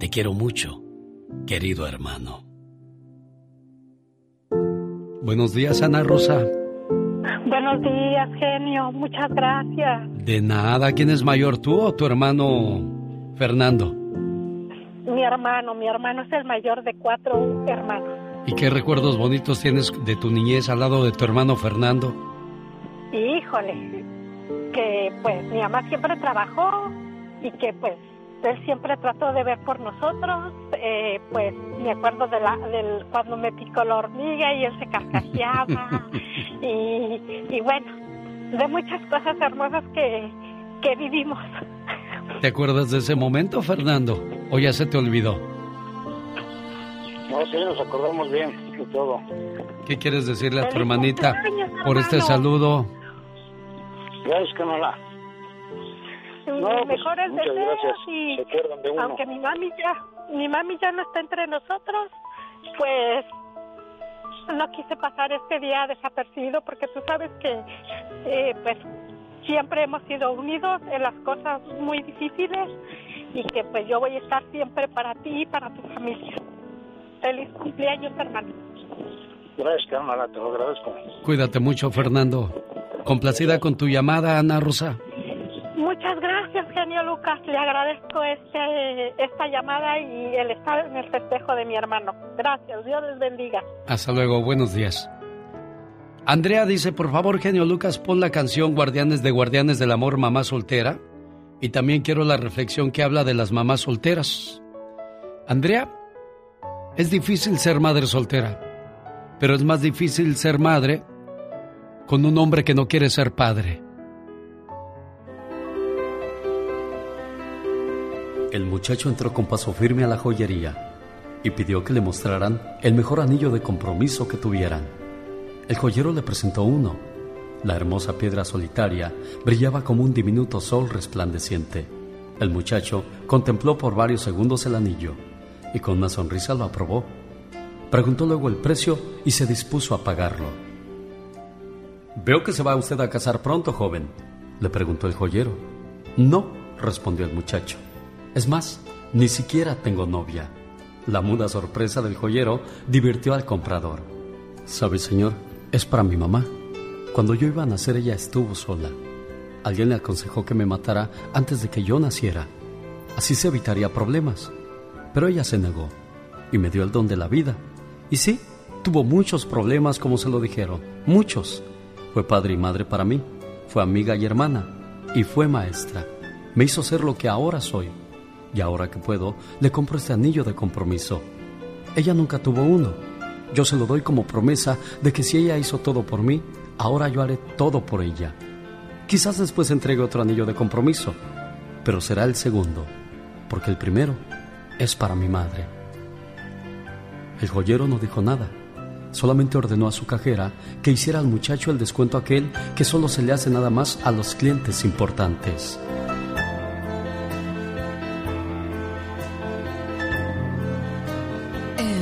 Te quiero mucho, querido hermano. Buenos días, Ana Rosa. Buenos días, genio. Muchas gracias. De nada. ¿Quién es mayor, tú o tu hermano Fernando? Mi hermano, mi hermano es el mayor de cuatro hermanos. ¿Y qué recuerdos bonitos tienes de tu niñez al lado de tu hermano Fernando? Híjole, que pues mi mamá siempre trabajó y que pues él siempre trató de ver por nosotros, eh, pues me acuerdo de la, del cuando me picó la hormiga y él se carcajeaba <laughs> y, y bueno, de muchas cosas hermosas que, que vivimos. ¿Te acuerdas de ese momento, Fernando? ¿O ya se te olvidó? No, sí, nos acordamos bien de todo. ¿Qué quieres decirle a tu hermanita por este saludo? Gracias, Camila. No, pues, mejores deseos gracias. y de uno. aunque mi mami ya mi mami ya no está entre nosotros pues no quise pasar este día desapercibido porque tú sabes que eh, pues siempre hemos sido unidos en las cosas muy difíciles y que pues yo voy a estar siempre para ti y para tu familia feliz cumpleaños hermano Gracias, Camila, te lo agradezco. Cuídate mucho, Fernando. Complacida con tu llamada, Ana Rosa. Muchas gracias, genio Lucas. Le agradezco este, esta llamada y el estar en el festejo de mi hermano. Gracias, Dios les bendiga. Hasta luego, buenos días. Andrea dice, por favor, genio Lucas, pon la canción Guardianes de Guardianes del Amor, Mamá Soltera. Y también quiero la reflexión que habla de las mamás solteras. Andrea, es difícil ser madre soltera, pero es más difícil ser madre con un hombre que no quiere ser padre. El muchacho entró con paso firme a la joyería y pidió que le mostraran el mejor anillo de compromiso que tuvieran. El joyero le presentó uno. La hermosa piedra solitaria brillaba como un diminuto sol resplandeciente. El muchacho contempló por varios segundos el anillo y con una sonrisa lo aprobó. Preguntó luego el precio y se dispuso a pagarlo. Veo que se va usted a casar pronto, joven, le preguntó el joyero. No, respondió el muchacho. Es más, ni siquiera tengo novia. La muda sorpresa del joyero divirtió al comprador. ¿Sabe, señor? Es para mi mamá. Cuando yo iba a nacer ella estuvo sola. Alguien le aconsejó que me matara antes de que yo naciera. Así se evitaría problemas. Pero ella se negó y me dio el don de la vida. Y sí, tuvo muchos problemas como se lo dijeron. Muchos. Fue padre y madre para mí. Fue amiga y hermana. Y fue maestra. Me hizo ser lo que ahora soy. Y ahora que puedo, le compro este anillo de compromiso. Ella nunca tuvo uno. Yo se lo doy como promesa de que si ella hizo todo por mí, ahora yo haré todo por ella. Quizás después entregue otro anillo de compromiso, pero será el segundo, porque el primero es para mi madre. El joyero no dijo nada, solamente ordenó a su cajera que hiciera al muchacho el descuento aquel que solo se le hace nada más a los clientes importantes.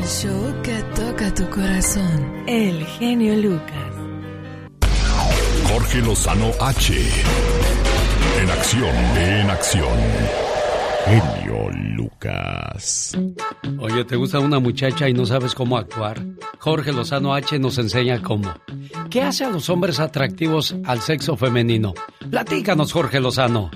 Show que toca tu corazón. El genio Lucas. Jorge Lozano H. En acción, en acción. Genio Lucas. Oye, ¿te gusta una muchacha y no sabes cómo actuar? Jorge Lozano H nos enseña cómo. ¿Qué hace a los hombres atractivos al sexo femenino? Platícanos, Jorge Lozano.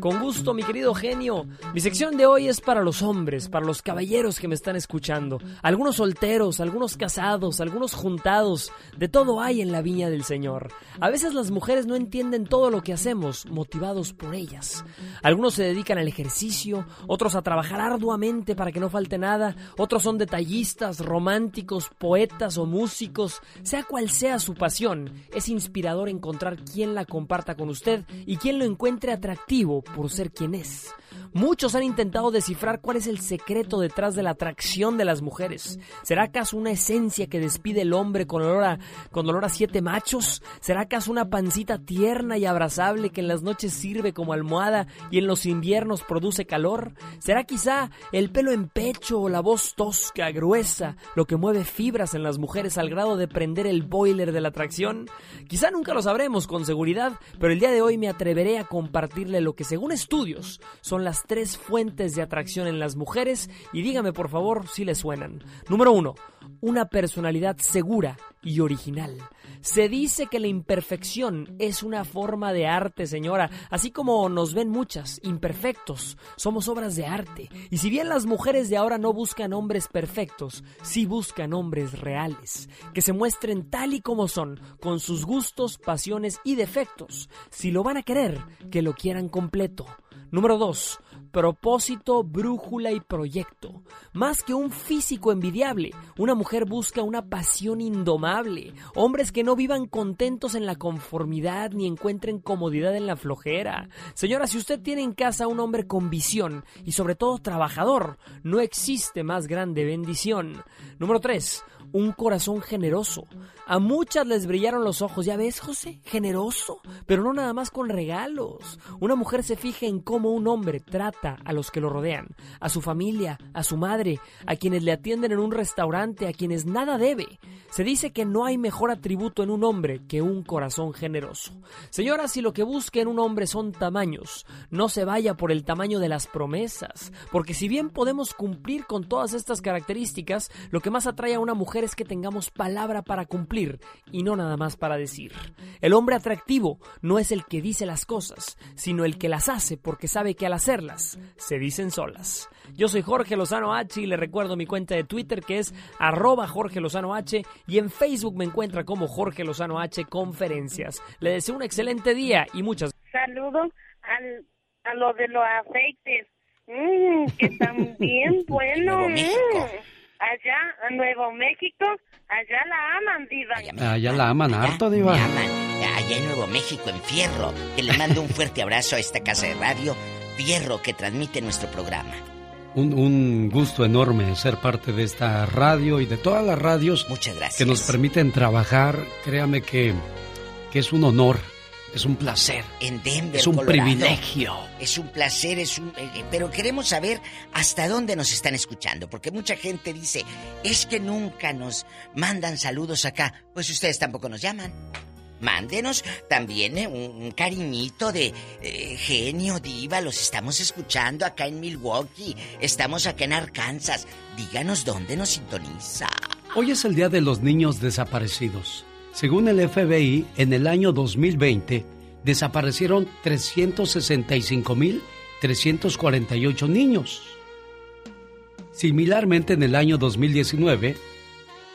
Con gusto, mi querido genio. Mi sección de hoy es para los hombres, para los caballeros que me están escuchando. Algunos solteros, algunos casados, algunos juntados. De todo hay en la viña del Señor. A veces las mujeres no entienden todo lo que hacemos, motivados por ellas. Algunos se dedican al ejercicio, otros a trabajar arduamente para que no falte nada, otros son detallistas, románticos, poetas o músicos. Sea cual sea su pasión, es inspirador encontrar quien la comparta con usted y quien lo encuentre atractivo por ser quien es. Muchos han intentado descifrar cuál es el secreto detrás de la atracción de las mujeres. ¿Será acaso una esencia que despide el hombre con olor a, con olor a siete machos? ¿Será acaso una pancita tierna y abrazable que en las noches sirve como almohada y en los inviernos produce calor? ¿Será quizá el pelo en pecho o la voz tosca, gruesa, lo que mueve fibras en las mujeres al grado de prender el boiler de la atracción? Quizá nunca lo sabremos con seguridad, pero el día de hoy me atreveré a compartirle lo que según estudios son las tres fuentes de atracción en las mujeres y dígame por favor si les suenan. Número uno, una personalidad segura y original. Se dice que la imperfección es una forma de arte, señora, así como nos ven muchas, imperfectos. Somos obras de arte. Y si bien las mujeres de ahora no buscan hombres perfectos, sí buscan hombres reales, que se muestren tal y como son, con sus gustos, pasiones y defectos. Si lo van a querer, que lo quieran completo. Número 2 propósito, brújula y proyecto. Más que un físico envidiable, una mujer busca una pasión indomable. Hombres que no vivan contentos en la conformidad ni encuentren comodidad en la flojera. Señora, si usted tiene en casa un hombre con visión y sobre todo trabajador, no existe más grande bendición. Número 3 un corazón generoso. A muchas les brillaron los ojos, ya ves, José, generoso, pero no nada más con regalos. Una mujer se fija en cómo un hombre trata a los que lo rodean, a su familia, a su madre, a quienes le atienden en un restaurante, a quienes nada debe. Se dice que no hay mejor atributo en un hombre que un corazón generoso. Señora, si lo que busca en un hombre son tamaños, no se vaya por el tamaño de las promesas, porque si bien podemos cumplir con todas estas características, lo que más atrae a una mujer es que tengamos palabra para cumplir y no nada más para decir. El hombre atractivo no es el que dice las cosas, sino el que las hace porque sabe que al hacerlas se dicen solas. Yo soy Jorge Lozano H y le recuerdo mi cuenta de Twitter que es arroba Jorge Lozano H y en Facebook me encuentra como Jorge Lozano H Conferencias. Le deseo un excelente día y muchas Saludos al, a lo de los aceites. Mmm, que están bien <laughs> buenos allá en Nuevo México, allá la aman, Diva. Allá, la aman harto, Diva. Allá en Nuevo México, en Fierro, que le mando un fuerte abrazo a esta casa de radio, Fierro, que transmite nuestro programa. Un, un, gusto enorme ser parte de esta radio y de todas las radios Muchas gracias. que nos permiten trabajar. Créame que, que es un honor es un placer. En Denver, Es un privilegio. Es un placer, es un... Eh, eh, pero queremos saber hasta dónde nos están escuchando, porque mucha gente dice, es que nunca nos mandan saludos acá. Pues ustedes tampoco nos llaman. Mándenos también eh, un, cariñito de genio, diva. Los estamos escuchando acá en Milwaukee. Estamos acá en Arkansas. Díganos dónde nos sintoniza. Hoy es el Día de los Niños Desaparecidos. Según el FBI, en el año 2020 desaparecieron 365.348 niños. Similarmente, en el año 2019,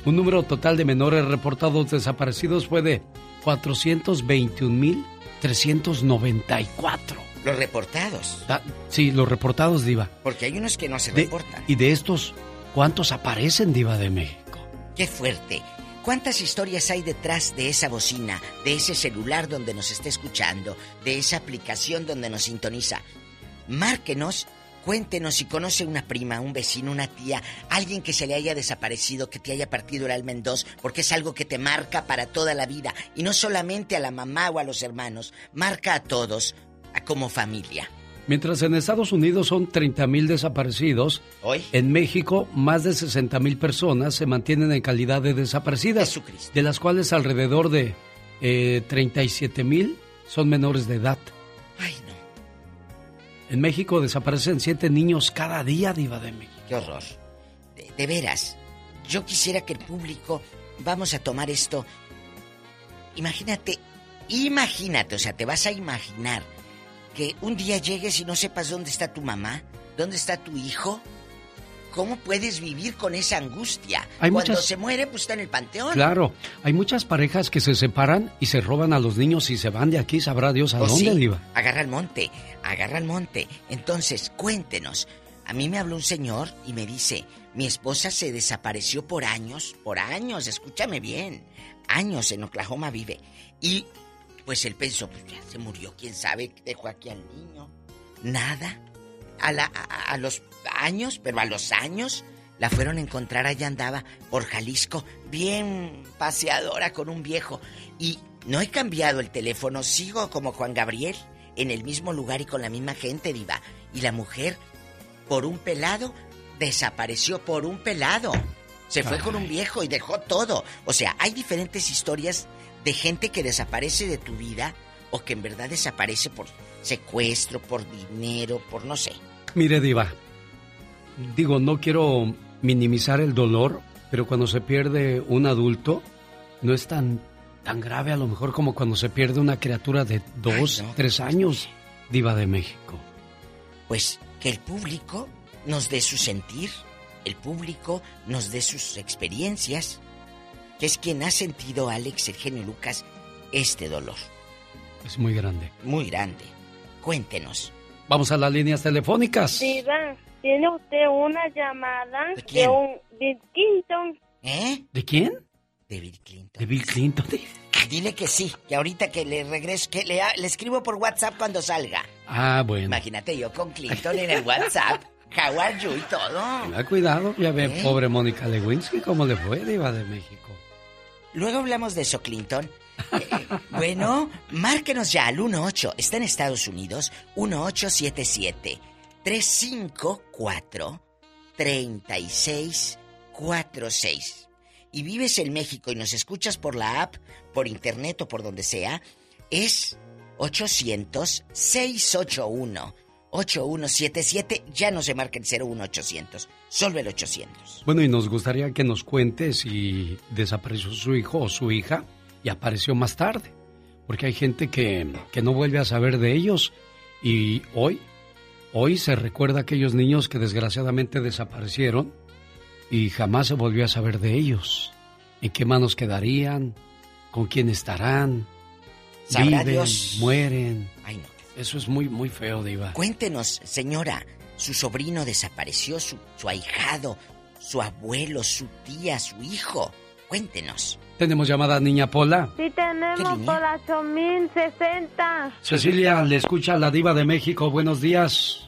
un número total de menores reportados desaparecidos fue de 421.394. Los reportados. Ah, sí, los reportados, Diva. Porque hay unos que no se reportan. Y de estos, ¿cuántos aparecen, Diva de México? Qué fuerte. ¿Cuántas historias hay detrás de esa bocina, de ese celular donde nos está escuchando, de esa aplicación donde nos sintoniza? Márquenos, cuéntenos si conoce una prima, un vecino, una tía, alguien que se le haya desaparecido, que te haya partido el alma en dos, porque es algo que te marca para toda la vida. Y no solamente a la mamá o a los hermanos, marca a todos, como familia. Mientras en Estados Unidos son 30.000 desaparecidos, en México más de 60.000 personas se mantienen en calidad de desaparecidas, de las cuales alrededor de eh, 37.000 son menores de edad. Ay, no. En México desaparecen 7 niños cada día, Diva de México. Qué horror. de veras, yo quisiera que el público, vamos a tomar esto. Imagínate, imagínate, o sea, te vas a imaginar que un día llegues y no sepas dónde está tu mamá, dónde está tu hijo. ¿Cómo puedes vivir con esa angustia? Cuando se muere, pues está en el panteón. Claro, hay muchas parejas que se separan y se roban a los niños y se van de aquí, sabrá Dios a pues dónde iba. Agarra el monte, agarra el monte. Entonces, cuéntenos. A mí me habló un señor y me dice, mi esposa se desapareció por años, por años, escúchame bien, años en Oklahoma vive. Y pues él pensó, pues ya se murió, quién sabe, dejó aquí al niño. Nada. A, a, los años, pero a los años, la fueron a encontrar, allá andaba por Jalisco, bien paseadora con un viejo. Y no he cambiado el teléfono, sigo como Juan Gabriel, en el mismo lugar y con la misma gente, diva. Y la mujer, por un pelado, desapareció por un pelado. Se fue con un viejo y dejó todo. O sea, hay diferentes historias de gente que desaparece de tu vida o que en verdad desaparece por secuestro, por dinero, por no sé. Mire, Diva, digo, no quiero minimizar el dolor, pero cuando se pierde un adulto, no es tan, tan grave a lo mejor como cuando se pierde una criatura de dos, tres años, Diva de México. Pues que el público nos dé su sentir, el público nos dé sus experiencias, que es quien ha sentido, Alex, el genio Lucas, este dolor. Es muy grande. Muy grande. Cuéntenos. Vamos a las líneas telefónicas. Diva, tiene usted una llamada de, un Bill Clinton. ¿Eh? ¿De quién? De Bill Clinton. De Bill Clinton. <laughs> Dile que sí, que ahorita que le regrese, que le, le escribo por WhatsApp cuando salga. Ah, bueno. Imagínate yo con Clinton en el WhatsApp. You y todo. Tenga cuidado, ya ve, ¿Eh? pobre Mónica Lewinsky, cómo le fue, Diva de México. Luego hablamos de eso, Clinton. Eh, bueno, márquenos ya al 18. Está en Estados Unidos. 1877 354 3646. Y vives en México y nos escuchas por la app, por internet o por donde sea, es 800 681 8177. Ya no se marca el 01800, solo el 800. Bueno, y nos gustaría que nos cuente si desapareció su hijo o su hija y apareció más tarde. Porque hay gente que, que no vuelve a saber de ellos. Y hoy, hoy se recuerda a aquellos niños que desgraciadamente desaparecieron y jamás se volvió a saber de ellos. ¿En qué manos quedarían? ¿Con quién estarán? Sabrá ¿Viven? Dios. ¿Mueren? Ay, no. Eso es muy, muy feo, Diva. Cuéntenos, señora, su sobrino desapareció, su, su ahijado, su abuelo, su tía, su hijo. Cuéntenos. Tenemos llamada Niña Pola. Sí tenemos por la 8060. Cecilia, le escucha la Diva de México. Buenos días.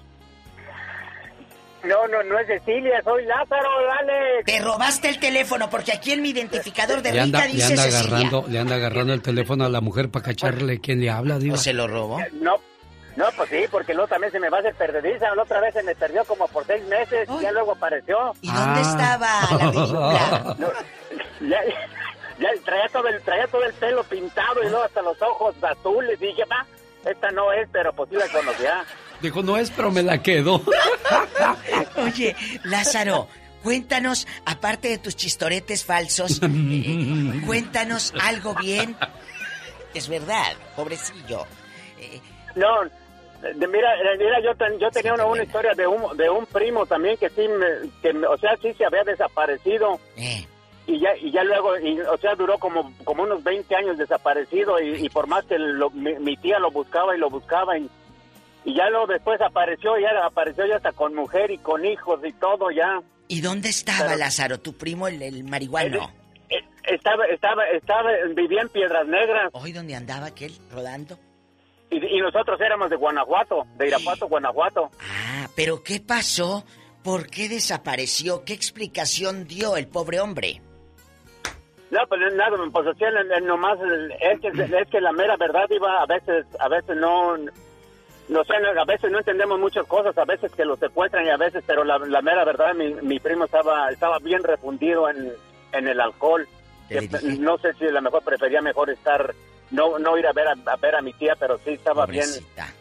No, no, no es Cecilia, soy Lázaro, dale. Te robaste el teléfono porque aquí en mi identificador de Le anda, le anda Cecilia. agarrando, le anda agarrando el teléfono a la mujer para cacharle quién le habla, Diva. ¿O se lo robó? No, no, pues sí, porque luego también se me va a hacer perdediza. La otra vez se me perdió como por seis meses y ya luego apareció. ¿Y dónde Ah. estaba la ridícula? <laughs> No, ya, ya traía todo, el, traía todo el pelo pintado y luego hasta los ojos azules. Dije, va, esta no es, pero pues sí la conocía. Dijo, no es, pero me la quedo. <laughs> Oye, Lázaro, cuéntanos, aparte de tus chistoretes falsos, eh, cuéntanos algo bien. Es verdad, pobrecillo. Eh, No, mira, eh, mira yo, ten- yo tenía una, una historia de un, de un primo también que sí, me, que, o sea, sí se había desaparecido. Eh. Y ya, y ya luego, y, o sea, duró como, como unos 20 años desaparecido y, y por más que lo- mi, mi tía lo buscaba y lo buscaba y, y ya luego después apareció, ya apareció ya hasta con mujer y con hijos y todo ya. ¿Y dónde estaba Pero- Lázaro, tu primo, el, el marihuano? Eh, Estaba, estaba, estaba, vivía en Piedras Negras ¿Hoy dónde andaba aquel rodando? Y, y nosotros éramos de Guanajuato, de Irapuato, Guanajuato. Ah, pero ¿qué pasó? ¿Por qué desapareció? ¿Qué explicación dio el pobre hombre? No, pues nada, pues así, el nomás, el- es que, es que la mera verdad iba, a veces, a veces no, no sé, a veces no entendemos muchas cosas, a veces que lo secuestran y a veces, pero la, la mera verdad, mi, mi primo estaba, estaba bien refundido en, en el alcohol. Que, no sé si a lo mejor prefería mejor estar, no, no ir a ver a, a ver a mi tía, pero sí estaba bien,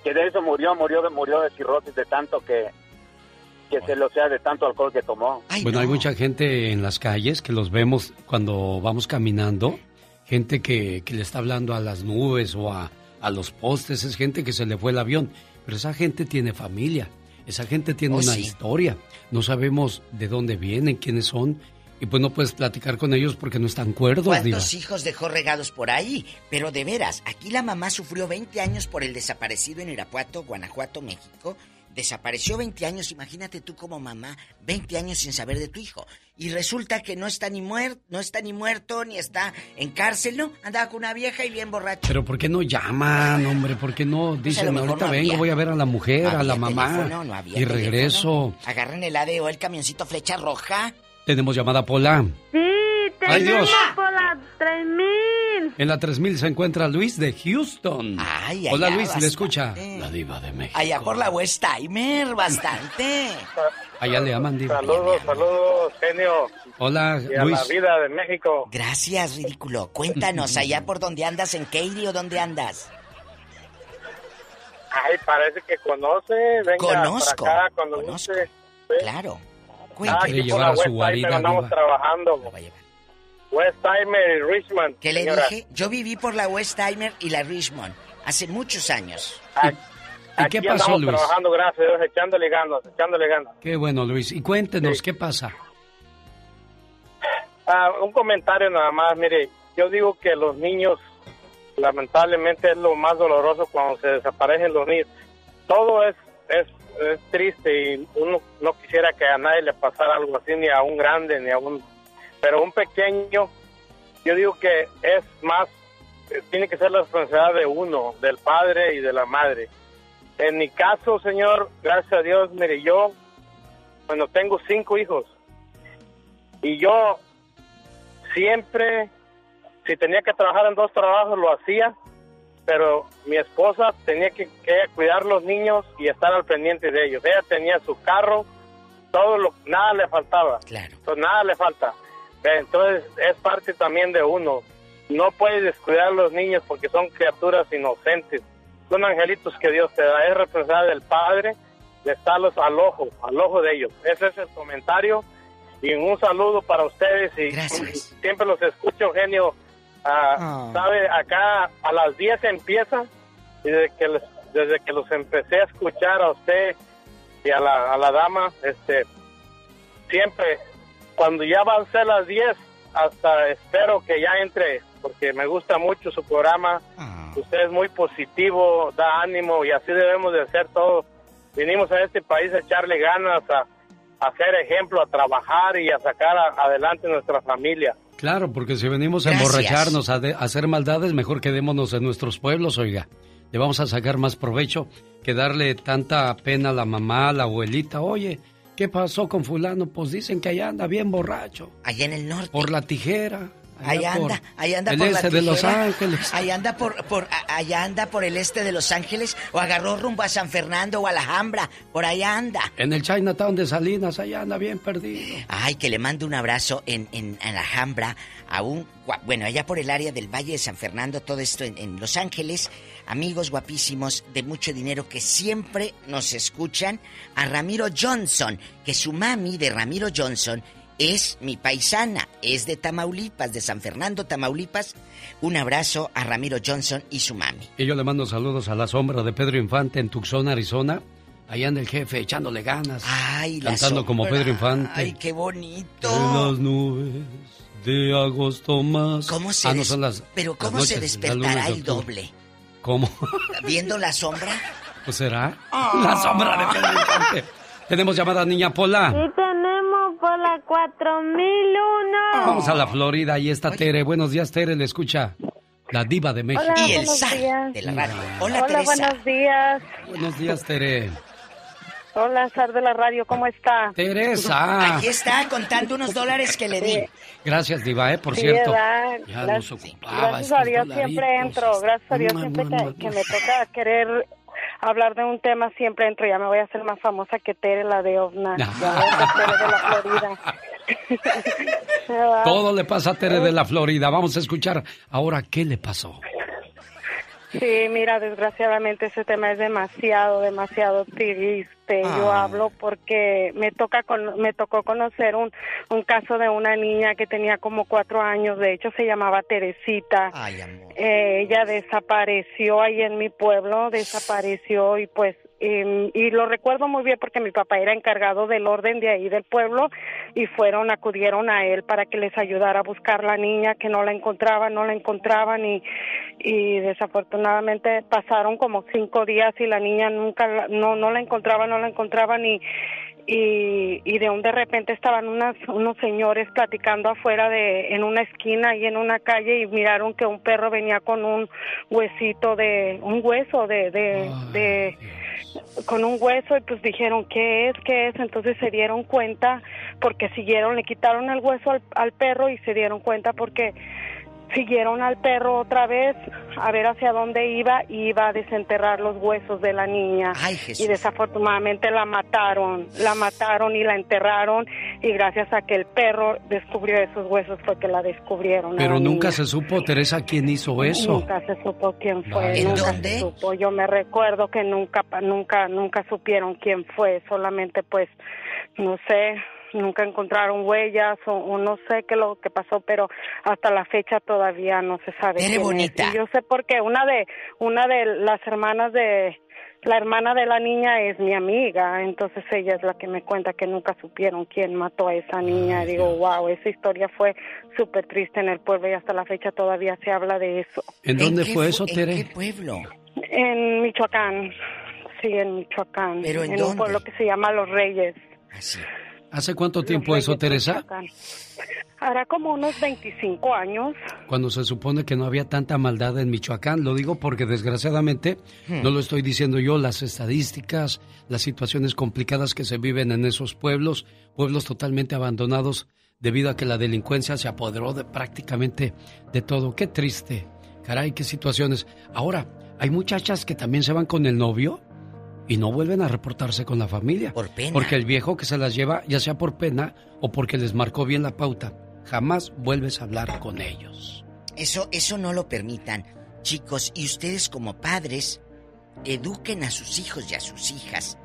que de eso murió, murió, de- murió de cirrosis de tanto que, que se lo sea de tanto alcohol que tomó. bueno, hay mucha gente en las calles que los vemos cuando vamos caminando, gente que, que le está hablando a las nubes o a, a los postes, es gente que se le fue el avión, pero esa gente tiene familia, esa gente tiene Oh, una sí. historia, no sabemos de dónde vienen, quiénes son, y pues no puedes platicar con ellos porque no están cuerdos, Diva. ¿Cuántos hijos dejó regados por ahí? Pero de veras, aquí la mamá sufrió 20 años por el desaparecido en Irapuato, Guanajuato, México. Desapareció 20 años, imagínate tú como mamá, 20 años sin saber de tu hijo. Y resulta que no está ni muerto, no está ni muerto, ni está en cárcel, ¿no? Andaba con una vieja y bien borracho. Pero ¿por qué no llaman, hombre? ¿Por qué no Pues dicen, mejor ahorita no vengo, había. voy a ver a la mujer, No a la mamá, teléfono, no había y regreso? Agarran el ADO, el camioncito flecha roja. Tenemos llamada Pola. Sí, Ay, tenemos Dios. por la 3000. En la 3000 se encuentra Luis de Houston. Ay, Hola allá Luis, le bastante. escucha. La diva de México. Allá por la West Timer, bastante. Allá le aman diva. Saludos, saludos, genio. Hola Y a Luis. la vida de México. Gracias, ridículo. Cuéntanos, <laughs> allá por donde andas, en Katy o dónde andas. Ahí parece que conoce. Venga Conozco. Para acá, conozco. Claro. Ah, aquí por la West Timer andamos trabajando. West Timer y Richmond. ¿Qué le señora. dije? Yo viví por la West Timer y la Richmond hace muchos años. ¿Y qué Aquí pasó, andamos Luis? trabajando, gracias a Dios, echándole ganas, echándole ganas. Qué bueno, Luis. Y cuéntenos, ¿qué pasa? Ah, un comentario nada más, mire, yo digo que los niños, lamentablemente es lo más doloroso cuando se desaparecen los niños. Todo es, es, es triste y uno no quisiera que a nadie le pasara algo así, ni a un grande, ni a un... Pero un pequeño, yo digo que es más, eh, tiene que ser la responsabilidad de uno, del padre y de la madre. En mi caso, señor, gracias a Dios, mire, yo, bueno, tengo cinco hijos y yo siempre, si tenía que trabajar en dos trabajos, lo hacía, pero mi esposa tenía que, que cuidar los niños y estar al pendiente de ellos. Ella tenía su carro, todo lo, nada le faltaba. Claro. Entonces, nada le falta. Entonces, es parte también de uno. No puedes descuidar a los niños porque son criaturas inocentes. Son angelitos que Dios te da. Es responsabilidad del Padre de estarlos al ojo, al ojo de ellos. Ese es el comentario. Y un saludo para ustedes. Y siempre los escucho, genio. Ah, Ah. Sabe, acá a las 10 empieza. Y desde que, les- desde que los empecé a escuchar a usted y a la, a la dama, este, siempre, cuando ya van a ser las 10, hasta espero que ya entre, porque me gusta mucho su programa. Usted es muy positivo, da ánimo y así debemos de hacer todo. Vinimos a este país a echarle ganas, a, a hacer ejemplo, a trabajar y a sacar a- adelante nuestra familia. Claro, porque si venimos a emborracharnos, a, de- a hacer maldades, mejor quedémonos en nuestros pueblos, oiga. Le vamos a sacar más provecho que darle tanta pena a la mamá, a la abuelita. Oye, ¿qué pasó con fulano? Pues dicen que allá anda bien borracho. Allá en el norte. Por la tijera. Allá por anda, allá anda el por la este de Los. Ángeles. Allá anda por, por, allá anda por el este de Los Ángeles o agarró rumbo a San Fernando o a la Alhambra. Por allá anda. En el Chinatown de Salinas, allá anda bien perdido. Ay, que le mando un abrazo en, en, en la Alhambra a un... Bueno, allá por el área del Valle de San Fernando, todo esto en, en Los Ángeles. Amigos guapísimos de mucho dinero que siempre nos escuchan. A Ramiro Johnson, que su mami de Ramiro Johnson es mi paisana. Es de Tamaulipas, de San Fernando, Tamaulipas. Un abrazo a Ramiro Johnson y su mami. Y yo le mando saludos a la sombra de Pedro Infante en Tucson, Arizona. Allá anda el jefe echándole ganas. Ay, la Cantando como. Pedro Infante. Ay, qué bonito. En las nubes de agosto más. ¿Cómo se Ah, no son las. Pero las ¿cómo se noches, despertará el doble? ¿Cómo? <laughs> ¿Viendo la sombra? ¿Pues será? Ah. La sombra de Pedro Infante. Tenemos llamada niña Pola. Y tenemos por la 4001. Vamos a la Florida, ahí está Tere. Buenos días, Tere, le escucha la diva de México. Hola, buenos días. de la radio. Hola, Hola, Teresa. buenos días. Buenos días, Tere. Hola, Sar de la radio, ¿cómo está? Teresa. Aquí está contando unos dólares que le di. Gracias, diva, ¿eh? Por Sí, cierto. ¿verdad? Ya Gracias- nos ocupaba Gracias a Dios siempre entro, gracias a Dios siempre que, que me toca querer hablar de un tema siempre entro, ya me voy a hacer más famosa que Tere, la de OVNA. <laughs> <laughs> <laughs> Todo le pasa a Tere de la Florida. Vamos a escuchar ahora qué le pasó. Sí, mira, desgraciadamente ese tema es demasiado, demasiado triste. Yo Ah. hablo porque me toca con, me tocó conocer un, un caso de una niña que tenía como cuatro años, de hecho se llamaba Teresita. Ay, amor. Eh, ella desapareció ahí en mi pueblo, desapareció y pues em, y lo recuerdo muy bien porque mi papá era encargado del orden de ahí del pueblo y fueron, acudieron a él para que les ayudara a buscar la niña que no la encontraban, no la encontraban y, y desafortunadamente pasaron como cinco días y la niña nunca, la- no, no la encontraban, no la encontraban y y, y de un de repente estaban unas, unos señores platicando afuera de en una esquina y en una calle y miraron que un perro venía con un huesito de un hueso de de, de con un hueso y pues dijeron qué es qué es entonces se dieron cuenta porque siguieron le quitaron el hueso al, al perro y se dieron cuenta porque siguieron al perro otra vez a ver hacia dónde iba y iba a desenterrar los huesos de la niña. y desafortunadamente la mataron, la mataron y la enterraron y gracias a que el perro descubrió esos huesos fue que la descubrieron. Pero nunca se supo, Teresa, quién hizo eso. Nunca se supo quién fue. nunca Se supo. Yo me recuerdo que nunca, nunca, nunca supieron quién fue, solamente pues, no sé, nunca encontraron huellas o, no sé qué lo que pasó, pero hasta la fecha todavía no se sabe. Eres bonita. yo sé porque una de una de las hermanas de la hermana de la niña es mi amiga, entonces ella es la que me cuenta que nunca supieron quién mató a esa niña. Digo, wow, esa historia fue súper triste en el pueblo y hasta la fecha todavía se habla de eso. ¿En dónde fue eso, Tere? ¿En qué pueblo? En Michoacán, sí, en Michoacán. ¿Pero en, un pueblo que se llama Los Reyes. Así. Ah, ¿Hace cuánto tiempo eso, Teresa? Hará como unos 25 años. Cuando se supone que no había tanta maldad en Michoacán. Lo digo porque desgraciadamente, hmm. no lo estoy diciendo yo, las estadísticas, las situaciones complicadas que se viven en esos pueblos, pueblos totalmente abandonados debido a que la delincuencia se apoderó de prácticamente de todo. Qué triste. Caray, qué situaciones. Ahora, hay muchachas que también se van con el novio y no vuelven a reportarse con la familia. Por pena. Porque el viejo que se las lleva, ya sea por pena o porque les marcó bien la pauta, jamás vuelves a hablar con ellos. Eso, eso no lo permitan. Chicos, y ustedes como padres, eduquen a sus hijos y a sus hijas.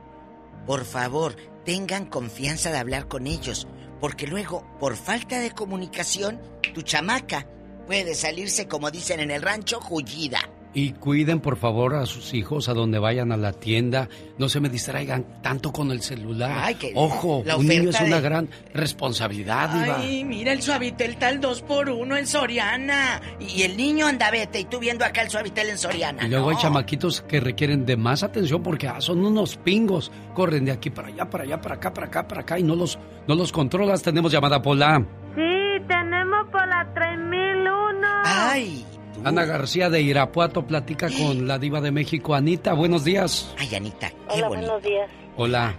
Por favor, tengan confianza de hablar con ellos, porque luego, por falta de comunicación, tu chamaca puede salirse, como dicen en el rancho, jullida. Y cuiden por favor a sus hijos a donde vayan a la tienda. No se me distraigan tanto con el celular. Ojo, un niño es una gran responsabilidad, Ay, mira el suavitel tal dos por uno en Soriana. Y el niño anda vete y tú viendo acá el suavitel en Soriana. Y luego hay chamaquitos que requieren de más atención porque ah, son unos pingos. Corren de aquí para allá, para allá, para acá, para acá, para acá y no los, no los controlas. Tenemos llamada Pola. Sí, tenemos Pola 3001. Ay. Ana García de Irapuato platica con la diva de México, Anita. Buenos días. Ay, Anita, qué Hola, buenos días. Hola.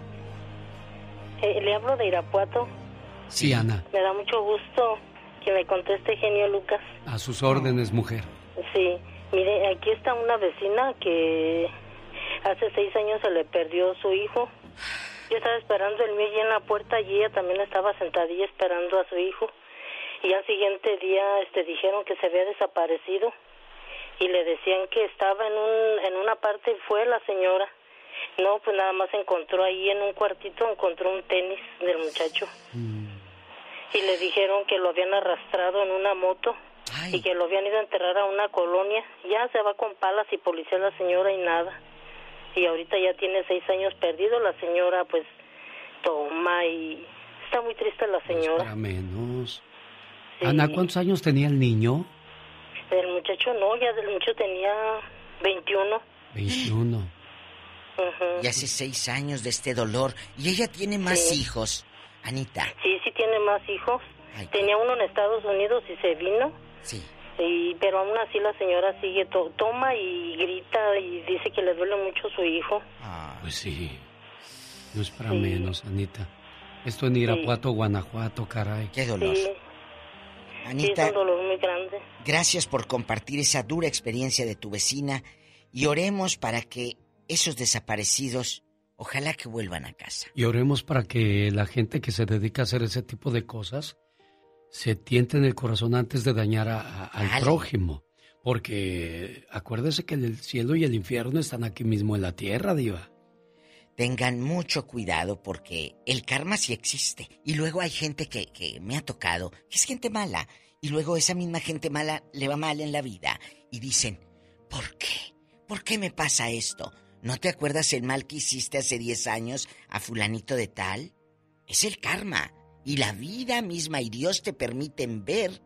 Eh, ¿Le hablo de Irapuato? Sí, Ana. Me da mucho gusto que me conteste genio Lucas. A sus órdenes, mujer. Sí, mire, aquí está una vecina que hace seis años se le perdió su hijo. Yo estaba esperando el mío y en la puerta y ella también estaba sentadilla esperando a su hijo y al siguiente día este dijeron que se había desaparecido y le decían que estaba en un en una parte fue la señora. No pues nada más encontró ahí en un cuartito encontró un tenis del muchacho. Mm. y le dijeron que lo habían arrastrado en una moto y que lo habían ido a enterrar a una colonia. Ya se va con palas y policía la señora y nada. Y ahorita ya tiene seis años perdido la señora pues toma y está muy triste la pues señora menos Ana, ¿cuántos años tenía el niño? El muchacho no, ya el muchacho tenía 21. 21. Y hace seis años de este dolor. ¿Y ella tiene más hijos, Anita? Sí, sí tiene más hijos. tenía uno en Estados Unidos y se vino. Sí. Y, pero aún así la señora sigue, toma y grita y dice que le duele mucho su hijo. Ah, pues sí. No es para menos, Anita. Esto en Irapuato, Guanajuato, caray. Qué dolor. Anita, un dolor muy grande. Gracias por compartir esa dura experiencia de tu vecina y oremos para que esos desaparecidos, ojalá que vuelvan a casa. Y oremos para que la gente que se dedica a hacer ese tipo de cosas se tiente en el corazón antes de dañar al prójimo. Porque acuérdese que el cielo y el infierno están aquí mismo en la tierra, Diva. Tengan mucho cuidado porque el karma sí existe. Y luego hay gente que, que me ha tocado, que es gente mala. Y luego esa misma gente mala le va mal en la vida. Y dicen, ¿por qué? ¿Por qué me pasa esto? ¿No te acuerdas el mal que hiciste hace 10 años a fulanito de tal? Es el karma. Y la vida misma y Dios te permiten ver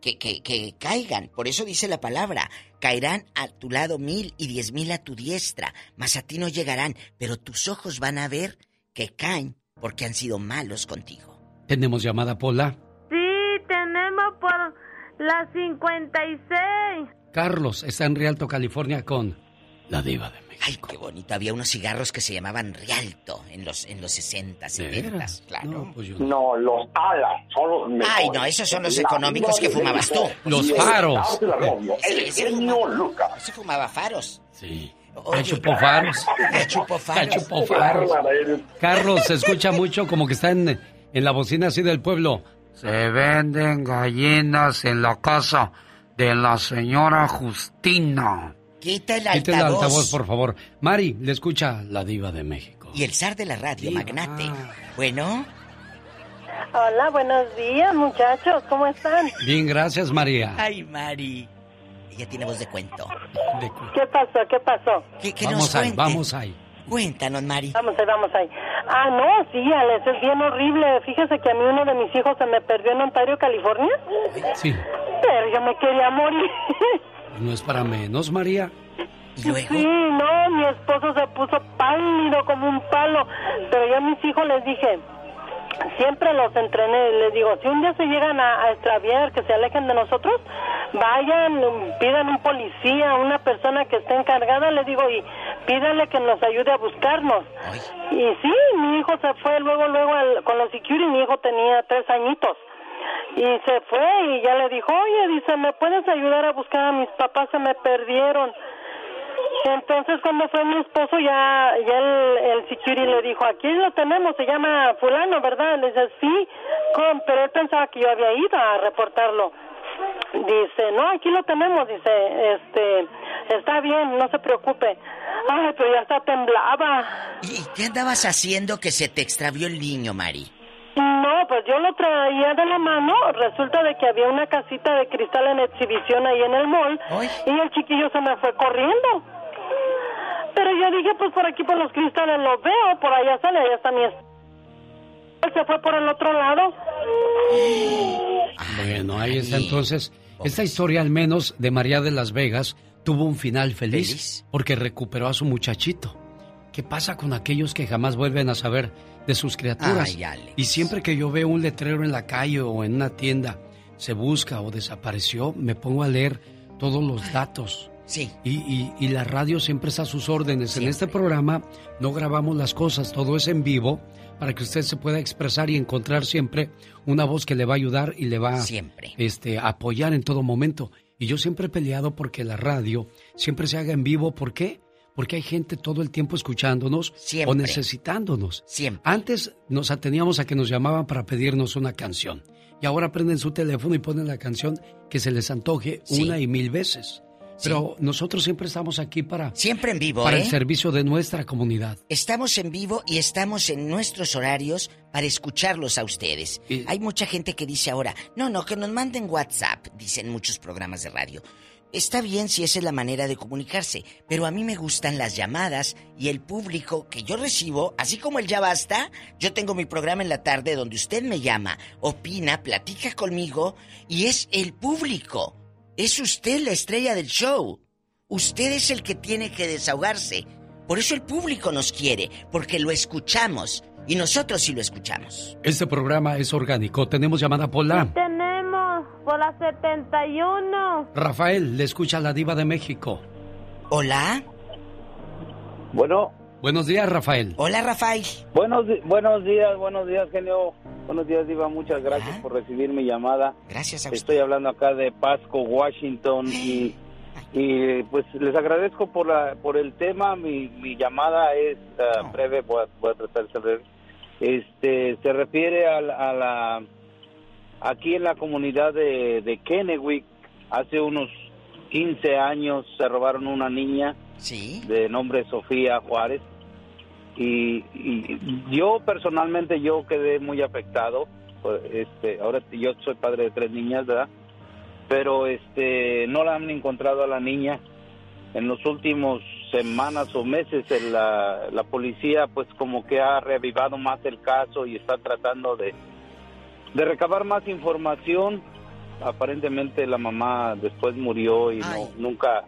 que, que, que caigan. Por eso dice la palabra, caerán a tu lado mil y diez mil a tu diestra, mas a ti no llegarán, pero tus ojos van a ver que caen porque han sido malos contigo. ¿Tenemos llamada, Pola? Sí, tenemos por la 56. Carlos está en Rialto, California con La diva de Ay, qué bonito. Había unos cigarros que se llamaban Rialto en los, en los 60, 70, claro. No, pues no. los alas son los mejores. Ay, no, esos son los económicos que fumabas tú. Los faros. El genio Lucas. Se fumaba faros. Sí. El chupó faros. El <laughs> chupó faros. El chupó faros. Carlos, se escucha mucho como que está en, en la bocina así del pueblo. Se venden gallinas en la casa de la señora Justina. Quita el altavoz. Quita el altavoz, por favor. Mari, le escucha la diva de México. Y el zar de la radio, magnate. Bueno. Hola, buenos días, muchachos. ¿Cómo están? Bien, gracias, María. Ay, Mari. Ella tiene voz de cuento. ¿Qué pasó? ¿Qué pasó? ¿Qué, qué vamos nos ahí, vamos ahí. Cuéntanos, Mari. Vamos ahí, vamos ahí. Ah, no, sí, Alex, es bien horrible. Fíjese que a mí uno de mis hijos se me perdió en Ontario, California. Sí. Pero yo me quería morir. No es para menos, María. ¿Y luego? Sí, no, mi esposo se puso pálido como un palo. Pero yo a mis hijos les dije, siempre los entrené, les digo, si un día se llegan a, extraviar, que se alejen de nosotros, vayan, pidan un policía, una persona que esté encargada, les digo, y pídanle que nos ayude a buscarnos. Y sí, mi hijo se fue luego, luego con los security, mi hijo tenía tres añitos. Y se fue y ya le dijo, oye, dice, ¿me puedes ayudar a buscar a mis papás? Se me perdieron. Entonces cuando fue mi esposo ya, ya el, el security le dijo, aquí lo tenemos, se llama fulano, ¿verdad? Le dice, sí, pero él pensaba que yo había ido a reportarlo. Dice, no, aquí lo tenemos, dice, este, está bien, no se preocupe. Ay, pero ya está temblaba. ¿Y qué andabas haciendo que se te extravió el niño, Mari? Yo lo traía de la mano. Resulta de que había una casita de cristal en exhibición ahí en el mall. Y el chiquillo se me fue corriendo. Pero yo dije, pues por aquí por los cristales lo veo. Por allá sale, allá está mi... Él se fue por el otro lado. Bueno, ahí está entonces. Esta historia, al menos, de María de las Vegas, tuvo un final feliz, porque recuperó a su muchachito. ¿Qué pasa con aquellos que jamás vuelven a saber de sus criaturas? y siempre que yo veo un letrero en la calle o en una tienda, se busca o desapareció, me pongo a leer todos los datos. Sí. Y, y, la radio siempre está a sus órdenes. En este programa no grabamos las cosas, todo es en vivo para que usted se pueda expresar y encontrar siempre una voz que le va a ayudar y le va siempre. Este, a apoyar en todo momento. Y yo siempre he peleado porque la radio siempre se haga en vivo. ¿Por qué? Porque hay gente todo el tiempo escuchándonos o necesitándonos. Siempre. Antes nos ateníamos a que nos llamaban para pedirnos una canción. Y ahora prenden su teléfono y ponen la canción que se les antoje una y mil veces. Pero nosotros siempre estamos aquí para... Siempre en vivo, Para el ¿eh? servicio de nuestra comunidad. Estamos en vivo y estamos en nuestros horarios para escucharlos a ustedes. Hay mucha gente que dice ahora, no, no, que nos manden WhatsApp, dicen muchos programas de radio. Está bien si esa es la manera de comunicarse, pero a mí me gustan las llamadas y el público que yo recibo, así como el Ya Basta, yo tengo mi programa en la tarde donde usted me llama, opina, platica conmigo y es el público. Es usted la estrella del show. Usted es el que tiene que desahogarse. Por eso el público nos quiere, porque lo escuchamos y nosotros sí lo escuchamos. Este programa es orgánico. Tenemos llamada Pola. Por la 71. Rafael, le escucha la diva de México. Hola. Bueno. Buenos días, Rafael. Hola, Rafael. Buenos, buenos días, buenos días, genio. Buenos días, diva. Muchas gracias por recibir mi llamada. Gracias a usted. Estoy hablando acá de Pasco, Washington y... Y pues les agradezco por la por el tema. Mi, mi llamada es ah, breve, voy a, tratar de ser breve. Este, se refiere a la Aquí en la comunidad de, de Kennewick, hace unos 15 años se robaron una niña de nombre Sofía Juárez. Y, yo personalmente yo quedé muy afectado. Pues, este, ahora yo soy padre de tres niñas, ¿verdad? Pero este, no la han encontrado a la niña. En los últimos semanas o meses la, la policía pues como que ha reavivado más el caso y está tratando de, de recabar más información. Aparentemente la mamá después murió y no, nunca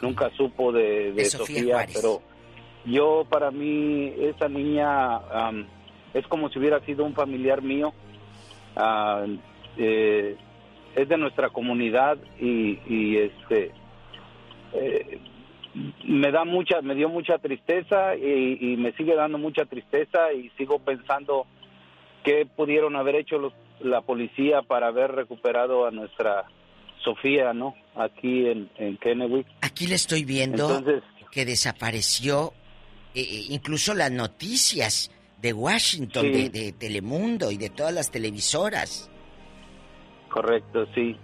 nunca supo de, Sofía, pero yo para mí esa niña es como si hubiera sido un familiar mío. Ah, eh, es de nuestra comunidad y, y este eh, me da mucha, me dio mucha tristeza y, me sigue dando mucha tristeza y sigo pensando qué pudieron haber hecho los, la policía para haber recuperado a nuestra Sofía, ¿no? Aquí en, en Kennewick. Aquí le estoy viendo que desapareció eh, eh, incluso las noticias de Washington, de, Telemundo y de todas las televisoras. Correcto, sí.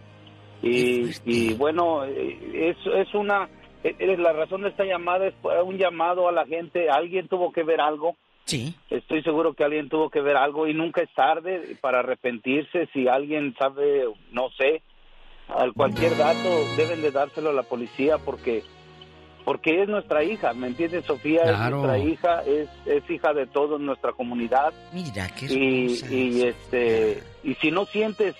Y, y bueno, eh, es, es una la razón de esta llamada es un llamado a la gente. Alguien tuvo que ver algo. Sí. Estoy seguro que alguien tuvo que ver algo y nunca es tarde para arrepentirse. Si alguien sabe, no sé, al cualquier dato deben de dárselo a la policía porque porque es nuestra hija, ¿me entiendes? Sofía es nuestra hija, es, es hija de toda nuestra comunidad. Mira, qué y, y este y si no sientes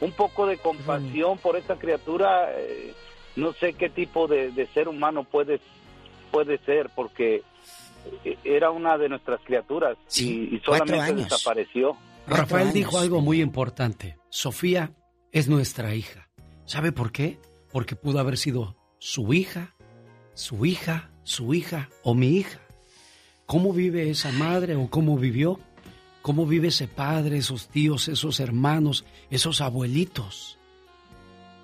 un poco de compasión por esta criatura, eh, no sé qué tipo de, ser humano puede, puede ser, porque era una de nuestras criaturas y, solamente desapareció. Rafael dijo algo muy importante. Sofía es nuestra hija. ¿Sabe por qué? Porque pudo haber sido su hija, su hija, su hija o mi hija. ¿Cómo vive esa madre o cómo vivió? ¿Cómo vive ese padre, esos tíos, esos hermanos, esos abuelitos?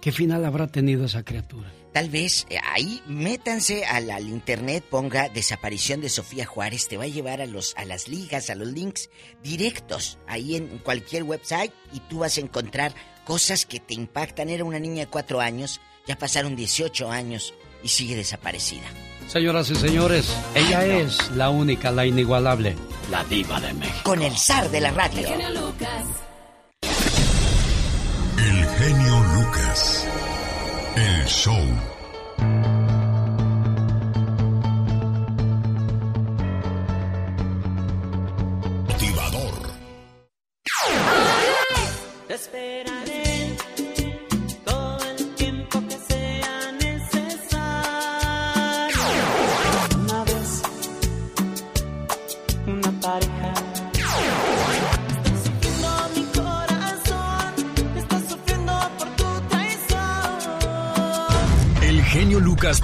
¿Qué final habrá tenido esa criatura? Tal vez eh, ahí métanse al, internet, ponga desaparición de Sofía Juárez, te va a llevar a los a las ligas, a los links directos ahí en cualquier website y tú vas a encontrar cosas que te impactan. Era una niña de cuatro años, ya pasaron 18 años y sigue desaparecida. Señoras y señores, ella es la única, la inigualable, la diva de México. Con el zar de la radio. El genio Lucas. El show.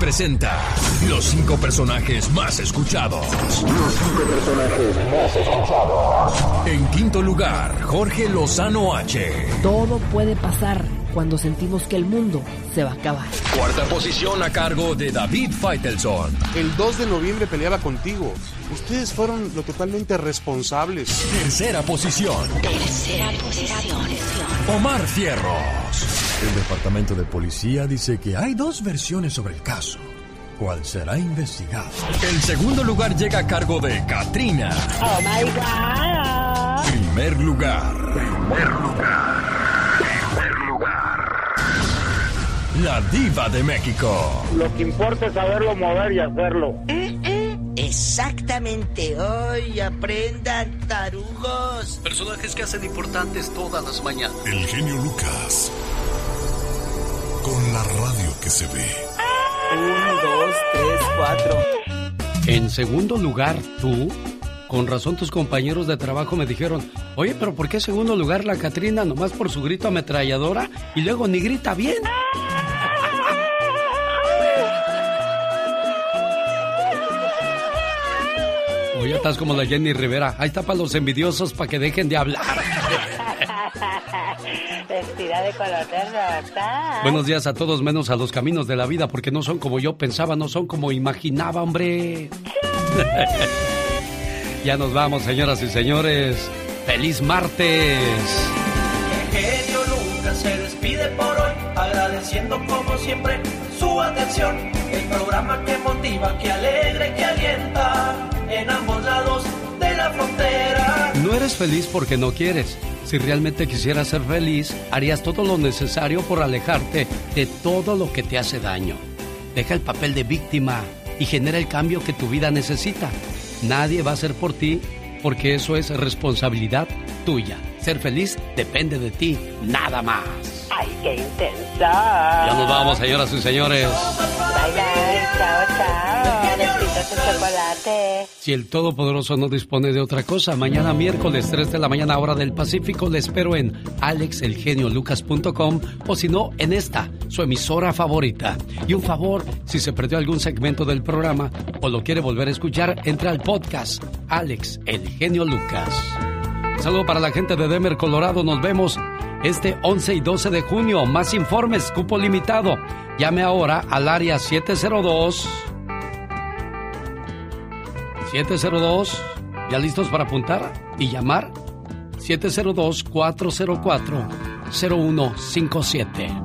Presenta los cinco personajes más escuchados. Los cinco personajes más escuchados. En quinto lugar, Jorge Lozano H. Todo puede pasar cuando sentimos que el mundo se va a acabar. Cuarta posición a cargo de David Feitelson. El 2 de noviembre peleaba contigo. Ustedes fueron lo totalmente responsables. Tercera posición. Tercera posición. Omar Fierros. El departamento de policía dice que hay dos versiones sobre el caso. ¿Cuál será investigado? El segundo lugar llega a cargo de Katrina. Oh my God. Primer lugar. Primer lugar. Primer lugar. La diva de México. Lo que importa es saberlo mover y hacerlo. Exactamente. Hoy aprendan, tarugos. Personajes que hacen importantes todas las mañanas. El genio Lucas. Con la radio que se ve. Un, dos, tres, cuatro. En segundo lugar, tú. Con razón tus compañeros de trabajo me dijeron, oye, pero ¿por qué segundo lugar la Catrina nomás por su grito ametralladora y luego ni grita bien? <laughs> Oye, estás como la Jenny Rivera. Ahí está para los envidiosos para que dejen de hablar. <laughs> <laughs> Vestida de color de rosa. Buenos días a todos, menos a los caminos de la vida, porque no son como yo pensaba, no son como imaginaba, hombre. <laughs> ya nos vamos, señoras y señores. ¡Feliz martes! El genio Lucas se despide por hoy, agradeciendo como siempre su atención. El programa que motiva, que alegra que alienta en ambos lados No eres feliz porque no quieres si realmente quisieras ser feliz, harías todo lo necesario por alejarte de todo lo que te hace daño. Deja el papel de víctima y genera el cambio que tu vida necesita. Nadie va a hacer por ti porque eso es responsabilidad tuya. Ser feliz depende de ti, nada más. ¡Ay, qué intensa! Ya nos vamos, señoras y señores. Bye, bye. Chao, chao. Besitos chocolate. Si el Todopoderoso no dispone de otra cosa, mañana miércoles 3 de la mañana hora del Pacífico le espero en alexelgeniolucas.com o si no, en esta, su emisora favorita. Y un favor, si se perdió algún segmento del programa o lo quiere volver a escuchar, entre al podcast Alex El Genio Lucas. Saludo para la gente de Denver, Colorado. Nos vemos este 11 y 12 de junio. Más informes, cupo limitado. Llame ahora al área 702 702 ¿Ya listos para apuntar y llamar? 702 404 0157